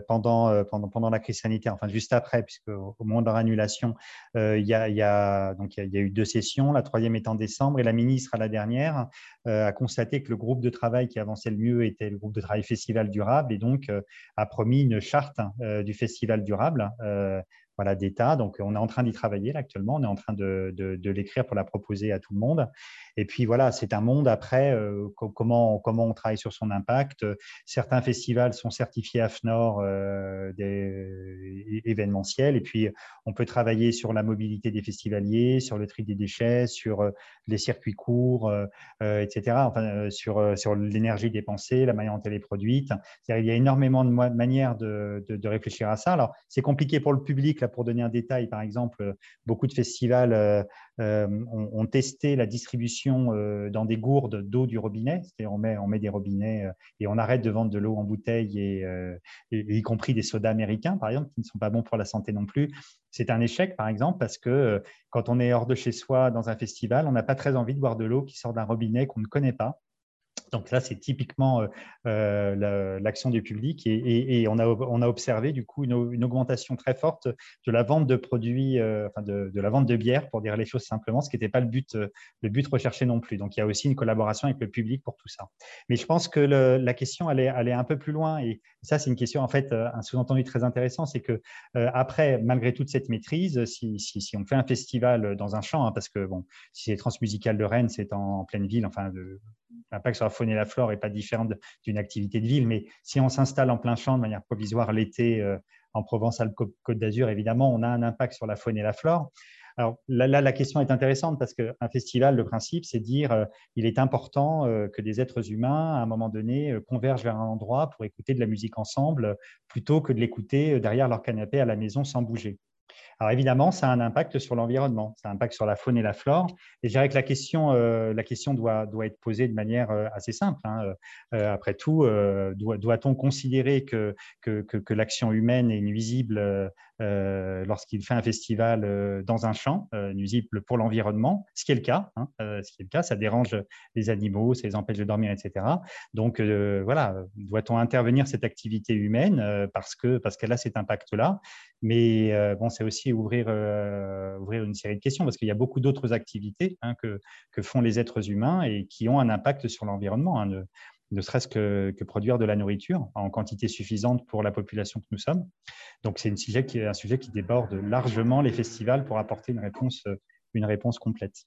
Speaker 4: pendant, la crise sanitaire, enfin juste après, puisque au moment de leur annulation, il, y a, eu deux sessions, la troisième est en décembre, et la ministre à la dernière a constaté que le groupe de travail qui avançait le mieux était le groupe de travail festival durable et donc a promis une charte du festival durable voilà, d'État. Donc, on est en train d'y travailler actuellement. On est en train de, de, l'écrire pour la proposer à tout le monde. Et puis, voilà, c'est un monde après, euh, comment, on travaille sur son impact. Certains festivals sont certifiés AFNOR euh, événementiels. Et puis, on peut travailler sur la mobilité des festivaliers, sur le tri des déchets, sur euh, les circuits courts, etc. Enfin, sur, l'énergie dépensée, la manière dont elle est produite. Il y a énormément de manières de, de, réfléchir à ça. Alors, c'est compliqué pour le public, pour donner un détail, par exemple, beaucoup de festivals euh, euh, ont, testé la distribution euh, dans des gourdes d'eau du robinet. C'est-à-dire on met, des robinets et on arrête de vendre de l'eau en bouteille, et, y compris des sodas américains, par exemple, qui ne sont pas bons pour la santé non plus. C'est un échec, par exemple, parce que quand on est hors de chez soi dans un festival, on n'a pas très envie de boire de l'eau qui sort d'un robinet qu'on ne connaît pas. Donc là, c'est typiquement euh, euh, l'action du public et, on, a, on, a, observé du coup une, augmentation très forte de la vente de produits, euh, enfin de, la vente de bière, pour dire les choses simplement, ce qui n'était pas le but, le but recherché non plus. Donc il y a aussi une collaboration avec le public pour tout ça. Mais je pense que la question elle est, un peu plus loin et ça c'est une question en fait un sous-entendu très intéressant, c'est que après malgré toute cette maîtrise, si, si, on fait un festival dans un champ, hein, parce que bon, si c'est Transmusical de Rennes, c'est en, pleine ville, enfin l'impact sur la faune et la flore n'est pas différent d'une activité de ville, mais si on s'installe en plein champ de manière provisoire l'été euh, en Provence-Alpes-Côte d'Azur, évidemment, on a un impact sur la faune et la flore. Alors là, la question est intéressante parce qu'un festival, le principe, c'est dire euh, il est important euh, que des êtres humains, à un moment donné, euh, convergent vers un endroit pour écouter de la musique ensemble, plutôt que de l'écouter derrière leur canapé à la maison sans bouger. Alors évidemment, ça a un impact sur l'environnement, ça a un impact sur la faune et la flore. Et je dirais que la question, euh, la question doit, doit, être posée de manière euh, assez simple. Hein. Euh, après tout, doit-on considérer que, que, que, l'action humaine est nuisible lorsqu'il fait un festival dans un champ, nuisible pour l'environnement, ce qui est le cas, hein, ce qui est le cas, ça dérange les animaux, ça les empêche de dormir, etc. Donc voilà, doit-on intervenir cette activité humaine parce que parce qu'elle a cet impact-là? Mais bon, c'est aussi ouvrir, euh, ouvrir une série de questions parce qu'il y a beaucoup d'autres activités hein, que, que, font les êtres humains et qui ont un impact sur l'environnement. Hein, ne, serait-ce que, produire de la nourriture en quantité suffisante pour la population que nous sommes. Donc, c'est un sujet qui, déborde largement les festivals pour apporter une réponse, une réponse complète.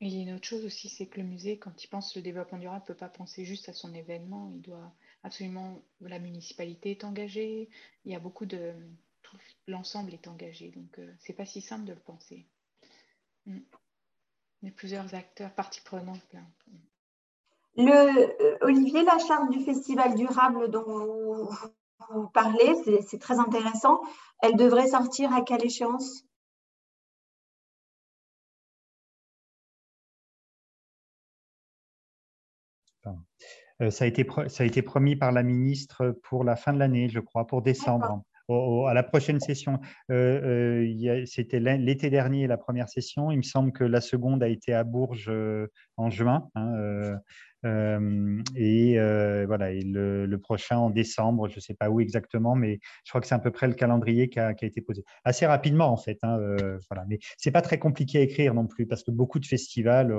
Speaker 3: Il y a une autre chose aussi, c'est que le musée, quand il pense le développement durable, ne peut pas penser juste à son événement. Il doit absolument, la municipalité est engagée. Il y a beaucoup de, l'ensemble est engagé. Donc, euh, c'est pas si simple de le penser. Mm. Il y a plusieurs acteurs, parties prenantes
Speaker 2: Le, euh, Olivier, la charte du festival durable dont vous, vous parlez, c'est très intéressant. Elle devrait sortir à quelle échéance?
Speaker 4: Euh, ça, a été, ça a été promis par la ministre pour la fin de l'année, je crois, pour décembre. à la prochaine session. Euh, euh, c'était l'été dernier la première session. Il me semble que la seconde a été à Bourges en juin. Hein, et voilà, et le, prochain en décembre, je ne sais pas où exactement, mais je crois que c'est à peu près le calendrier qui a, été posé. Assez rapidement, en fait. Hein, voilà. Mais ce n'est pas très compliqué à écrire non plus, parce que beaucoup de festivals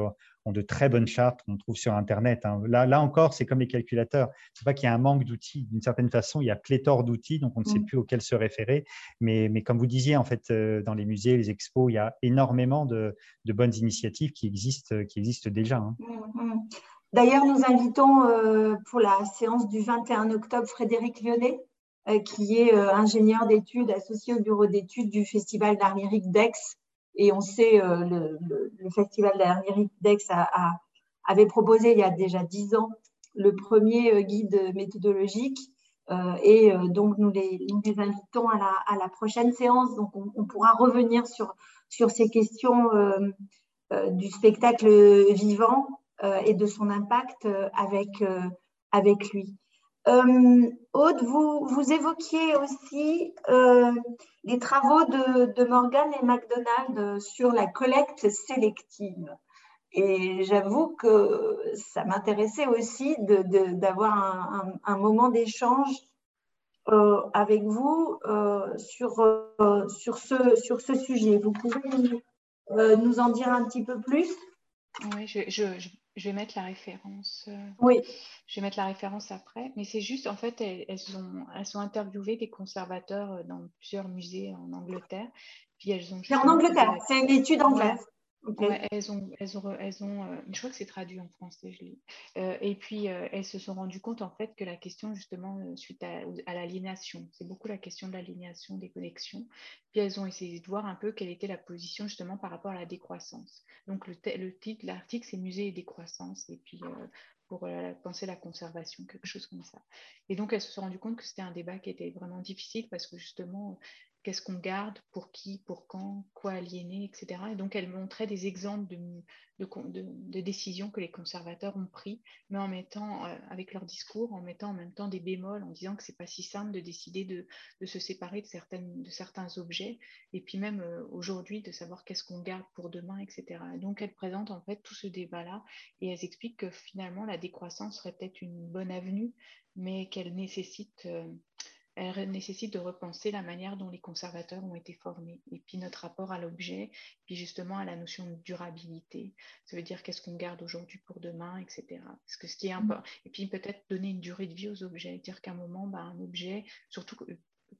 Speaker 4: ont de très bonnes chartes qu'on trouve sur Internet. Hein. Là, là encore, c'est comme les calculateurs. Ce n'est pas qu'il y a un manque d'outils. D'une certaine façon, il y a pléthore d'outils, donc on ne sait mmh. plus auxquels se référer. Mais, mais, comme vous disiez, en fait, dans les musées, les expos, il y a énormément de, de bonnes initiatives qui existent, qui existent déjà. Hein. Mmh,
Speaker 2: mmh. D'ailleurs, nous invitons euh, pour la séance du 21 octobre Frédéric Lyonnais, euh, qui est euh, ingénieur d'études associé au bureau d'études du Festival d'art lyrique d'Aix. Et on sait, le, Festival d'art lyrique d'Aix avait proposé il y a déjà dix ans le premier guide méthodologique. et donc, nous les, invitons à la, prochaine séance. Donc, on, pourra revenir sur, ces questions du spectacle vivant et de son impact euh, avec, euh, avec lui. Aude, vous, vous évoquiez aussi les travaux de, de Morgan et McDonald sur la collecte sélective. Et j'avoue que ça m'intéressait aussi d'avoir un, un, moment d'échange avec vous sur, sur, ce, sur ce sujet. Vous pouvez nous en dire un petit peu plus?
Speaker 3: Oui, je, je, je vais mettre la référence. Euh,
Speaker 2: oui.
Speaker 3: Je vais mettre la référence après. Mais c'est juste, en fait, elles, ont, elles ont interviewé des conservateurs euh, dans plusieurs musées en Angleterre.
Speaker 2: Puis elles ont. C'est en Angleterre, c'est une étude anglaise
Speaker 3: elles ont, elles ont, elles ont euh, je crois que c'est traduit en français, je lis. Euh, et puis, euh, elles se sont rendues compte, en fait, que la question, justement, suite à, l'aliénation, c'est beaucoup la question de l'aliénation des connexions. Puis, elles ont essayé de voir un peu quelle était la position, justement, par rapport à la décroissance. Donc, le, le titre, l'article, c'est Musée et décroissance. Et puis, pour penser la conservation, quelque chose comme ça. Et donc, elles se sont rendues compte que c'était un débat qui était vraiment difficile parce que, justement, qu'est-ce qu'on garde, pour qui, pour quand, quoi aliéner, etc. Et donc, elle montrait des exemples de, décisions que les conservateurs ont pris, mais en mettant, euh, avec leur discours, en mettant en même temps des bémols, en disant que c'est pas si simple de décider de, se séparer de certains objets, et puis même euh, aujourd'hui, de savoir qu'est-ce qu'on garde pour demain, etc. Et donc, elle présente en fait tout ce débat-là, et elle explique que finalement, la décroissance serait peut-être une bonne avenue, mais qu'elle nécessite... Euh, elle nécessite de repenser la manière dont les conservateurs ont été formés, et puis notre rapport à l'objet, puis justement à la notion de durabilité. Ça veut dire qu'est-ce qu'on garde aujourd'hui pour demain, etc. Parce que ce qui est mm. important, et puis peut-être donner une durée de vie aux objets, dire qu'à un moment, bah, un objet, surtout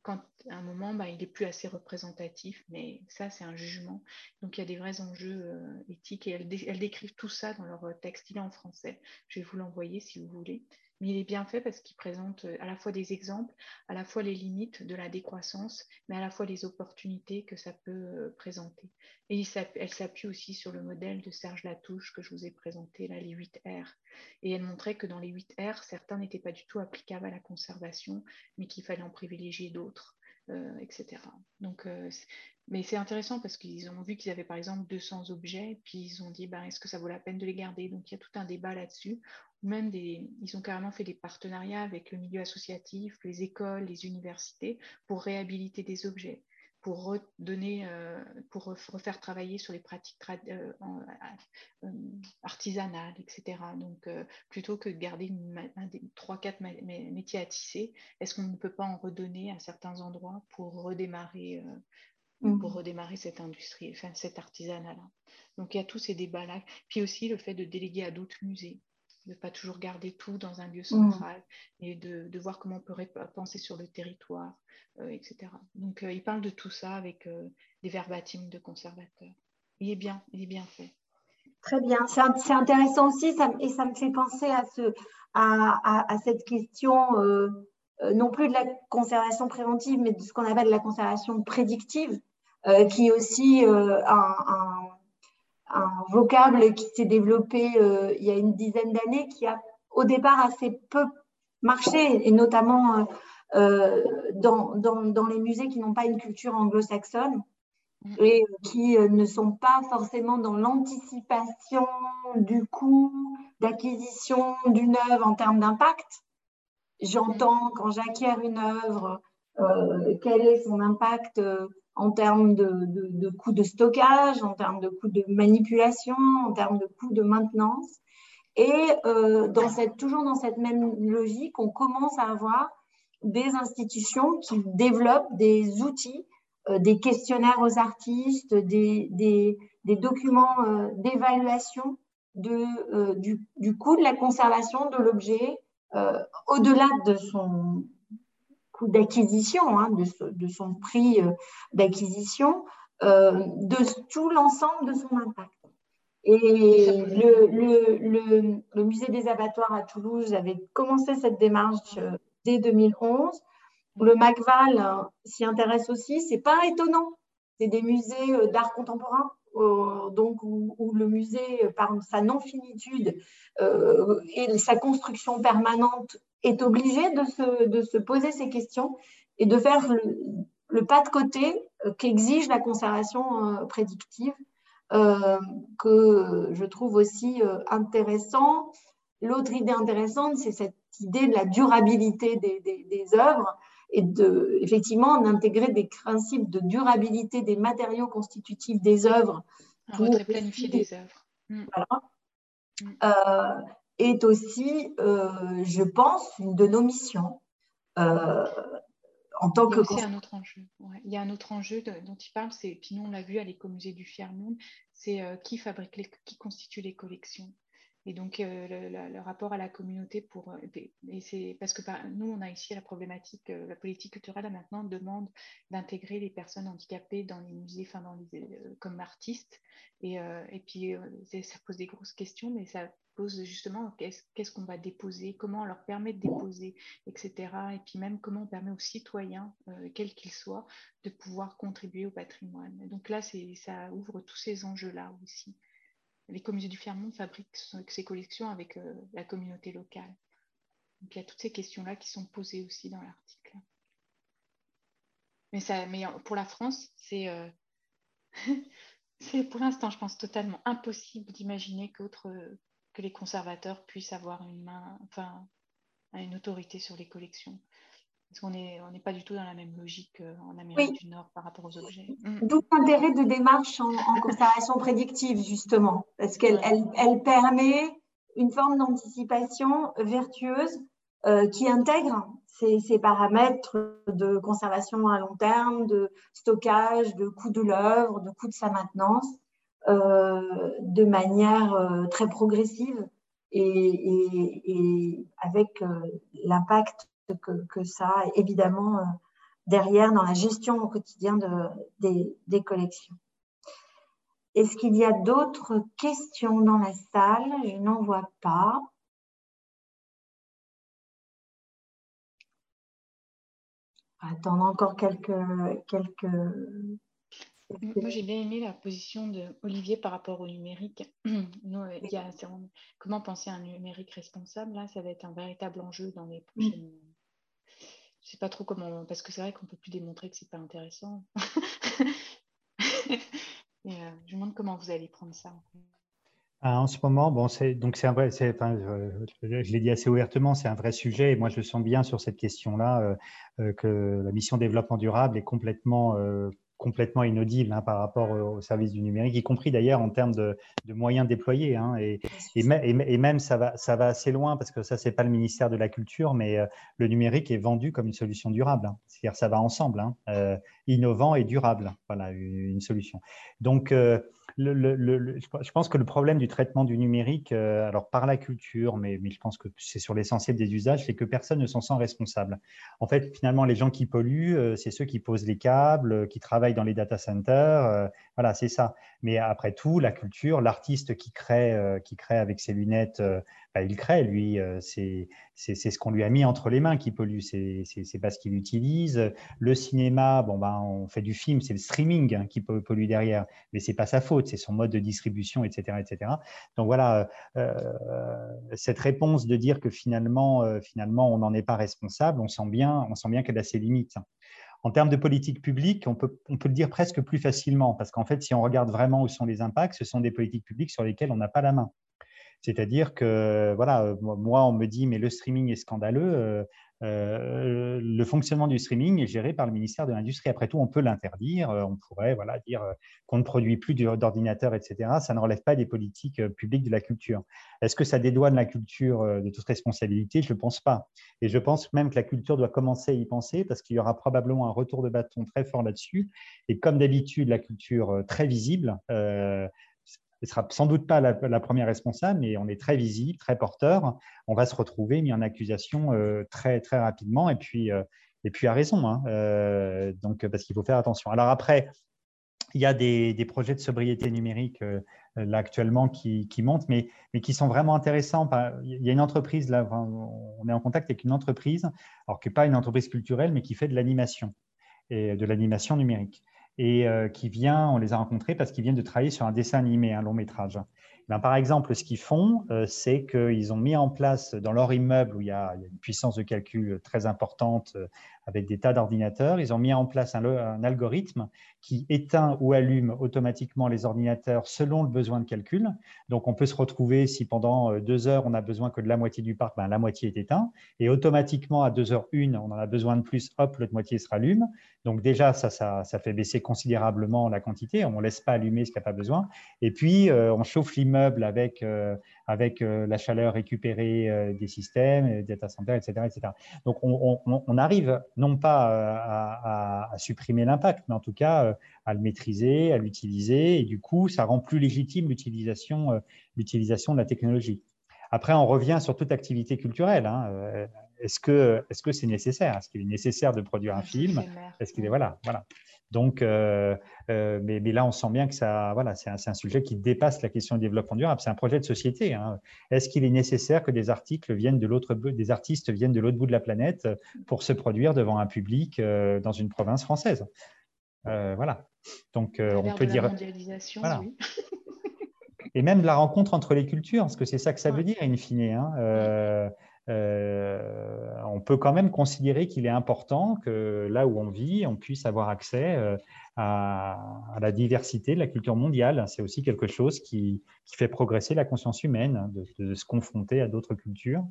Speaker 3: quand à un moment, bah, il n'est plus assez représentatif, mais ça, c'est un jugement. Donc, il y a des vrais enjeux euh, éthiques et elles, elles, décrivent tout ça dans leur texte. Il est en français. Je vais vous l'envoyer si vous voulez mais il est bien fait parce qu'il présente à la fois des exemples, à la fois les limites de la décroissance, mais à la fois les opportunités que ça peut présenter. Et elle s'appuie aussi sur le modèle de Serge Latouche que je vous ai présenté, les 8 R. Et elle montrait que dans les 8 R, certains n'étaient pas du tout applicables à la conservation, mais qu'il fallait en privilégier d'autres. Euh, etc. Donc, euh, mais c'est intéressant parce qu'ils ont vu qu'ils avaient par exemple 200 objets, puis ils ont dit ben, est-ce que ça vaut la peine de les garder? Donc il y a tout un débat là-dessus. Même des, ils ont carrément fait des partenariats avec le milieu associatif, les écoles, les universités pour réhabiliter des objets pour redonner, euh, pour refaire travailler sur les pratiques euh, euh, artisanales, etc. Donc, plutôt que de garder trois, quatre métiers à tisser, est-ce qu'on ne peut pas en redonner à certains endroits pour redémarrer, mmh. pour redémarrer cette industrie, enfin, cet artisanat-là? Donc, il y a tous ces débats-là. Puis aussi le fait de déléguer à d'autres musées ne pas toujours garder tout dans un lieu mmh. central et de, de, voir comment on peut penser sur le territoire, euh, etc. Donc, euh, il parle de tout ça avec euh, des verbatims de conservateurs. Il est bien, il est bien fait.
Speaker 2: Très bien, c'est intéressant aussi ça, et ça me fait penser à, ce, à, à, cette question non plus de la conservation préventive, mais de ce qu'on appelle la conservation prédictive, qui est aussi un, un, vocable qui s'est développé il y a une dizaine d'années, qui a au départ assez peu marché, et notamment euh, dans, dans, les musées qui n'ont pas une culture anglo-saxonne et qui euh, ne sont pas forcément dans l'anticipation du coût d'acquisition d'une œuvre en termes d'impact. J'entends quand j'acquiers une œuvre, euh, quel est son impact en termes de, de, de stockage, en termes de coût de manipulation, en termes de coût de maintenance. Et cette, toujours dans cette même logique, on commence à avoir des institutions qui développent des outils, euh, des questionnaires aux artistes, des, documents euh, d'évaluation euh, du, coût de la conservation de l'objet au-delà de son d'acquisition, hein, de, son prix d'acquisition, de tout l'ensemble de son impact. Et le, le, le, musée des abattoirs à Toulouse avait commencé cette démarche dès 2011. Le MACVAL euh, s'y intéresse aussi. C'est pas étonnant. C'est des musées euh, d'art contemporain, euh, donc où, le musée, par sa non-finitude et sa construction permanente, est obligé de se, de se, poser ces questions et de faire le, pas de côté qu'exige la conservation prédictive, que je trouve aussi intéressant. L'autre idée intéressante, c'est cette idée de la durabilité des, des, œuvres et de, effectivement d'intégrer des principes de durabilité des matériaux constitutifs des œuvres.
Speaker 3: Pour planifier des œuvres.
Speaker 2: Mm. Voilà. Mm. Euh, est aussi, euh, je pense, une de nos missions. Euh, en tant
Speaker 3: il y a que... un autre enjeu. Il y a un autre enjeu dont il parle, c'est, puis nous on l'a vu à l'écomusée du Fiermont, c'est qui fabrique, les, qui constitue les collections. Et donc, euh, le, rapport à la communauté pour. Euh, et c'est parce que nous, on a ici la problématique, euh, la politique culturelle maintenant demande d'intégrer les personnes handicapées dans les musées, enfin, dans les, comme artistes. Et, et puis, ça pose des grosses questions, mais ça pose justement qu'est-ce qu'on va déposer, comment on leur permet de déposer, etc. Et puis même comment on permet aux citoyens, quels qu'ils soient, de pouvoir contribuer au patrimoine. donc là, ça ouvre tous ces enjeux-là aussi les communautés du Fiermont fabriquent ses collections avec euh, la communauté locale. Donc il y a toutes ces questions-là qui sont posées aussi dans l'article. Mais, mais pour la France, c'est euh, pour l'instant, je pense, totalement impossible d'imaginer que les conservateurs puissent avoir une main, enfin, une autorité sur les collections. Parce qu'on n'est on pas du tout dans la même logique euh, en Amérique du Nord par rapport aux objets.
Speaker 2: Mm. D'où l'intérêt de démarche en, conservation prédictive, justement, parce qu'elle elle, permet une forme d'anticipation vertueuse euh, qui intègre ces, ces, paramètres de conservation à long terme, de stockage, de coût de l'œuvre, de coût de sa maintenance, euh, de manière euh, très progressive et, avec euh, l'impact que, ça a évidemment derrière dans la gestion au quotidien des, collections. Est-ce qu'il y a d'autres questions dans la salle? Je n'en vois pas. Attendre encore quelques, quelques
Speaker 3: moi, j'ai bien aimé la position de Olivier par rapport au numérique. il y a, comment penser à un numérique responsable Là, ça va être un véritable enjeu dans les prochaines. Je ne sais pas trop comment, parce que c'est vrai qu'on ne peut plus démontrer que ce n'est pas intéressant. Euh, je me demande comment vous allez prendre ça.
Speaker 4: Ah, en ce moment, bon, c'est donc c'est un vrai, enfin, je, l'ai dit assez ouvertement, c'est un vrai sujet. Et moi, je sens bien sur cette question-là euh, euh, que la mission développement durable est complètement complètement inaudible hein, par rapport au service du numérique, y compris d'ailleurs en termes de, moyens déployés. Hein, et, et, même, ça va, ça va assez loin, parce que ça, ce n'est pas le ministère de la Culture, mais euh, le numérique est vendu comme une solution durable. Hein. C'est-à-dire ça va ensemble, euh, innovant et durable, voilà, une, solution. Donc, euh, je pense que le problème du traitement du numérique, euh, alors par la culture, mais, je pense que c'est sur l'essentiel des usages, c'est que personne ne s'en sent responsable. En fait, finalement, les gens qui polluent, euh, c'est ceux qui posent les câbles, qui travaillent dans les data centers. Euh, voilà, c'est ça. Mais après tout, la culture, l'artiste qui crée, qui crée avec ses lunettes il crée, lui, euh, c'est ce qu'on lui a mis entre les mains qui pollue, c'est pas ce qu'il utilise. Le cinéma, bon, ben, on fait du film, c'est le streaming hein, qui pollue derrière, mais c'est pas sa faute, c'est son mode de distribution, etc. etc. Donc voilà, euh, cette réponse de dire que finalement, euh, finalement on n'en est pas responsable, on sent bien, on sent bien qu'elle a ses limites. En termes de politique publique, on peut, on peut le dire presque plus facilement, parce qu'en fait, si on regarde vraiment où sont les impacts, ce sont des politiques publiques sur lesquelles on n'a pas la main. C'est-à-dire que, voilà, euh, moi, on me dit, mais le streaming est scandaleux. Euh, euh, le fonctionnement du streaming est géré par le ministère de l'Industrie. Après tout, on peut l'interdire. On pourrait voilà, dire qu'on ne produit plus d'ordinateurs, etc. Ça ne relève pas des politiques publiques de la culture. Est-ce que ça dédouane la culture de toute responsabilité? Je ne pense pas. Et je pense même que la culture doit commencer à y penser parce qu'il y aura probablement un retour de bâton très fort là-dessus. Et comme d'habitude, la culture très visible, ne sera sans doute pas la, première responsable, mais on est très visible, très porteur. On va se retrouver mis en accusation euh, très, très rapidement et puis, euh, et puis à raison. Hein. Euh, donc, parce qu'il faut faire attention. Alors après, il y a des, projets de sobriété numérique actuellement qui, qui, montent, mais, mais qui sont vraiment intéressants. Il y a une entreprise, là, on est en contact avec une entreprise, alors n'est pas une entreprise culturelle, mais qui fait de l'animation et de l'animation numérique et euh, qui vient, on les a rencontrés parce qu'ils viennent de travailler sur un dessin animé, un long métrage. Ben, par exemple, ce qu'ils font, euh, c'est qu'ils ont mis en place dans leur immeuble où il y, a, une puissance de calcul très importante euh, avec des tas d'ordinateurs, ils ont mis en place un, algorithme qui éteint ou allume automatiquement les ordinateurs selon le besoin de calcul. Donc, on peut se retrouver si pendant deux heures, on a besoin que de la moitié du parc, ben, la moitié est éteinte. Et automatiquement, à deux heures une, on en a besoin de plus, hop, l'autre moitié se rallume. Donc, déjà, ça, ça, fait baisser considérablement la quantité. On ne laisse pas allumer ce qu'il n'y a pas besoin. Et puis, on chauffe l'immeuble avec, euh, avec euh, la chaleur récupérée euh, des systèmes, data centers, etc. etc. Donc, on, arrive non pas à, supprimer l'impact, mais en tout cas à le maîtriser, à l'utiliser, et du coup, ça rend plus légitime l'utilisation l'utilisation de la technologie. Après, on revient sur toute activité culturelle. Hein. Est-ce que est-ce que c'est nécessaire? Est-ce qu'il est nécessaire de produire un film? Est-ce qu'il est voilà voilà donc, euh, euh, mais, là, on sent bien que ça, voilà, c'est un, sujet qui dépasse la question du développement durable. C'est un projet de société. Hein. Est-ce qu'il est nécessaire que des articles viennent de l'autre, des artistes viennent de l'autre bout de la planète pour se produire devant un public euh, dans une province française? Voilà. Donc, on peut dire. Voilà. Et même la rencontre entre les cultures, parce que c'est ça que ça veut dire, in fine. Hein. Euh, on peut quand même considérer qu'il est important que là où on vit, on puisse avoir accès euh, à, la diversité de la culture mondiale. C'est aussi quelque chose qui, fait progresser la conscience humaine, de, se confronter à d'autres cultures.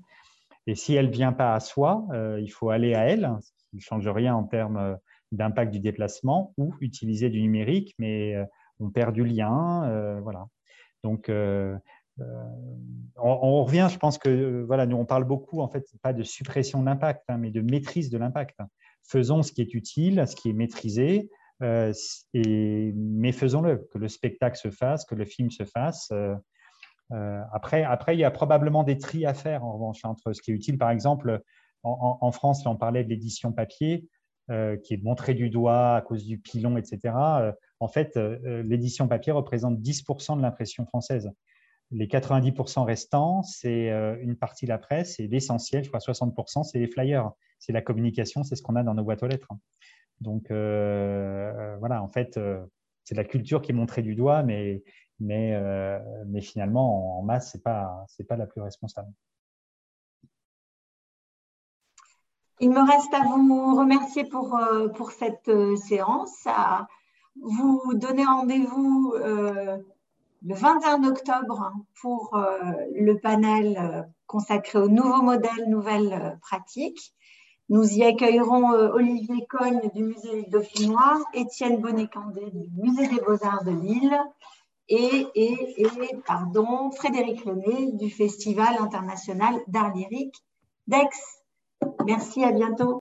Speaker 4: Et si elle ne vient pas à soi, euh, il faut aller à elle, ce qui ne change rien en termes d'impact du déplacement, ou utiliser du numérique, mais on perd du lien. voilà. Donc, euh, on, revient, je pense que euh, voilà, nous on parle beaucoup en fait pas de suppression d'impact, hein, mais de maîtrise de l'impact. Faisons ce qui est utile, ce qui est maîtrisé, euh, mais faisons-le, que le spectacle se fasse, que le film se fasse. après, après, il y a probablement des tris à faire en revanche entre ce qui est utile. Par exemple, en, France, on parlait de l'édition papier, qui est montrée du doigt à cause du pilon, etc. en fait, l'édition papier représente 10% de l'impression française. Les 90% restants, c'est une partie de la presse et l'essentiel, je crois 60%, c'est les flyers. C'est la communication, c'est ce qu'on a dans nos boîtes aux lettres. Donc voilà, en fait, c'est la culture qui est montrée du doigt, mais, mais, finalement, en masse, ce n'est pas, pas la plus responsable.
Speaker 2: Il me reste à vous remercier pour, euh, pour cette euh, séance, à vous donner rendez-vous euh, le 21 octobre pour le panel consacré aux nouveaux modèles, nouvelles pratiques. Nous y accueillerons Olivier Cogne du musée dauphinois, Étienne Bonnet-Candé du musée des Beaux-Arts de Lille et pardon, Frédéric René du Festival international d'art lyrique d'Aix. Merci, à bientôt.